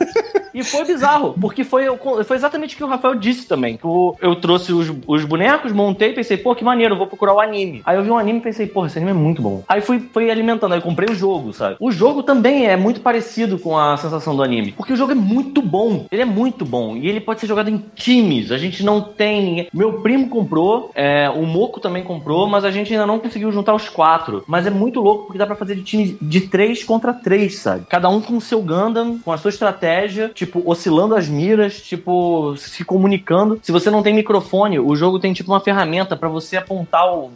E foi bizarro, porque foi, foi exatamente o que o Rafael disse também. Que eu, eu trouxe os, os bonecos, montei, pensei, pô, que maneiro, vou procurar o anime. Aí eu vi um anime e pensei, pô, esse anime é muito bom. Aí fui, fui alimentando, aí comprei o jogo, sabe? O jogo também é muito parecido com a sensação do anime, porque o jogo é muito bom. Ele é muito bom e ele pode ser jogado em times. A gente não tem. Meu primo comprou, é, o Moco também comprou, mas a gente ainda não conseguiu juntar os quatro. Mas é muito louco porque dá pra fazer de time de três contra três, sabe? Cada um com o seu Gundam, com a sua estratégia, tipo, oscilando as miras, tipo, se comunicando. Se você não tem microfone, o jogo tem tipo uma ferramenta pra você apontar o.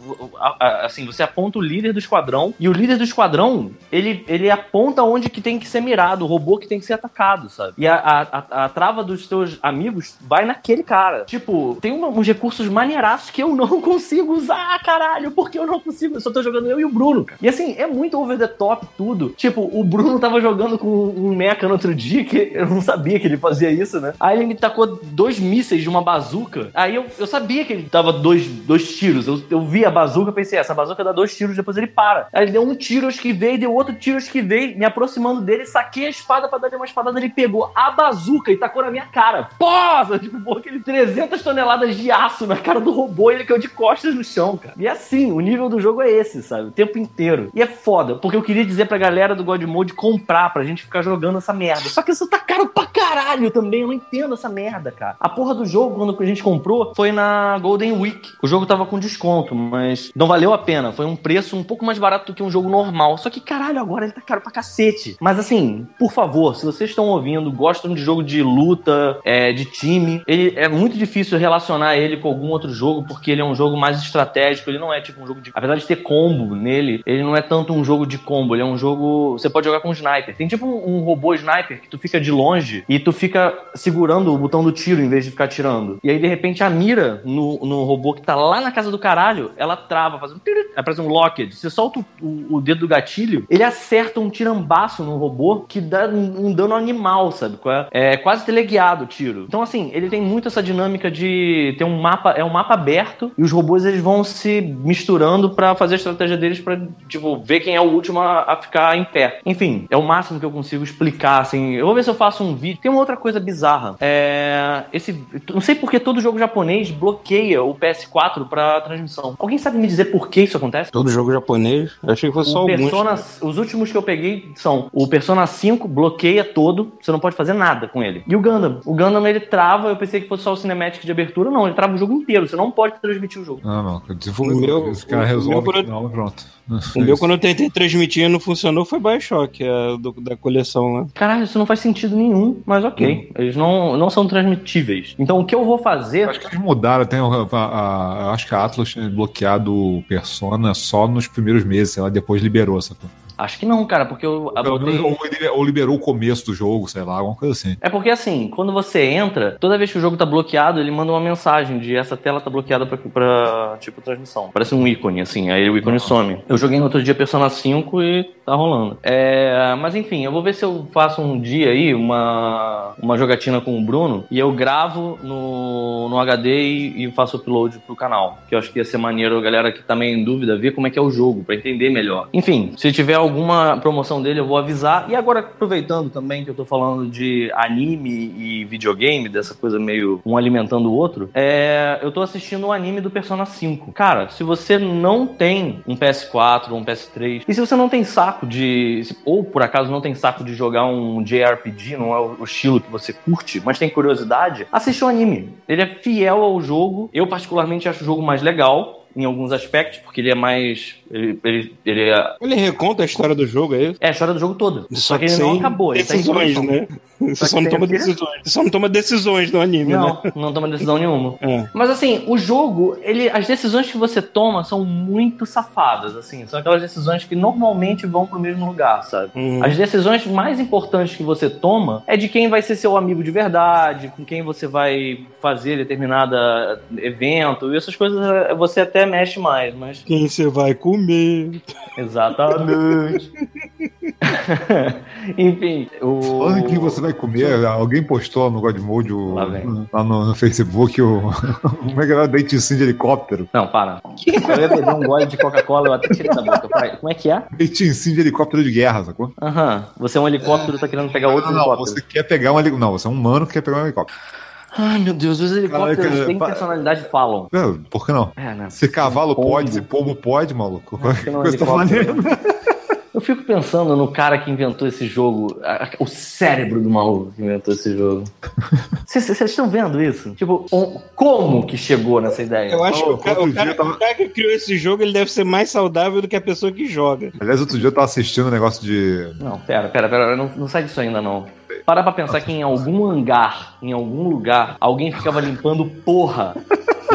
assim, você aponta o líder do esquadrão e o líder do esquadrão, ele, ele aponta onde que tem que ser mirado, o robô que tem que ser atacado, sabe? E a, a, a- a trava dos teus amigos vai naquele cara. Tipo, tem uma- uns recursos maneiraços que eu não consigo usar, caralho, porque eu não consigo. Eu só tô jogando eu e o Bruno, cara. E assim, é muito over the top tudo. Tipo, o Bruno tava jogando com um mecha no outro dia que eu não sabia que ele fazia isso, né? Aí ele me tacou dois mísseis de uma bazuca. Aí eu, eu sabia que ele dava dois, dois tiros. Eu, eu vi a bazuca, pensei, essa bazuca dá dois tiros, depois ele para. Aí ele deu um tiro, eu esquivei, deu outro tiro, eu esquivei, me aproximando dele, saquei a espada pra dar uma espadada, ele pegou a bazuca e tacou na minha cara. Pô! Tipo, pô, aquele 300 toneladas de aço na cara do robô e ele caiu de costas no chão, cara. E assim, o nível do jogo é esse, sabe? O tempo inteiro. E é foda, porque eu queria dizer pra galera do God Mode comprar pra gente ficar jogando essa merda. Só que isso tá caro pra caralho também, eu não entendo essa merda, cara. A porra do jogo, quando a gente comprou, foi na Golden Week. O jogo tava com desconto, mas não valeu a pena. Foi um preço um pouco mais barato do que um jogo normal. Só que, caralho, agora ele tá caro pra cacete. Mas assim, por favor, se vocês estão ouvindo, gostam de jogo de luta, é, de time, ele é muito difícil relacionar ele com algum outro jogo, porque ele é um jogo mais estratégico, ele não é tipo um jogo de. Apesar de ter combo nele, ele não é tanto um jogo de combo, ele é um jogo. Você pode jogar com um sniper. Tem tipo um, um robô sniper que tu fica de longe e tu fica segurando o botão do tiro em vez de ficar tirando. E aí, de repente, a mira no, no robô que tá lá na casa do caralho, ela trava, faz um. Aparece um locked. Você solta o, o- o dedo do gatilho, ele acerta um tirambaço no robô que dá um, um dano animal, sabe? É, É quase teleguiado o tiro. Então, assim, ele tem muito essa dinâmica de ter um mapa, é um mapa aberto e os robôs eles vão se misturando pra fazer a estratégia deles pra, tipo, ver quem é o último a, a ficar em pé. Enfim, é o máximo que eu consigo explicar, assim. Eu vou ver se eu faço um vídeo. Tem uma outra coisa bizarra. É. Esse. Não sei porque todo jogo japonês bloqueia o PS4 pra transmissão. Alguém sabe me dizer por que isso acontece? Todo jogo japonês? Eu achei que fosse só O alguns. Persona, os últimos que eu peguei são o Persona 5 bloqueia todo, você não pode fazer nada com ele. E o Gundam. O Gundam ele trava, eu pensei que fosse só o cinematic de abertura, não, ele trava o jogo inteiro, você não pode transmitir o jogo. Não, não. O Desenvolvedor. meu- Esse cara o resolve meu que não, pronto. O meu, quando eu tentei transmitir e não funcionou, foi Bioshock, a do- da coleção lá. Caralho, isso não faz sentido nenhum, mas ok. Eles não, não são transmitíveis. Então o que eu vou fazer. Acho que eles mudaram, tem a, a- a- acho que a Atlas tinha bloqueado o Persona só nos primeiros meses, sei lá, depois liberou essa coisa. Acho que não, cara, porque eu Pelo menos, ou, liberou o começo do jogo, sei lá, alguma coisa assim. É porque assim, quando você entra, toda vez que o jogo tá bloqueado, ele manda uma mensagem de essa tela tá bloqueada pra, pra tipo transmissão. Parece um ícone, assim, aí o ícone some. Eu joguei no outro dia Persona 5 e tá rolando. É, mas enfim, eu vou ver se eu faço um dia aí uma, uma jogatina com o Bruno e eu gravo no, no HD e, e faço upload pro canal. Que eu acho que ia ser maneiro a galera que tá meio em dúvida ver como é que é o jogo, pra entender melhor. Enfim, se tiver alguma promoção dele, eu vou avisar. E agora, aproveitando também que eu tô falando de anime e videogame, dessa coisa meio um alimentando o outro, é, eu tô assistindo o anime do Persona 5. Cara, se você não tem um PS4 ou um PS3, e se você não tem saco de. ou por acaso não tem saco de jogar um JRPG, não é o estilo que você curte, mas tem curiosidade, assiste o anime. Ele é fiel ao jogo. Eu, particularmente, acho o jogo mais legal. Em alguns aspectos, porque ele é mais. Ele, ele, ele é. Ele reconta a história do jogo, é isso? É a história do jogo todo. Só, que ele não acabou. Ele tá decisões, né? Você Só só, não toma decisões. Você só não toma decisões no anime, Não, né? não toma decisão nenhuma. É. Mas assim, o jogo, ele, as decisões que você toma são muito safadas, assim. São aquelas decisões que normalmente vão pro mesmo lugar, sabe? Hum. As decisões mais importantes que você toma é de quem vai ser seu amigo de verdade, com quem você vai fazer determinada evento, e essas coisas eh, você até mexe mais, mas Quem você vai comer? Comer. Exatamente. Enfim, o. Falando que você vai comer, alguém postou no Godmode o- Lá no, no Facebook o. Como é que era? Dente sim de helicóptero. Não, para. Eu ia beber um gole de Coca-Cola, eu até tirei da boca. Vai, Como é que é? Dente sim de helicóptero de guerra, sacou? Aham. Você é um helicóptero, tá querendo pegar outro não, não, helicóptero. você quer pegar um helicóptero. Não, você é um humano que quer pegar um helicóptero. Ai, meu Deus, os helicópteros têm pa- personalidade e falam. É, por que não? É, né? Se cavalo Pombo. pode, se pombo pode, maluco. Que não é. Eu fico pensando no cara que inventou esse jogo, a- a- o cérebro do maluco que inventou esse jogo. Vocês estão vendo isso? Tipo, um- como que chegou nessa ideia? Eu acho que o cara, o, cara, dia tava- o cara que criou esse jogo ele deve ser mais saudável do que a pessoa que joga. Aliás, outro dia eu tava assistindo um negócio de. Não, pera, pera, pera, não, não sai disso ainda não. Para pra pensar que em algum hangar, em algum lugar, alguém ficava limpando porra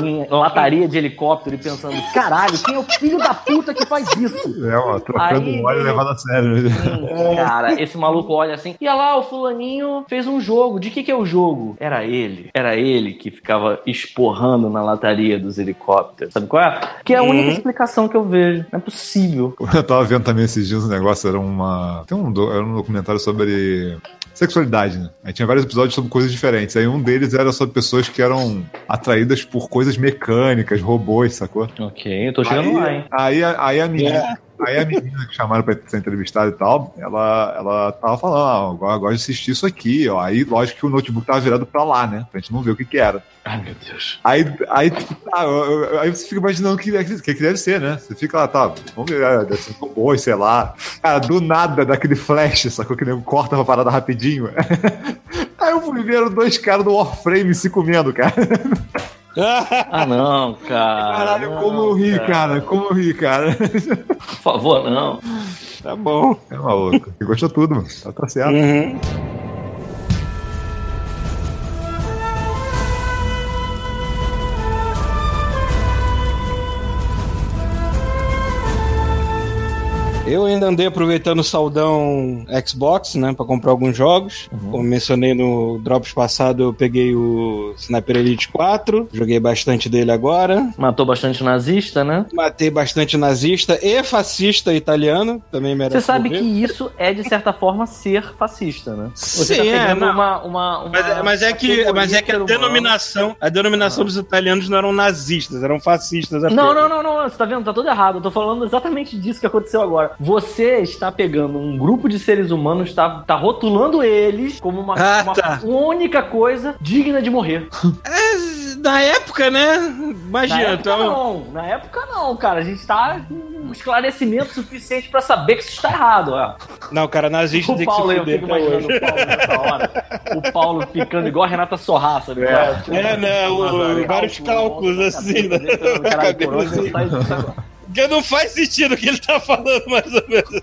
em lataria de helicóptero e pensando, caralho, quem é o filho da puta que faz isso? É, ó, trocando Aí, óleo levado a sério. Hum, Cara, esse maluco olha assim, e olha lá, o fulaninho fez um jogo. De que que é o jogo? Era ele. Era ele que ficava esporrando na lataria dos helicópteros. Sabe qual é? Que é a única explicação que eu vejo. Não é possível. Eu tava vendo também esses dias um negócio, era uma. Tem um, do- era um documentário sobre sexualidade, né? Aí tinha vários episódios sobre coisas diferentes. Aí um deles era sobre pessoas que eram atraídas por coisas mecânicas, robôs, sacou? Ok, eu tô chegando aí, lá, hein? Aí, a- aí a menina. Aí a menina que chamaram pra ser entrevistada e tal, ela, ela tava falando, ah, agora eu gosto de assistir isso aqui, ó. Aí, lógico que o notebook tava virado pra lá, né? Pra gente não ver o que que era. Ai, meu Deus. Aí, aí, eu- aí você fica imaginando o que, o que que deve ser, né? Você fica lá, tá, vamos ver, ah, deve ser um robô, sei lá. Cara, do nada, daquele flash, sacou? Que nego corta uma parada rapidinho. Aí eu fui ver dois caras do Warframe se comendo, cara. Ah, não, cara. Caralho, não, como eu ri, cara. Como eu ri, cara. Por favor, não. Tá bom. É maluco. Você gostou tudo, mano. Tá, tá certo. Uhum. Eu ainda andei aproveitando o saudão Xbox, né, pra comprar alguns jogos. Como mencionei no Drops passado, eu peguei o Sniper Elite 4, joguei bastante dele agora. Matou bastante nazista, né? Matei bastante nazista e fascista italiano, também merece Você sabe que isso é, de certa forma, ser fascista, né? Você Sim, tá é, pegando uma, uma, uma Mas, é- mas é que, mas é que a denominação, a denominação dos italianos não eram nazistas, eram fascistas. apenas. Não, não, não, não, você tá vendo? Tá tudo errado. Eu tô falando exatamente disso que aconteceu agora. Você está pegando um grupo de seres humanos, tá, tá rotulando eles como uma, Ah, uma tá. única coisa digna de morrer. É, na época, né? Na Imagina, época então. não, na época não, cara. A gente tá com esclarecimento suficiente pra saber que isso está errado, ó. Não, cara, nazista O tem que se Paulo, eu fuder fico até imaginando o Paulo nessa hora. O Paulo ficando igual a Renata Sorra, sabe? É, né? o- vários cálculos assim, né? Na Caralho, cabeça, por onde assim. eu saio disso agora? Porque não faz sentido o que ele tá falando, mais ou menos.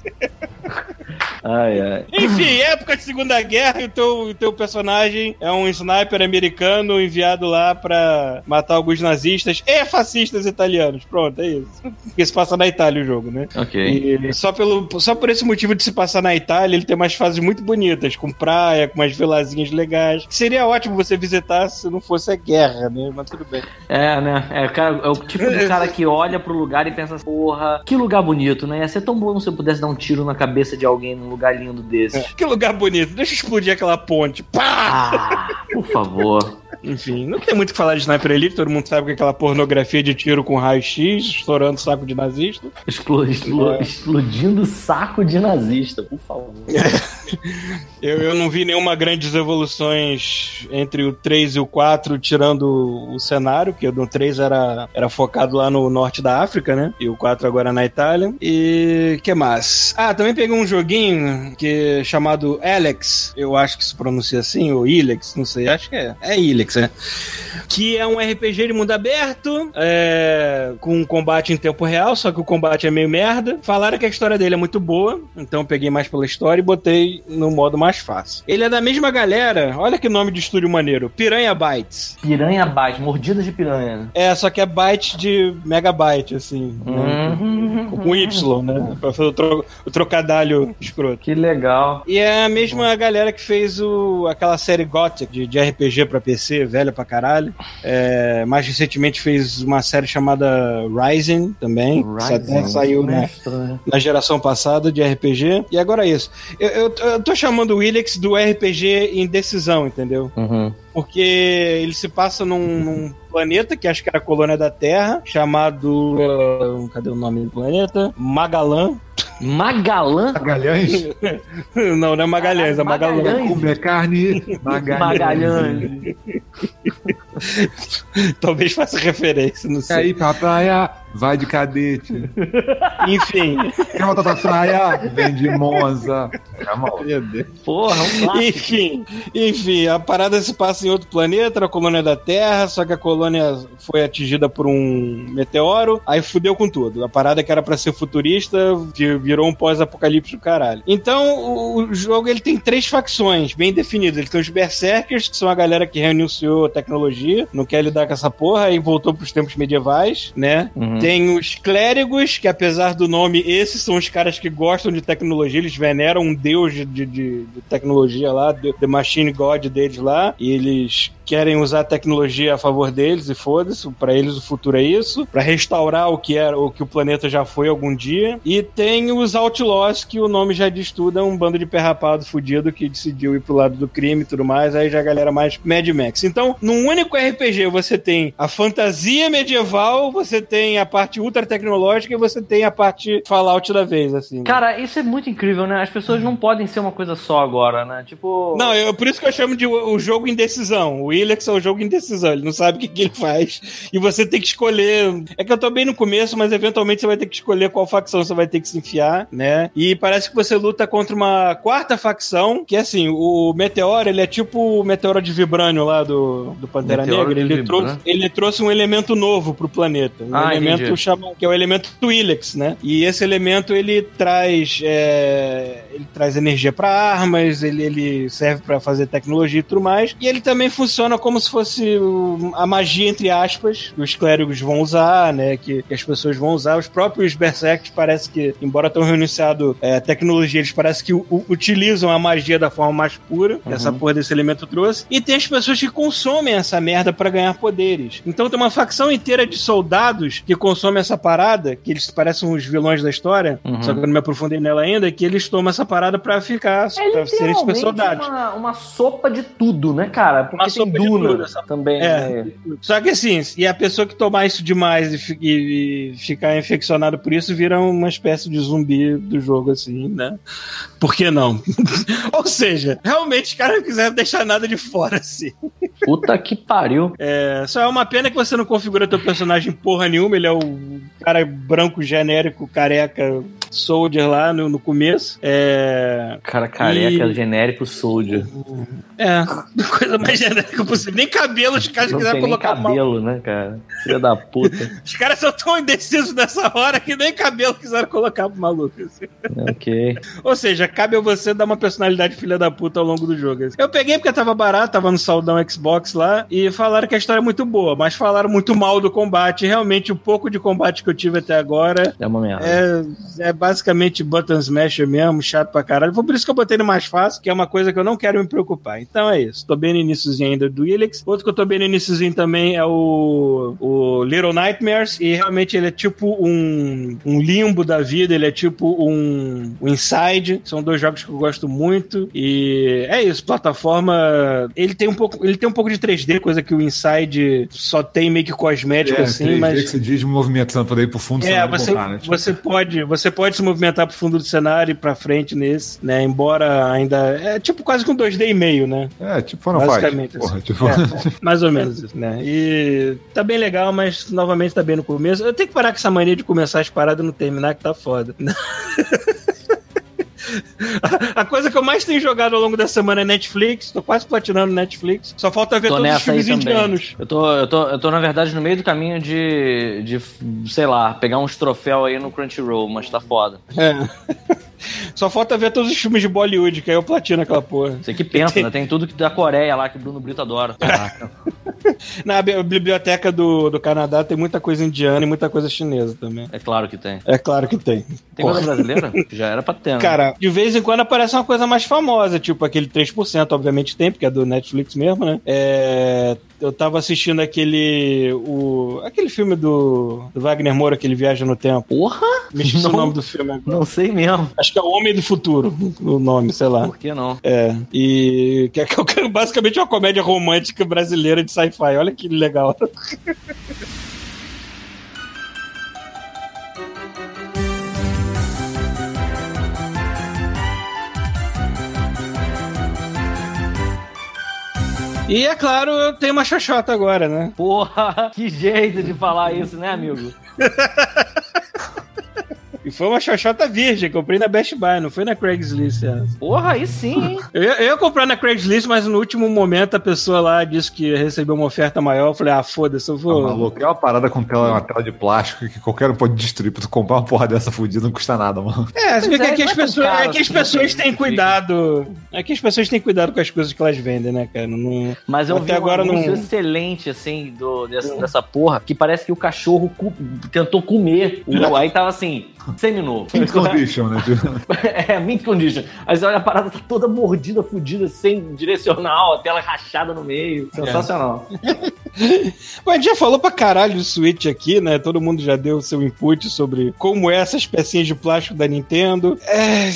Ai, ai. Enfim, época de Segunda Guerra e o teu, o teu personagem é um sniper americano enviado lá pra matar alguns nazistas e fascistas italianos. Pronto, é isso. Porque se passa na Itália o jogo, né? Ok. E só, pelo, só por esse motivo de se passar na Itália, ele tem umas fases muito bonitas, com praia, com umas vilazinhas legais. Seria ótimo você visitar se não fosse a guerra, né? Mas tudo bem. É, né? É, o cara- é o tipo de cara que olha pro lugar e pensa assim, porra, que lugar bonito, né? Ia ser tão bom se eu pudesse dar um tiro na cabeça de alguém num lugar lindo desses. Que lugar bonito. Deixa eu explodir aquela ponte. Pá! Ah, por favor. Enfim, não tem muito o que falar de Sniper Elite, todo mundo sabe que é aquela pornografia de tiro com raio-x, estourando saco de nazista. Explo- explo- Explodindo saco de nazista, por favor. Eu, eu não vi nenhuma grandes evoluções entre o 3 e o 4, tirando o cenário, que o 3 era, era focado lá no norte da África, né? E o 4 agora na Itália. E que mais? Ah, também peguei um joguinho que chamado Alex, eu acho que se pronuncia assim, ou Ilex, não sei, acho que é. É Ilex, né? Que é um RPG de mundo aberto, é, com combate em tempo real, só que o combate é meio merda. Falaram que a história dele é muito boa, então peguei mais pela história e botei no modo mais fácil. Ele é da mesma galera, olha que nome de estúdio maneiro, Piranha Bytes. Piranha bate, mordidas de piranha. né? É, só que é byte de megabyte, assim, né? Hum, com Y, né? Pra fazer o, tro- o trocadalho escroto. que legal. E é a mesma galera que fez o, aquela série Gothic de, de RPG pra PC, velha pra caralho. É, mais recentemente fez uma série chamada Rising também. que até saiu né? na, Estranho. na geração passada de RPG. E agora é isso. Eu, eu, eu tô chamando o Willix do RPG em decisão, entendeu? Uhum. Porque ele se passa num, num planeta que acho que era a colônia da Terra, chamado. uh, cadê o nome do planeta? Magalã. Magalã? Magalhães? não, não é Magalhães, é Magalã. Magalhães. Comer carne. Magalhães. Magalhães. Talvez faça referência, não sei. ir pra praia? Vai de cadete. Enfim. Quer voltar pra praia? Vem de Monza. Calma, Porra, um clássico. enfim, enfim, a parada se passa em outro planeta, na colônia da Terra, só que a colônia foi atingida por um meteoro, aí fudeu com tudo. A parada que era pra ser futurista vi- virou um pós-apocalipse do caralho. Então, o, o jogo ele tem três facções bem definidas. Ele tem os Berserkers, que são a galera que renunciou a tecnologia, não quer lidar com essa porra, e voltou pros tempos medievais, né? Uhum. Tem os clérigos, que apesar do nome, esses são os caras que gostam de tecnologia, eles veneram um deus de, de, de- tecnologia lá, the Machine God deles lá, e eles querem usar a tecnologia a favor deles e foda-se, pra eles o futuro é isso, pra restaurar o que era o que o planeta já foi algum dia. E tem os Outlaws, que o nome já diz tudo, é um bando de perrapado fudido que decidiu ir pro lado do crime e tudo mais, aí já a galera mais Mad Max. Então, num único RPG você tem a fantasia medieval, você tem a parte ultra tecnológica e você tem a parte Fallout da vez, assim. Cara, isso é muito incrível, né? As pessoas não podem ser uma coisa só agora, né? Tipo. Não, eu, por isso que eu chamo de o, o jogo indecisão. O Ilex é o jogo indecisão. Ele não sabe o que, que ele faz. E você tem que escolher. É que eu tô bem no começo, mas eventualmente você vai ter que escolher qual facção você vai ter que se enfiar, né? E parece que você luta contra uma quarta facção, que é assim, o Meteoro, ele é tipo o Meteoro de Vibrânio lá do, do Pantera Meteoro Negra. Ele trouxe, ele trouxe um elemento novo pro planeta. Um Ah, elemento chama, que é o elemento Twi'leks, né? E esse elemento ele traz é, ele traz energia para armas, ele, ele serve para fazer tecnologia e tudo mais. E ele também funciona como se fosse a magia entre aspas que os clérigos vão usar, né? Que, que as pessoas vão usar. Os próprios berserks parece que, embora tenham renunciado é, tecnologia, eles parece que u- utilizam a magia da forma mais pura que essa porra desse elemento trouxe. E tem as pessoas que consomem essa merda para ganhar poderes. Então tem uma facção inteira de soldados que consomem essa parada, que eles parecem os vilões da história, Uhum. só que eu não me aprofundei nela ainda, que eles tomam essa parada pra ficar, É pra serem super soldados. uma, uma sopa de tudo, né, cara? Porque Uma tem Duna tudo, essa- também. É. né? Só que assim, e a pessoa que tomar isso demais e, e- e ficar infeccionado por isso vira uma espécie de zumbi do jogo, assim, né? Por que não? Ou seja, realmente os caras não quiseram deixar nada de fora, assim. Puta que pariu. É, só é uma pena que você não configura teu personagem porra nenhuma, ele é o cara branco genérico, careca, soldier lá no, no começo. É. Cara careca, E- genérico soldier. É, coisa mais genérica possível. Nem cabelo os caras quiseram tem nem colocar mal. cabelo, né, cara? Filha da puta. Os caras são tão indecisos nessa hora que nem cabelo quiseram colocar pro maluco. assim. ok. Ou seja, cabe a você dar uma personalidade filha da puta ao longo do jogo. assim. Eu peguei porque tava barato, tava no saldão Xbox lá, e falaram que a história é muito boa, mas falaram muito mal do combate. Realmente, o pouco de combate que eu tive até agora É uma merda. é, é basicamente button smasher mesmo, chato pra caralho. Foi por isso que eu botei no mais fácil, que é uma coisa que eu não quero me preocupar. Então é isso. Tô bem no iníciozinho ainda do Helix. Outro que eu tô bem no iníciozinho também é o, o Little Nightmares, e realmente ele é tipo um, um limbo da vida, ele é tipo um, um Inside. São dois jogos que eu gosto muito. E é isso, plataforma. Ele tem um pouco, ele tem um pouco de 3D, coisa que o Inside só tem meio que cosmético, É, assim, 3D mas. que você diz movimentando pra ir pro fundo, É, você, voltar, né? Tipo, você pode, você pode se movimentar pro fundo do cenário e pra frente nesse, né? Embora ainda é tipo quase com 2D e meio, né? É, tipo Final Basicamente. Porra, assim. tipo... É, mais ou menos isso, né? E tá bem legal, mas novamente tá bem no começo. Eu tenho que parar com essa mania de começar as paradas e não terminar, que tá foda. A coisa que eu mais tenho jogado ao longo da semana é Netflix. Tô quase platinando Netflix. Só falta ver Tô todos os filmes indianos. Eu tô, eu, tô, eu tô, na verdade, no meio do caminho de, de, sei lá, pegar uns troféus aí no Crunchyroll, mas tá foda. É. Só falta ver todos os filmes de Bollywood, que aí eu platino aquela porra. Você que pensa, né? Tem tudo que da Coreia lá que o Bruno Brito adora. Na bi- biblioteca do, do Canadá tem muita coisa indiana e muita coisa chinesa também. É claro que tem. É claro que tem. Tem coisa brasileira? Já era pra ter, né? Cara, de vez em quando aparece uma coisa mais famosa, tipo aquele 3%, obviamente tem, porque é do Netflix mesmo, né? É, eu tava assistindo aquele. O, aquele filme do, do Wagner Moura que ele viaja no tempo. Porra! Me esqueci o Não. nome do filme agora. Não sei mesmo. Acho que é o Homem do Futuro, o nome, sei lá. Por que não? É, e que é basicamente uma comédia romântica brasileira de sci-fi. Olha que legal. E é claro, eu tenho uma xoxota agora, né? Porra, que jeito de falar isso, né, amigo? E foi uma xoxota virgem, comprei na Best Buy, não foi na Craigslist. essa. Porra, aí sim, hein? Eu ia, eu ia comprar na Craigslist, mas no último momento a pessoa lá disse que recebeu uma oferta maior. Eu falei, ah, foda-se, eu vou. maluco, é uma parada com tela, uma tela de plástico que qualquer um pode destruir. Pra tu comprar uma porra dessa fudida não custa nada, mano. É, você vê que é, aqui não as é tão pessoas, caro é que as assim, pessoas né? têm cuidado. Aqui as pessoas têm cuidado com as coisas que elas vendem, né, cara? Não, Mas eu Até vi um agora não- excelente, assim, do, dessa, dessa porra, que parece que o cachorro cu- tentou comer. O, aí tava assim, seminovo. Mint condition, né? É, mint condition. Aí você olha a parada tá toda mordida, fudida, sem direcional, a tela rachada no meio. Sensacional. Bom, a gente já falou pra caralho do Switch aqui, né? Todo mundo já deu seu input sobre como é essas pecinhas de plástico da Nintendo. É,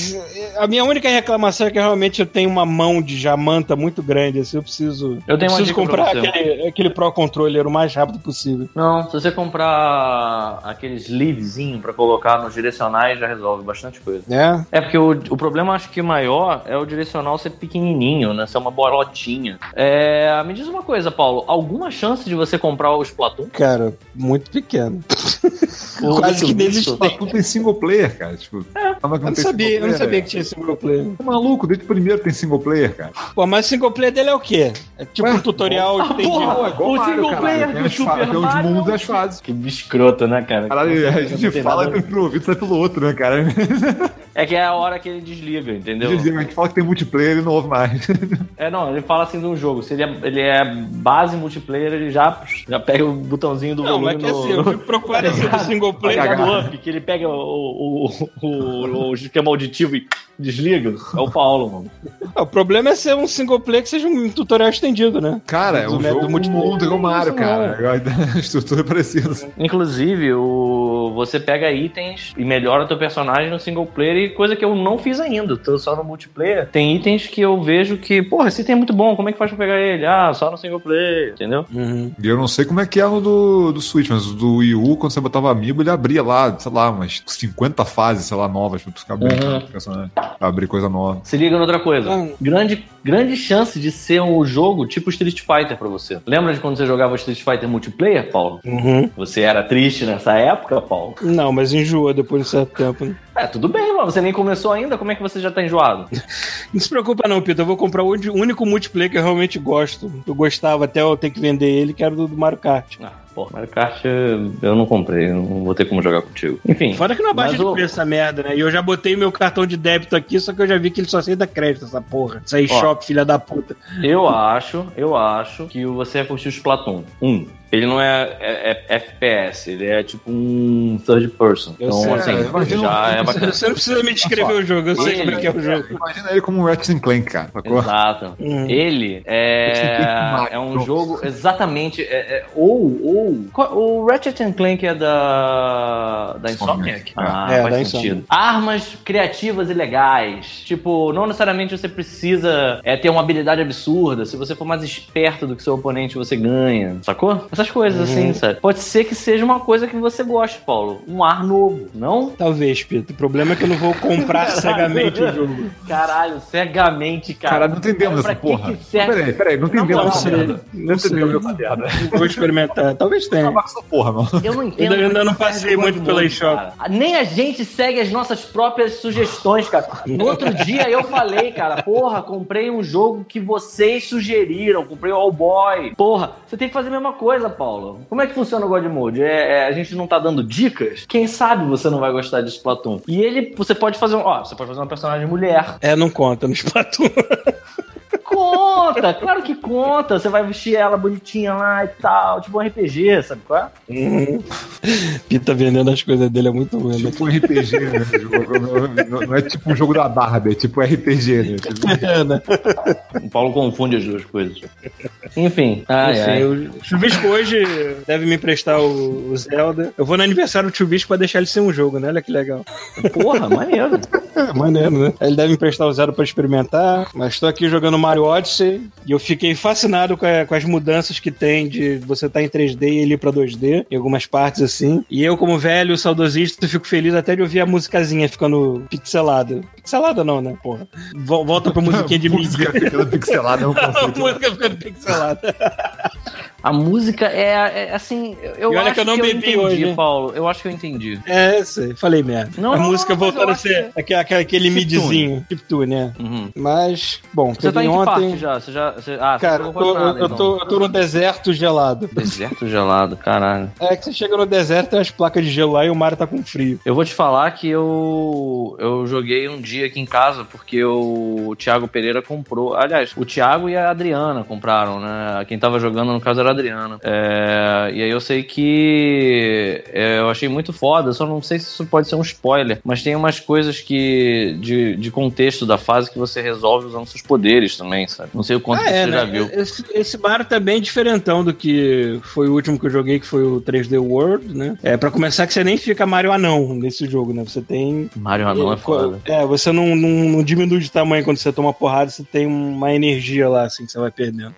a minha única reclamação é que realmente eu tenho uma mão de jamanta muito grande, assim, eu preciso. Eu tenho preciso comprar aquele, aquele Pro Controller o mais rápido possível. Não, se você comprar aqueles sleevezinhos pra colocar nos direcionais, já resolve bastante coisa. Né? É porque o, o problema, acho que maior, é o direcional ser pequenininho, né? Ser uma bolotinha. É, me diz uma coisa, Paulo. Alguma chance de você comprar o Splatoon? Cara, muito pequeno. Quase que existe. tudo tem single player, cara. Tipo, é. Eu não sabia, eu não sabia que tinha single player. Tá maluco, desde o primeiro tem single player, cara. Pô, mas o single player dele é o quê? É tipo Ué, um tutorial Ah, porra! igual O Mario, single caralho. player Tem do Super Tem os Mario. mundos e as fases. Que biscroto, né, cara? Caralho, a gente tem fala nada- pelo ouvido, sai pelo outro, né, cara? É que é a hora que ele desliga, entendeu? A gente fala que tem multiplayer, ele não ouve mais. É, não, ele fala assim de um jogo. Se ele é, ele é base multiplayer, ele já, já pega o botãozinho do Não, volume mas que no... assim, eu fui procurar do single player. ligado o up, que ele pega o, o, o, o, o esquema auditivo e desliga. É o Paulo, mano. O problema é ser um single player que seja um tutorial estendido, né? Cara, é Do um método jogo multiplayer. mundo igual Mario, Isso cara. A estrutura é parecida. Inclusive, o, você pega itens e melhora teu personagem no single player, e coisa que eu não fiz ainda. Tô só no multiplayer. Tem itens que eu vejo que, porra, esse item é muito bom, como é que faz pra pegar ele? Ah, só no single player, entendeu? E eu não sei como é que é no do, do Switch, mas o do Wii U, quando você botava amiibo, ele abria lá, sei lá, umas 50 fases, sei lá, novas pra tu ficar Uhum. personagem. Pra abrir coisa nova. Se liga noutra coisa. Hum. Grande, grande chance de ser um jogo tipo Street Fighter pra você. Lembra de quando você jogava Street Fighter multiplayer, Paulo? Uhum. Você era triste nessa época, Paulo? Não, mas enjoa depois de certo tempo. Né? É, tudo bem, mano. Você nem começou ainda, como é que você já tá enjoado? Não se preocupa não, Peter. Eu vou comprar o único multiplayer que eu realmente gosto. Eu gostava até eu ter que vender ele, que era do do Mario Kart. Ah, pô, Mario Kart eu não comprei, eu não vou ter como jogar contigo. Enfim. Fora que não abaixa de o- preço essa merda, né? E eu já botei meu cartão de débito aqui, só que eu já vi que ele só aceita crédito, essa porra. Isso aí, Ó. shop, filha da puta. Eu acho, eu acho que você vai curtir o Splatoon. Um, ele não é, é- é FPS, ele é tipo um third person. Eu então, sei, assim, é, imagina já é bacana. Você não precisa me descrever o jogo, eu sei Ele- como é que é o jogo. Imagina ele como um Ratchet Clank, cara. Sacou? Exato. Hum. Ele é, é um jogo exatamente. é- é- ou, ou. O Ratchet and Clank é da. da Insomniac? Insomniac, Ah, é. É, faz da sentido. Insomniac. Armas criativas e legais. Tipo, não necessariamente você precisa é, ter uma habilidade absurda. Se você for mais esperto do que seu oponente, você ganha. Sacou? Essas coisas assim, sabe? Pode ser que seja uma coisa que você goste, Paulo. Um ar novo, não? Talvez, Peter. O problema é que eu não vou comprar cegamente o jogo. Caralho, cegamente, cara. Cara, não entendemos essa que porra. que serve? Peraí, peraí, não entendemos essa não merda. Não entendemos essa merda. Vou experimentar. Talvez tenha. Essa porra. Eu não entendo. Ainda- ainda não passei muito pela eShop. Nem a gente segue as nossas próprias sugestões, cara. No outro dia eu falei, cara, porra, comprei um jogo que vocês sugeriram, comprei o All Boy. Porra, você tem que fazer a mesma coisa, Paulo. Como é que funciona o God Mode? É, é, a gente não tá dando dicas? Quem sabe você não vai gostar de Splatoon? E ele, você pode fazer um, ó, você pode fazer uma personagem mulher. É, não conta no Splatoon. Conta, claro que conta. Você vai vestir ela bonitinha lá e tal, tipo um RPG, sabe qual é? Uhum. Pita vendendo as coisas dele é muito ruim, né? Tipo um RPG, né? Jogo- não, não é tipo um jogo da Barbie, é tipo RPG, né? Tipo, É, né? O Paulo confunde as duas coisas. Enfim, ai, Enfim, ai. o Chubisco hoje deve me emprestar o, o Zelda. Eu vou no aniversário do Chubisco pra deixar ele ser um jogo, né? Olha que legal. Porra, maneiro. É, maneiro, né? Ele deve me emprestar o Zelda pra experimentar, mas tô aqui jogando Mario Odyssey e eu fiquei fascinado com, a- com as mudanças que tem de você estar em 3D e ele ir pra 2D, em algumas partes assim. E eu, como velho saudosista, fico feliz até de ouvir a musicazinha ficando pixelada. Pixelada não, né? Porra. Vol- Volta pra musiquinha de música mídia. ficando pixelada é um A conceito. música ficando pixelada. A música é, é, assim. Eu E olha acho que eu não eu bebi entendi, hoje? Paulo. Eu acho que eu entendi. É, sei, falei merda. Não, a não, música não, voltando eu a ser aquele, aquele, aquele midzinho, chiptune, né? Uhum. Mas, bom, Você tá em que ontem. parte já? Você já. Você, ah, Cara, você eu tô, nada, eu, então. tô, eu tô no deserto gelado. Deserto gelado, caralho. É que você chega no deserto, tem as placas de gelo lá e o mar tá com frio. Eu vou te falar que eu eu joguei um dia aqui em casa porque o Thiago Pereira comprou. Aliás, o Thiago e a Adriana compraram, né? Quem tava jogando no caso era a Adriana. É, e aí eu sei que é, eu achei muito foda, só não sei se isso pode ser um spoiler, mas tem umas coisas que de, de contexto da fase que você resolve usando seus poderes também, sabe? Não sei o quanto Ah, que é, você já né? viu. Esse, esse Mario tá bem diferentão do que foi o último que eu joguei, que foi o 3D World, né? É, pra começar que você nem fica Mario Anão nesse jogo, né? Você tem... Mario Anão é foda. É, você não, não, não diminui de tamanho quando você toma porrada, você tem uma energia lá, assim, que você vai perdendo.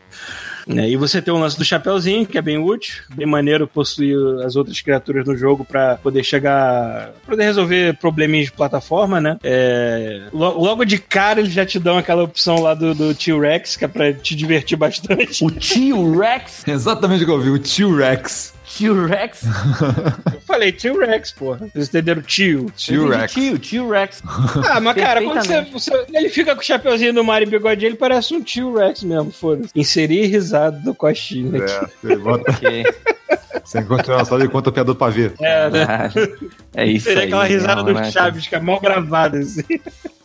É, e você tem o lance do Chapeuzinho, que é bem útil, bem maneiro possuir as outras criaturas no jogo pra poder chegar. poder resolver probleminhas de plataforma, né? É, lo- logo de cara eles já te dão aquela opção lá do, do T-Rex, que é pra te divertir bastante. O T-Rex, Exatamente o que eu vi, o T-Rex. T-Rex, Eu falei T-Rex, porra. Vocês entenderam tio? T-Rex. Tio, T-Rex. Ah, mas cara, quando você, você- Ele fica com o chapeuzinho do Mario e bigode, ele parece um T-Rex mesmo, foda-se. Inserir risado do Coxinha. É, você bota, Ok. sem continuar só ele conta a piada pra ver. É, né? Caralho. É isso Seria aí. aquela risada não, do né, Chaves, que é mal gravada, assim.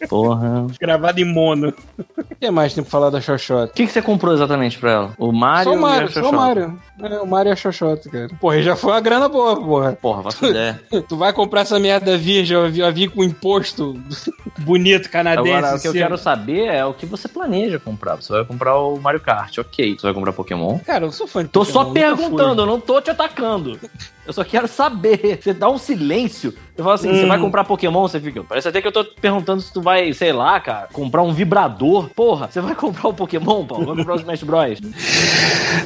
Porra. Gravada em mono. O que mais tem pra falar da Xoxota? O que, que você comprou exatamente pra ela? O Mario Só o Mario, e a só o Xoxota? Mario. É, o Mario e a Xoxota, cara. Porra, já foi uma grana boa, porra. Porra, faço ideia. Tu vai comprar essa merda virgem, eu vi, com imposto bonito canadense. Agora, o que eu assim. quero saber é o que você planeja comprar. Você vai comprar o Mario Kart, ok. Você vai comprar Pokémon? Cara, eu sou fã de Tô Pokémon, só perguntando, eu não tô te atacando. Eu só quero saber. Você dá um silêncio. Eu falo assim, você Hum. vai comprar Pokémon? Você fica. Parece até que eu tô perguntando se tu vai, sei lá, cara, comprar um vibrador. Porra, você vai comprar o Pokémon, Paulo? Vai comprar o Smash Bros?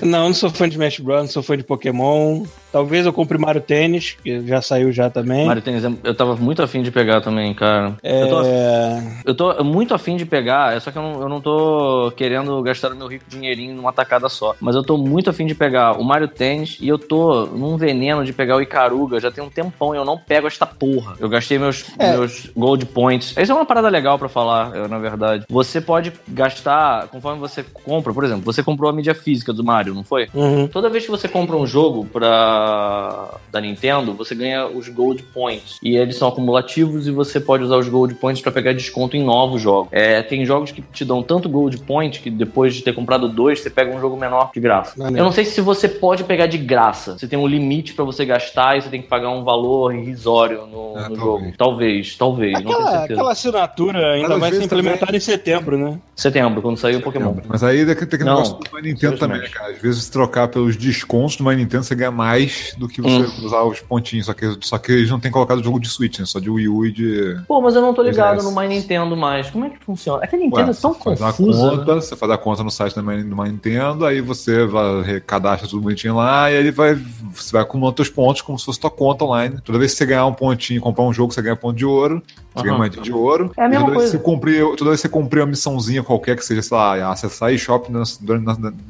Não, não sou fã de Smash Bros, não sou fã de Pokémon. Talvez eu compre Mario Tênis, que já saiu já também. Mario Tênis, eu tava muito afim de pegar também, cara. Eu tô É... Eu tô muito afim de pegar, é só que eu não, eu não tô querendo gastar o meu rico dinheirinho numa tacada só. Mas eu tô muito afim de pegar o Mario Tennis e eu tô num veneno de pegar o Icaruga. Já tem um tempão e eu não pego esta porra. Eu gastei meus, É. meus gold points. Essa é uma parada legal pra falar, eu, na verdade. Você pode gastar, conforme você compra, por exemplo, você comprou a mídia física do Mario, não foi? Uhum. Toda vez que você compra um jogo pra da Nintendo, você ganha os Gold Points. E eles são acumulativos e você pode usar os Gold Points pra pegar desconto em novos jogos. É, tem jogos que te dão tanto Gold Point que depois de ter comprado dois, você pega um jogo menor de graça. Maneiro. Eu não sei se você pode pegar de graça. Você tem um limite pra você gastar e você tem que pagar um valor irrisório no, É, no talvez. jogo. Talvez, talvez, não tenho Aquela, aquela assinatura ainda Mas vai ser implementada também- em setembro, né? Setembro, quando sair o Pokémon. Mas aí tem aquele Não, negócio do My Nintendo também, né, cara. Às vezes, se trocar pelos descontos do My Nintendo, você ganha mais do que você Hum. usar os pontinhos. Só que, só que eles não têm colocado o jogo de Switch, né? Só de Wii U e de. Pô, mas eu não tô ligado no My Nintendo mais. Como é que funciona? É que a Nintendo Ué, é tão você faz a confusa. né? conta, você faz a conta no site do My, do My Nintendo, aí você vai, cadastra tudo bonitinho lá, e aí ele vai, você vai acumulando seus pontos como se fosse tua conta online. Toda vez que você ganhar um pontinho, comprar um jogo, você ganha ponto de ouro, você ganha Aham. moedinha de ouro. É a mesma toda vez coisa. que você cumprir, toda vez que você cumprir uma missãozinha qualquer, que seja, sei lá, acessar eShop uma vez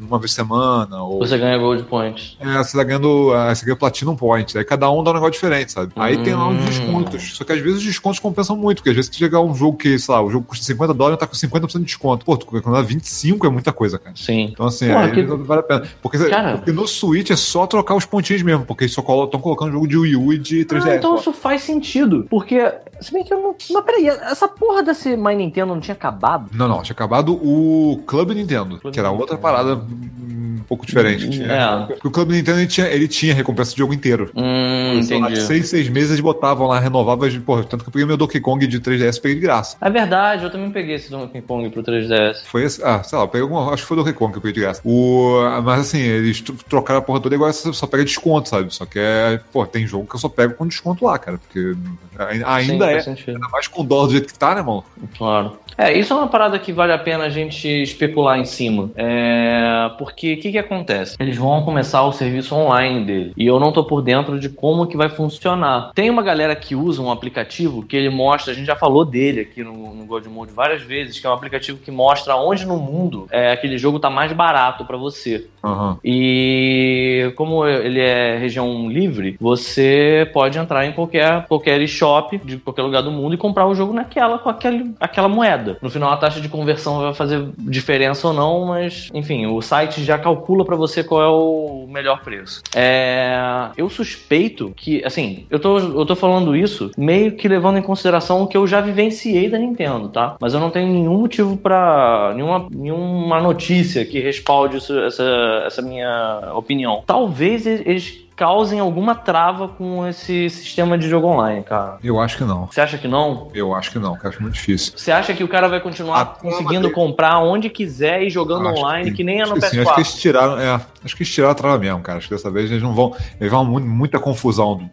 por semana, ou Você ganha Gold Points. é, você tá ganhando. é, Você ganha Platinum Point. Aí cada um dá um negócio diferente, sabe? Aí tem lá uns Hum. descontos. Só que às vezes os descontos compensam muito, porque às vezes tu chegar um jogo que, sei lá, o jogo custa 50 dólares tá com 50% de desconto. Pô, tu quando dá 25 é muita coisa, cara. Sim. Então, assim, Porra, aí que- vale a pena. Porque, Cara. porque no Switch é só trocar os pontinhos mesmo, porque eles só estão colocando jogo de Wii U e de 3DS. Ah, então só. isso faz sentido. Porque Se bem que eu não. Mas peraí, essa porra desse My Nintendo não tinha acabado? Não, não, tinha acabado o Clube Nintendo, que era outra parada hum, um pouco diferente. Tinha- É. Porque o Clube Nintendo ele tinha, ele tinha recompensa de jogo inteiro. Hum, Sei lá, entendi. seis, seis meses eles botavam lá, renovavam, porra, tanto que eu peguei meu Donkey Kong de 3DS peguei de graça. É verdade, eu também peguei esse Donkey Kong pro 3DS. Foi esse, ah, sei lá, eu peguei alguma, acho que foi o Donkey Kong que eu peguei de graça. O, mas assim, eles tro- trocaram a porra toda agora você só pega desconto, sabe? Só que é, pô, tem jogo que eu só pego com desconto lá, cara, porque ai- Sim, ainda é, sentido. ainda mais com o dólar do jeito que tá, né, mano? Claro. É, isso é uma parada que vale a pena a gente especular em cima. É, porque o que, que acontece? Eles vão começar o serviço online dele. E eu não tô por dentro de como que vai funcionar. Tem uma galera que usa um aplicativo que ele mostra, a gente já falou dele aqui no, no God Mode várias vezes, que é um aplicativo que mostra onde no mundo é, aquele jogo tá mais barato pra você. Aham. E como ele é região livre, você pode entrar em qualquer, qualquer shop de qualquer lugar do mundo e comprar o jogo naquela com aquele, aquela moeda. No final, a taxa de conversão vai fazer diferença ou não, mas enfim, o site já calcula pra você qual é o melhor preço. É, eu suspeito que, assim, eu tô, eu tô falando isso meio que levando em consideração o que eu já vivenciei da Nintendo, tá? Mas eu não tenho nenhum motivo pra. nenhuma, nenhuma notícia que respalde isso- essa, essa minha opinião. Talvez eles causem alguma trava com esse sistema de jogo online, cara. Eu acho que não. Você acha que não? Eu acho que não, que acho muito difícil. Você acha que o cara vai continuar A conseguindo comprar onde quiser e jogando Acho online, que, nem é no acho que sim, PS4? acho que eles tiraram, é, acho que eles tiraram a trava mesmo, cara. Acho que dessa vez eles não vão. Eles vão mu- muita confusão.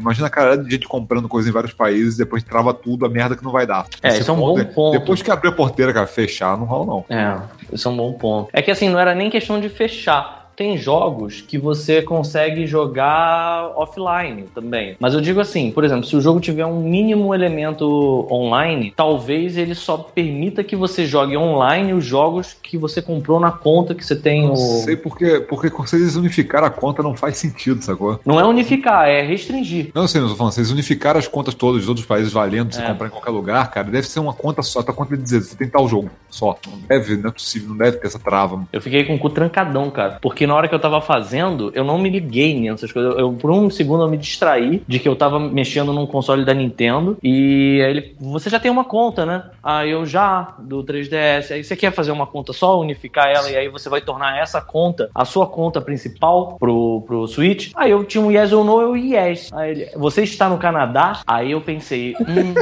Imagina a cara de gente comprando coisa em vários países, depois trava tudo, a merda que não vai dar. É, Esse isso é um bom ponto. Depois que abrir a porteira, cara, fechar, não rola, não. É, isso é um bom ponto. É que assim, não era nem questão de fechar. Tem jogos que você consegue jogar offline também. Mas eu digo assim, por exemplo, se o jogo tiver um mínimo elemento online, talvez ele só permita que você jogue online os jogos que você comprou na conta que você tem Não o. sei porque, porque se eles unificaram a conta não faz sentido, sacou? Não é unificar, é restringir. Não sei, não tô falando, se eles unificaram as contas todas de outros países valendo, você É. comprar em qualquer lugar, cara, deve ser uma conta só, tua conta de dizer, você tem tal jogo, só. Não deve, não é possível, não deve ter essa trava. Eu fiquei com o cu trancadão, cara. Porque na hora que eu tava fazendo, eu não me liguei nessas coisas. Eu, por um segundo, eu me distraí de que eu tava mexendo num console da Nintendo. E aí ele. Você já tem uma conta, né? Aí eu já, do 3DS. Aí você quer fazer uma conta só, unificar ela, e aí você vai tornar essa conta a sua conta principal pro, pro Switch. Aí eu tinha um yes ou no, eu yes. Aí ele. Você está no Canadá? Aí eu pensei. Hum,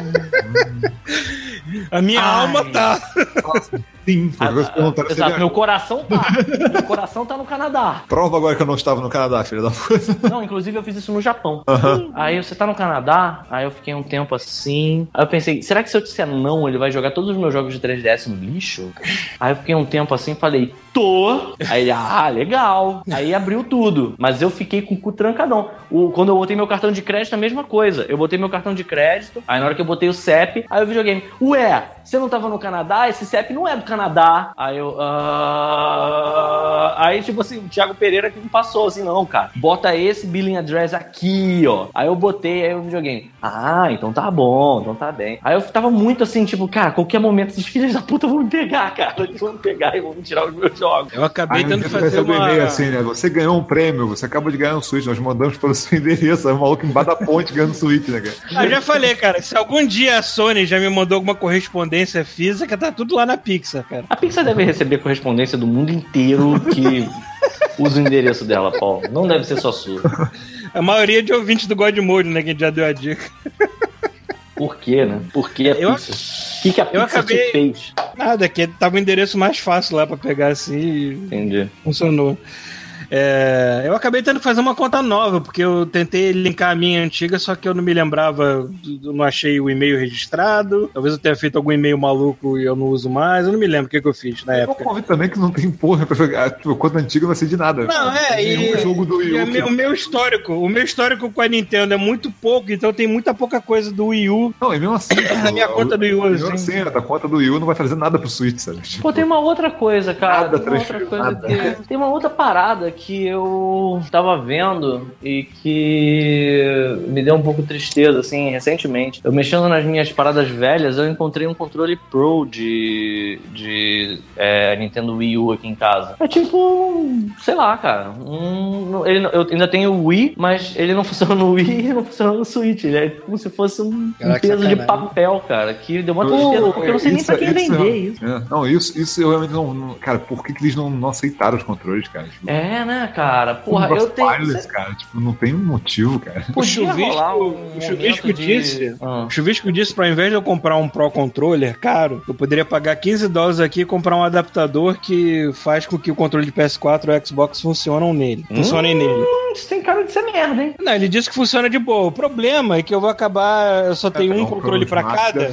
A minha Ai. alma tá. Sim, foi o que eu perguntaram se exato, meu coração tá. meu coração tá no Canadá. Prova agora que eu não estava no Canadá, filha da puta. Não, inclusive eu fiz isso no Japão. Aí você tá no Canadá, aí eu fiquei um tempo assim. Aí eu pensei, será que se eu disser não, ele vai jogar todos os meus jogos de 3DS no lixo? Aí eu fiquei um tempo assim e falei, tô. Aí ele, ah, legal. Aí abriu tudo. Mas eu fiquei com o cu trancadão. O, quando eu botei meu cartão de crédito, a mesma coisa. Eu botei meu cartão de crédito, aí na hora que eu botei o CEP, aí o videogame, ué, você não tava no Canadá? Esse CEP não é do Canadá. Aí eu, ah... Aí, tipo assim, o Thiago Pereira que me passou, assim, não, cara. Bota esse billing address aqui, ó. Aí eu botei, aí o videogame. Ah, então tá bom, então tá bem. Aí eu tava muito assim, tipo, cara, qualquer momento esses filhos da puta vão me pegar, cara. Eles vão me pegar e vão me tirar os meus jogos. Eu acabei Aí tendo fazer um uma... e-mail assim, né? Você ganhou um prêmio, você acaba de ganhar um Switch, nós mandamos pelo seu endereço. Aí o maluco embaixo da ponte ganhando Switch, né, cara? Ah, Eu já falei, cara, se algum dia a Sony já me mandou alguma correspondência física, tá tudo lá na Pixar, cara. A Pixar deve receber correspondência do mundo inteiro que usa o endereço dela, Paulo. Não deve ser só sua. A maioria de ouvintes do God Mode, né, que a gente já deu a dica. Por quê, né? Por que a Eu- Pixar? O que, que a Pixar acabei- te fez? Nada, que tava o endereço mais fácil lá pra pegar assim e Entendi. funcionou. É, eu acabei tendo que fazer uma conta nova, porque eu tentei linkar a minha antiga, só que eu não me lembrava, eu não achei o e-mail registrado. Talvez eu tenha feito algum e-mail maluco e eu não uso mais. Eu não me lembro o que, que eu fiz na Eu época. convido também que não tem porra pra jogar. Tipo, conta antiga não vai ser de nada. Não, é, e, jogo do Wii U. que- o meu histórico, o meu histórico com a Nintendo é muito pouco, então tem muita pouca coisa do Wii U. Não, e mesmo assim. A minha conta do Wii U, Mesmo assim. assim, a conta do Wii U não vai trazer nada pro Switch, sabe? Tipo, Pô, tem uma outra coisa, cara. Nada tem uma outra coisa nada. que. Tem uma outra parada que eu tava vendo e que me deu um pouco de tristeza, assim, recentemente. Eu mexendo nas minhas paradas velhas, eu encontrei um controle Pro de, de é, Nintendo Wii U aqui em casa. É tipo, sei lá, cara. Um, ele, eu ainda tenho o Wii, mas ele não funciona no Wii e não funciona no Switch. Ele é como se fosse um, um Caraca, peso de papel, cara. Que deu uma tristeza, porque eu não sei nem pra quem vender isso. é, não, isso, isso eu realmente não. não- cara, por que, que eles não, não aceitaram os controles, cara? Tipo, É, né, cara? Porra, um eu tenho. wireless, cara. Tipo, não tem motivo, cara. O Podia chuvisco, rolar um o chuvisco de- disse. Ah. O Chuvisco disse pra ao invés de eu comprar um Pro Controller caro, eu poderia pagar 15 dólares aqui e comprar um adaptador que faz com que o controle de PS4 e Xbox funcionam nele. Funcionem nele. Hum, Isso tem cara de ser merda, hein? Não, ele disse que funciona de boa. O problema é que eu vou acabar. Eu só tenho um Não, controle Max cada.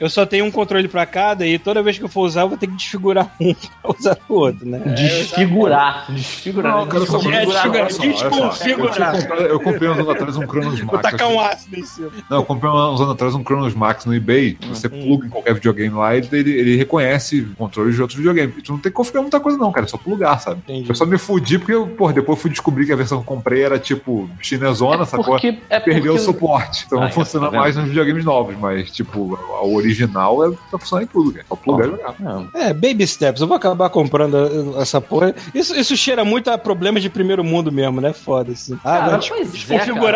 Eu só tenho um controle pra cada e toda vez que eu for usar, eu vou ter que desfigurar um pra usar o outro, né? Desfigurar. Desfigurar. Não, cara, É, desfigurar, desconfigurar. Eu, comprei uns anos atrás um Cronos Max. Vou tacar assim. um ácido em cima. Não, eu comprei uns anos atrás um Cronos Max no eBay. Você pluga em qualquer videogame lá e ele, ele reconhece controles de outros videogames. E tu não tem que configurar muita coisa, não, cara. É só plugar, sabe? Entendi. Eu só me fudi porque, eu, porra, depois eu fui descobrir que a versão comprei era tipo chinesona, sacou? Porque, é Perdeu o suporte. Então Ah, não então, funciona tá mais nos videogames novos, mas, tipo, a original é, tá funcionando em tudo, cara. Só plugar e jogar. Não. É, baby steps. Eu vou acabar comprando essa porra. Isso, isso cheira muito a problemas de primeiro mundo mesmo, né? Foda-se. Ah, Cara, é,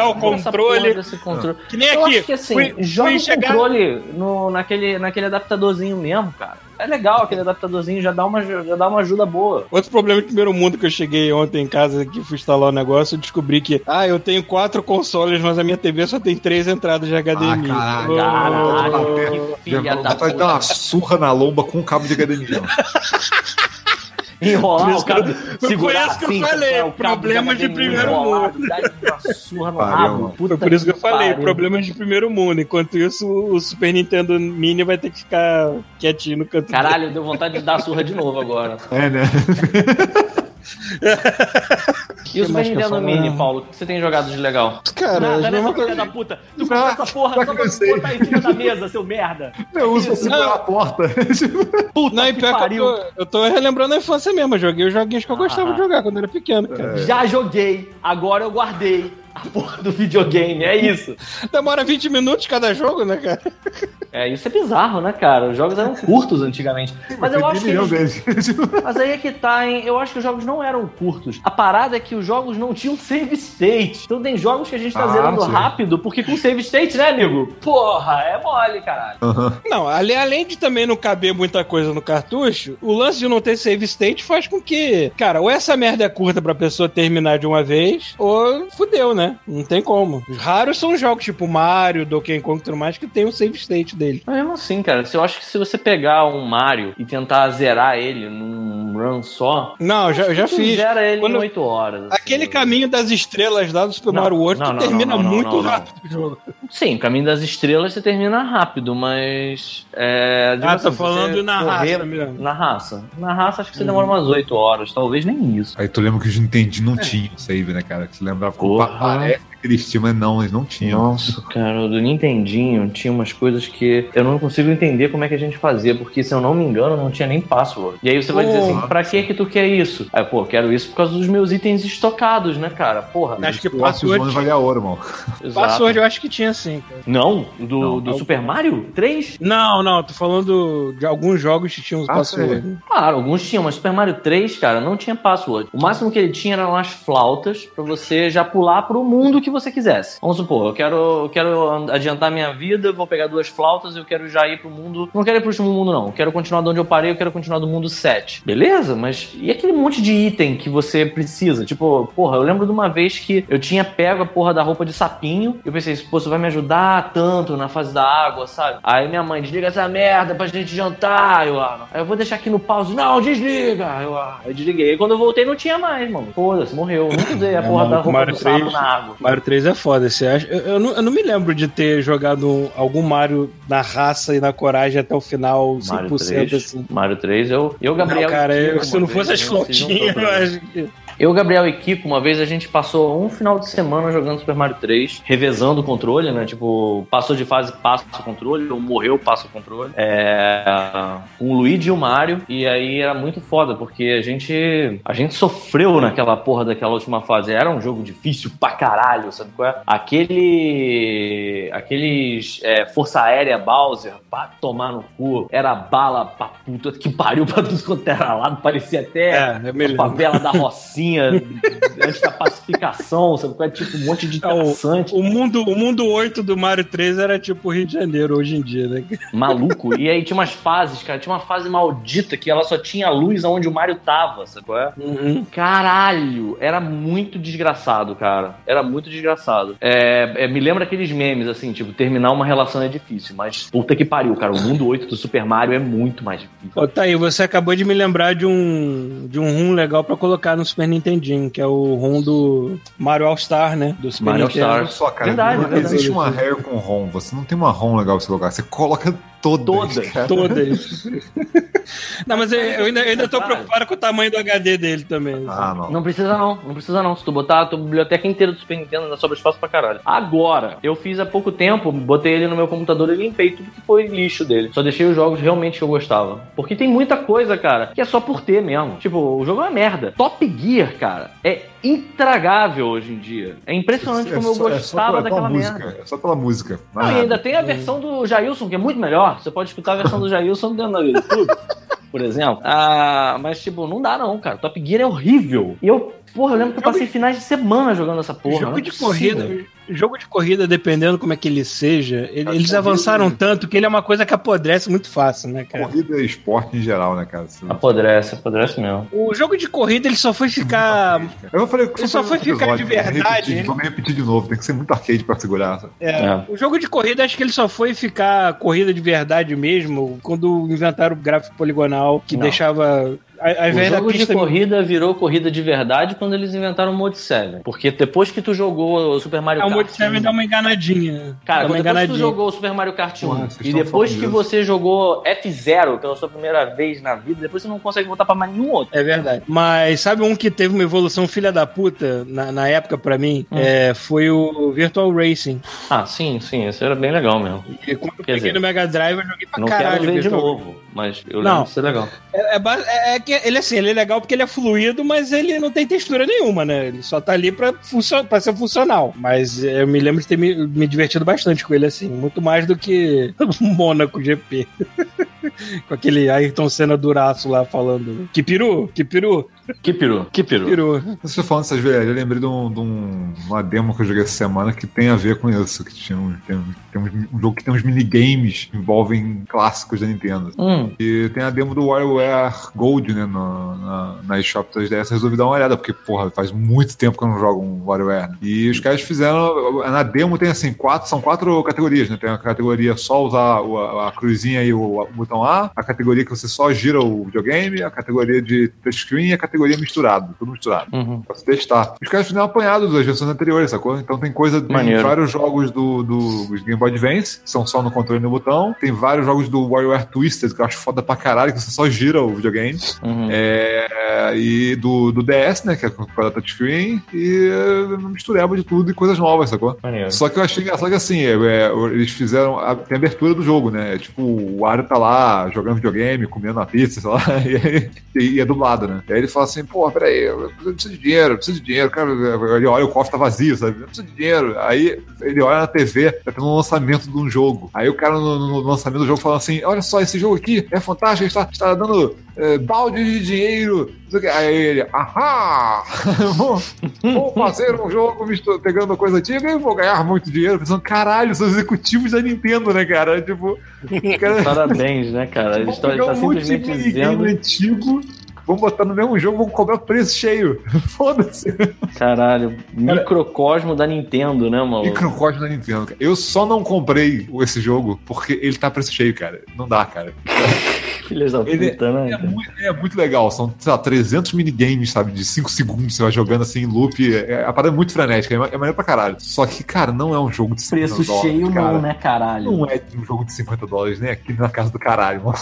cara. o controle. controle. Que nem Eu aqui. acho que assim, Fui- joga fui o chegar- controle no, naquele, naquele adaptadorzinho mesmo, cara. É legal aquele adaptadorzinho, já dá uma, já dá uma ajuda boa. Outro problema de primeiro mundo que eu cheguei ontem em casa que fui instalar o negócio, eu descobri que, ah, eu tenho quatro consoles, mas a minha TV só tem três entradas de HDMI. Ah, caralho. Oh. Caralho, que filha da de dar uma surra na lomba com um cabo de HDMI. Enrolar Por o isso que cabo, eu- segurar por isso que eu falei, o problemas de primeiro mundo. Rabo. Foi por isso que eu falei, problemas de primeiro mundo. Enquanto isso, o Super Nintendo Mini vai ter que ficar quietinho no canto. dele. Caralho, deu vontade de dar surra de novo agora. É, né? E o Super Nintendo falo? Mini, Paulo, o que você tem jogado de legal? Cara, Nada, né, mesmas seu filho coisas- da puta? Tu comprou essa porra só pra botar em cima da mesa, seu merda. Eu uso pra segurar Não. a porta. Puta Não, e que pior que pariu. eu tô, eu tô relembrando a infância mesmo. Eu joguei os joguinhos que eu gostava Ah. de jogar quando era pequeno, cara. Já joguei, agora eu guardei a porra do videogame, é isso. Demora 20 minutos cada jogo, né, cara? É, isso é bizarro, né, cara? Os jogos eram curtos antigamente. Mas eu acho que eles... Mas aí é que tá, hein? Eu acho que os jogos não eram curtos. A parada é que os jogos não tinham save state. Então tem jogos que a gente tá Ah, zerando sim. rápido, porque com save state, né, amigo? Porra, é mole, caralho. Não, ale- além de também não caber muita coisa no cartucho, o lance de não ter save state faz com que, cara, ou essa merda é curta pra pessoa terminar de uma vez, ou fudeu, né? Não tem como. Raros são jogos tipo Mario, Donkey Kong e tudo mais que tem o save state dele. Mas mesmo assim, cara, eu acho que se você pegar um Mario e tentar zerar ele num run só, Não, já, eu já fiz. zera ele Quando- em 8 horas. assim. Aquele caminho das estrelas lá do Super Não, Mario World, não, não, termina não, não, muito não, não. rápido o jogo. Sim, o caminho das estrelas você termina rápido, mas. É, Ah, tá se falando na correr- raça mesmo. Na raça. Na raça acho que você demora umas 8 horas, talvez nem isso. Aí tu lembra que os Nintendo não tinham save, né, cara? Que você lembrava parece que eles tinham, mas não, eles não tinham. Nossa, cara, do Nintendinho tinha umas coisas que eu não consigo entender como é que a gente fazia, porque se eu não me engano, não tinha nem password. E aí você vai dizer assim, pra que que tu quer isso? Aí, pô, eu quero isso por causa dos meus itens estocados, né, cara? Porra. Acho que password, valia ouro, mano. exato. password eu acho que tinha sim, cara. Não? Do, Não, do não. Super Mario 3? Não, não, tô falando de alguns jogos que tinham os Ah, password. Claro, alguns tinham, mas Super Mario 3, cara, não tinha password. O máximo que ele tinha eram as flautas pra você já pular pro mundo que você quisesse. Vamos supor, eu quero, eu quero adiantar minha vida, vou pegar duas flautas e eu quero já ir pro mundo. Não quero ir pro último mundo, não. Eu quero continuar de onde eu parei, eu quero continuar do mundo 7. Beleza, mas e aquele monte de item que você precisa? Tipo, porra, eu lembro de uma vez que eu tinha pego a porra da roupa de sapinho. E eu pensei, pô, isso vai me ajudar tanto na fase da água, sabe? Aí minha mãe, desliga essa merda pra gente jantar. Eu, ah, aí eu vou deixar aqui no pause. Não, desliga. Eu, ah, eu desliguei. Aí quando eu voltei não tinha mais, mano. Foda-se, morreu. Eu nunca usei a É, porra mano, da roupa do sapo 3. na água. Mario 3 é foda, você acha? Eu, eu não, eu não me lembro de ter jogado algum Mario na raça e na coragem até o final, 100% Mario 3, assim. Mario 3, eu, eu Gabriel. não, cara, eu- se não fosse as um flautinhas, eu acho que. Eu, Gabriel e Kiko, uma vez a gente passou um final de semana jogando Super Mario 3, revezando o controle, né? Tipo, passou de fase, passa o controle, ou morreu, passa o controle. É, com o Luigi e o Mario, e aí era muito foda, porque a gente, a gente sofreu naquela porra daquela última fase. Era um jogo difícil pra caralho, sabe qual é? Aquele. Aqueles é, Força Aérea Bowser, pra tomar no cu, era bala pra puta que pariu pra tudo quanto era lado, parecia até É, é a favela da Rocinha antes da pacificação, sabe qual é? Tipo, um monte de É, o- traçante. O mundo, o mundo 8 do Mario 3 era tipo Rio de Janeiro hoje em dia, né? maluco. E aí tinha umas fases, cara. Tinha uma fase maldita que ela só tinha luz aonde o Mario tava, sabe qual é? Uhum. Caralho, era muito desgraçado, cara. Era muito desgraçado. É, é, me lembra aqueles memes, assim, tipo, terminar uma relação é difícil, mas puta que pariu, cara. O mundo 8 do Super Mario é muito mais difícil. Ô, tá aí, você acabou de me lembrar de um, de um ROM legal pra colocar no Super Nintendinho, que é o ROM do Mario All-Star, né? Do Super Mario Nintendo. All-Star. Olha só, cara, Verdade, não verdade. existe uma hair com ROM. Você não tem uma ROM legal pra você colocar. Você coloca todas. Todas. Todas. não, mas eu, eu ainda, eu ainda tô preocupado com o tamanho do HD dele também. Ah, não. Não precisa não, não precisa não. Se tu botar a tua biblioteca inteira do Super Nintendo, ainda sobra espaço pra caralho. Agora, eu fiz há pouco tempo, botei ele no meu computador e limpei tudo que foi lixo dele. Só deixei os jogos realmente que eu gostava. Porque tem muita coisa, cara, que é só por ter mesmo. Tipo, o jogo é uma merda. Top Gear, cara, é intragável hoje em dia. É impressionante como eu só- gostava pela- daquela pela merda. música. É só pela música. Não, Ah, e ainda tem a versão do Jailson, que é muito melhor. Você pode escutar a versão do Jailson dentro do YouTube, por exemplo. Ah, mas, tipo, não dá não, cara. Top Gear é horrível. E eu, porra, eu lembro que eu passei finais de semana jogando essa porra. jogo é de possível. corrida, jogo de corrida, dependendo como é que ele seja, ele- eles corrida- avançaram tanto que ele é uma coisa que apodrece muito fácil, né, cara? Corrida e esporte em geral, né, cara? Você- Apodrece, apodrece mesmo. O jogo de corrida ele só foi ficar. Eu falei, Ele só foi ficar de vamos repetir, verdade. Vamos repetir de novo, tem que ser muito arcade pra segurar. É, É. O jogo de corrida, acho que ele só foi ficar corrida de verdade mesmo quando inventaram o gráfico poligonal, que Não. deixava. A- O jogo de corrida virou corrida de verdade quando eles inventaram o Mode 7. Porque depois que tu jogou o Super Mario É, o Kart. Mode 7 dá uma enganadinha. Cara, dá uma depois que tu enganadinha. jogou o Super Mario Kart 1 Porra, vocês e depois que você jogou F0 pela sua primeira vez na vida, depois você não consegue voltar pra mais nenhum outro. É verdade. Mas sabe um que teve uma evolução filha da puta na, na época pra mim? Hum. É, foi o Virtual Racing. Ah, sim, sim, esse era bem legal mesmo. E quando eu Quer peguei dizer, no Mega Drive, eu joguei pra Não caralho. quero ver de novo, mas eu Não. lembro de ser legal. É, é é- é que ele assim, ele é legal porque ele é fluido, mas ele não tem textura nenhuma, né? Ele só tá ali pra, funcio- pra ser funcional. Mas eu me lembro de ter me, me divertido bastante com ele, assim. Muito mais do que Mônaco GP. com aquele Ayrton Senna duraço lá falando. Que peru, que peru, Que peru, que peru. peru. Você falando essas vezes, eu lembrei de, um- de um- uma demo que eu joguei essa semana que tem a ver com isso. Que tinha um, tem, tem um, um jogo que tem uns minigames que envolvem clássicos da Nintendo. Hum, E tem a demo do WarioWare Gold, né, no, na, na eShop 3DS. Resolvi dar uma olhada, porque, porra, faz muito tempo que eu não jogo um WarioWare. E os caras fizeram. Na demo tem assim, quatro, são quatro categorias, né? Tem a categoria só usar a, a cruzinha e o, o botão A, a categoria que você só gira o videogame, a categoria de touchscreen e a categoria misturado, tudo misturado. uhum. Pra se testar. Os caras fizeram um apanhado das versões anteriores, sacou? Então tem coisa Maneiro. vários jogos do, do Game Boy Advance, que são só no controle e no botão. Tem vários jogos do WarioWare Twisted, que eu acho foda pra caralho, que você só gira o videogame. Uhum. É, e do, do DS, né? Que é com a touchscreen. E é, mistureba de tudo e coisas novas, sacou? Maneiro. Só que eu achei engraçado que assim, é, é, eles fizeram. A, tem a abertura do jogo, né? É tipo, o Wario tá lá jogando videogame, comendo uma pizza, sei lá, e, aí- e é dublado, né? E aí ele fala assim, pô, peraí, eu preciso de dinheiro, eu preciso de dinheiro, cara. Ele olha, o cofre tá vazio, sabe? Eu preciso de dinheiro. Aí ele olha na TV, tá tendo um lançamento de um jogo. Aí o cara no, no lançamento do jogo fala assim: olha só, esse jogo aqui é fantástico, está, está dando é, balde de dinheiro. Aí ele, ahá! vou, vou fazer um jogo pegando coisa antiga e vou ganhar muito dinheiro. Pensando, caralho, são executivos da Nintendo, né, cara? Tipo, cara, Parabéns, né, cara? Ele vamos está, pegar está um monte de simplesmente dizendo. antigo, vamos botar no mesmo jogo, vamos cobrar preço cheio. Foda-se. Caralho, microcosmo da Nintendo, né, maluco? Microcódigo da Nintendo. cara. Eu só não comprei esse jogo porque ele tá preço cheio, cara. Não dá, cara. Filhas da Ele puta, né? É muito, é muito legal, são, sei lá, 300 minigames, sabe, de 5 segundos, você vai jogando assim em loop, é, a parada é muito frenética, é, é maneiro pra caralho. Só que, cara, não é um jogo de 50 Preço dólares, cheio cara. não, né, caralho? Não é um jogo de 50 dólares, nem aqui na casa do caralho, mano.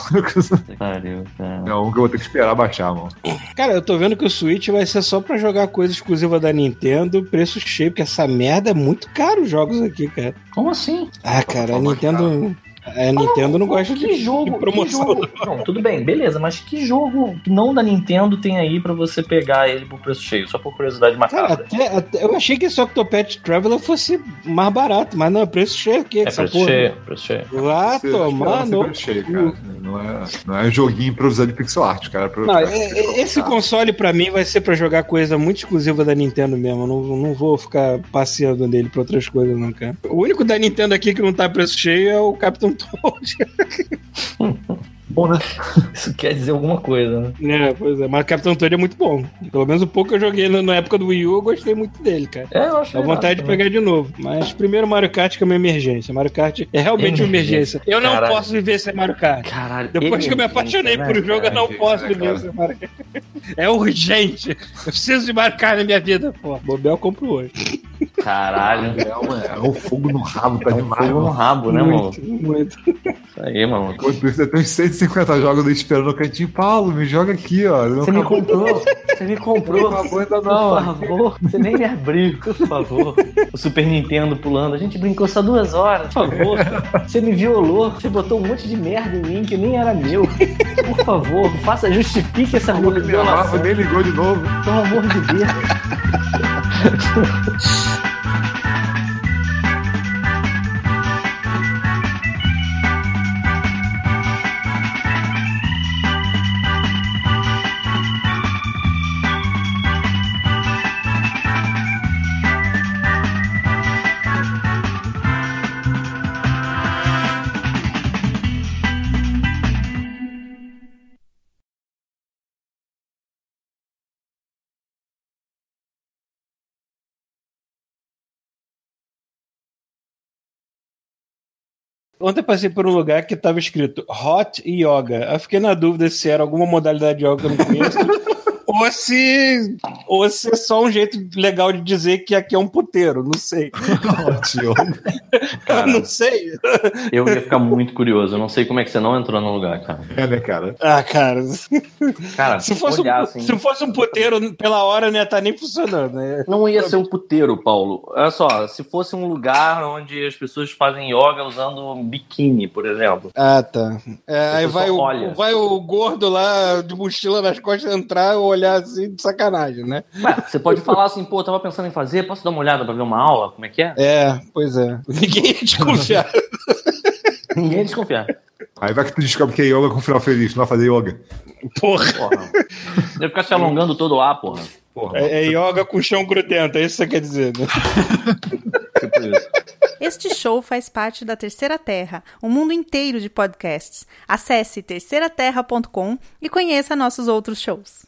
Pariu, cara. É um que eu vou ter que esperar baixar, mano. Cara, eu tô vendo que o Switch vai ser só pra jogar coisa exclusiva da Nintendo, preço cheio, porque essa merda é muito caro os jogos aqui, cara. Como assim? Ah, cara, a Nintendo. A Nintendo não gosta que de, jogo, de promoção. Que jogo? Não, tudo bem, beleza, mas que jogo que não da Nintendo tem aí pra você pegar ele por preço cheio? Só por curiosidade Cara, macabra. até, até- eu achei que esse Octopath Traveler fosse mais barato, mas não, é preço cheio aqui. É essa preço porra. cheio, preço cheio. Tomar espera no. sempre cheio, cara. Não é, não é joguinho improvisado de pixel art, cara. Pra, Não, pra- é- é- esse console pra mim vai ser pra jogar coisa muito exclusiva da Nintendo mesmo. Eu não, não vou ficar passeando nele pra outras coisas, não, cara. O único da Nintendo aqui que não tá preço cheio é o Captain Toad. Bom, né? Isso quer dizer alguma coisa, né? é, pois é, mas o Captain Toad é muito bom. Pelo menos o pouco que eu joguei na, época do Wii U, eu gostei muito dele, cara. É, eu acho Dá vontade de pegar de novo. Mas primeiro Mario Kart que é uma emergência. Mario Kart é realmente uma emergência. Eu não Caralho. posso viver sem Mario Kart. Caralho. Depois que eu me emergência, apaixonei né, por o jogo, eu não posso viver cara. sem Mario Kart. É urgente. Eu preciso de Mario Kart na minha vida, pô. Bobel compro hoje. Caralho. É, uma, é um fogo no rabo, tá É um demais, fogo no mano. rabo, né, mano? muito, muito. Isso aí, mano. Enquanto isso, eu tenho 150 jogos ali esperando no cantinho. Paulo, me joga aqui, ó. Você me comprou. Você me comprou. Não acabou ainda Por não. ó. favor, você nem me abriu, por favor. O Super Nintendo pulando. A gente brincou só duas horas, por favor. Você me violou, você botou um monte de merda em mim que nem era meu. Por favor, faça, justifique essa violação. nem ligou de novo. Pelo amor de Deus. Ontem passei por um lugar que tava escrito Hot Yoga. Eu fiquei na dúvida se era alguma modalidade de yoga que eu não conheço. ou se. Ou se é só um jeito legal de dizer que aqui é um puteiro. Não sei. Eu não sei. Eu ia ficar muito curioso. Eu não sei como é que você não entrou no lugar, cara. É, né, cara? Ah, cara. Cara, Se fosse, olhar um, assim. se fosse um puteiro, pela hora não ia estar nem funcionando. Né? Não ia ser um puteiro, Paulo. Olha só, se fosse um lugar onde as pessoas fazem yoga usando biquíni, por exemplo. Ah, tá. É, aí vai o, olha. vai o gordo lá de mochila nas costas entrar e olhar assim de sacanagem, né? Ué, você pode falar assim, pô, eu tava pensando em fazer, posso dar uma olhada pra ver uma aula? Como é que é? É, pois é. Ninguém ia desconfiar. Ninguém ia desconfiar. Aí vai que tu descobre que é yoga com final feliz, não vai fazer yoga. Porra. Porra. Deve ficar se alongando todo lá, porra. Porra. É, é yoga com chão grudento, é isso que você quer dizer, né? Tipo isso. Este show faz parte da Terceira Terra, um mundo inteiro de podcasts. Acesse terceiraterra.com e conheça nossos outros shows.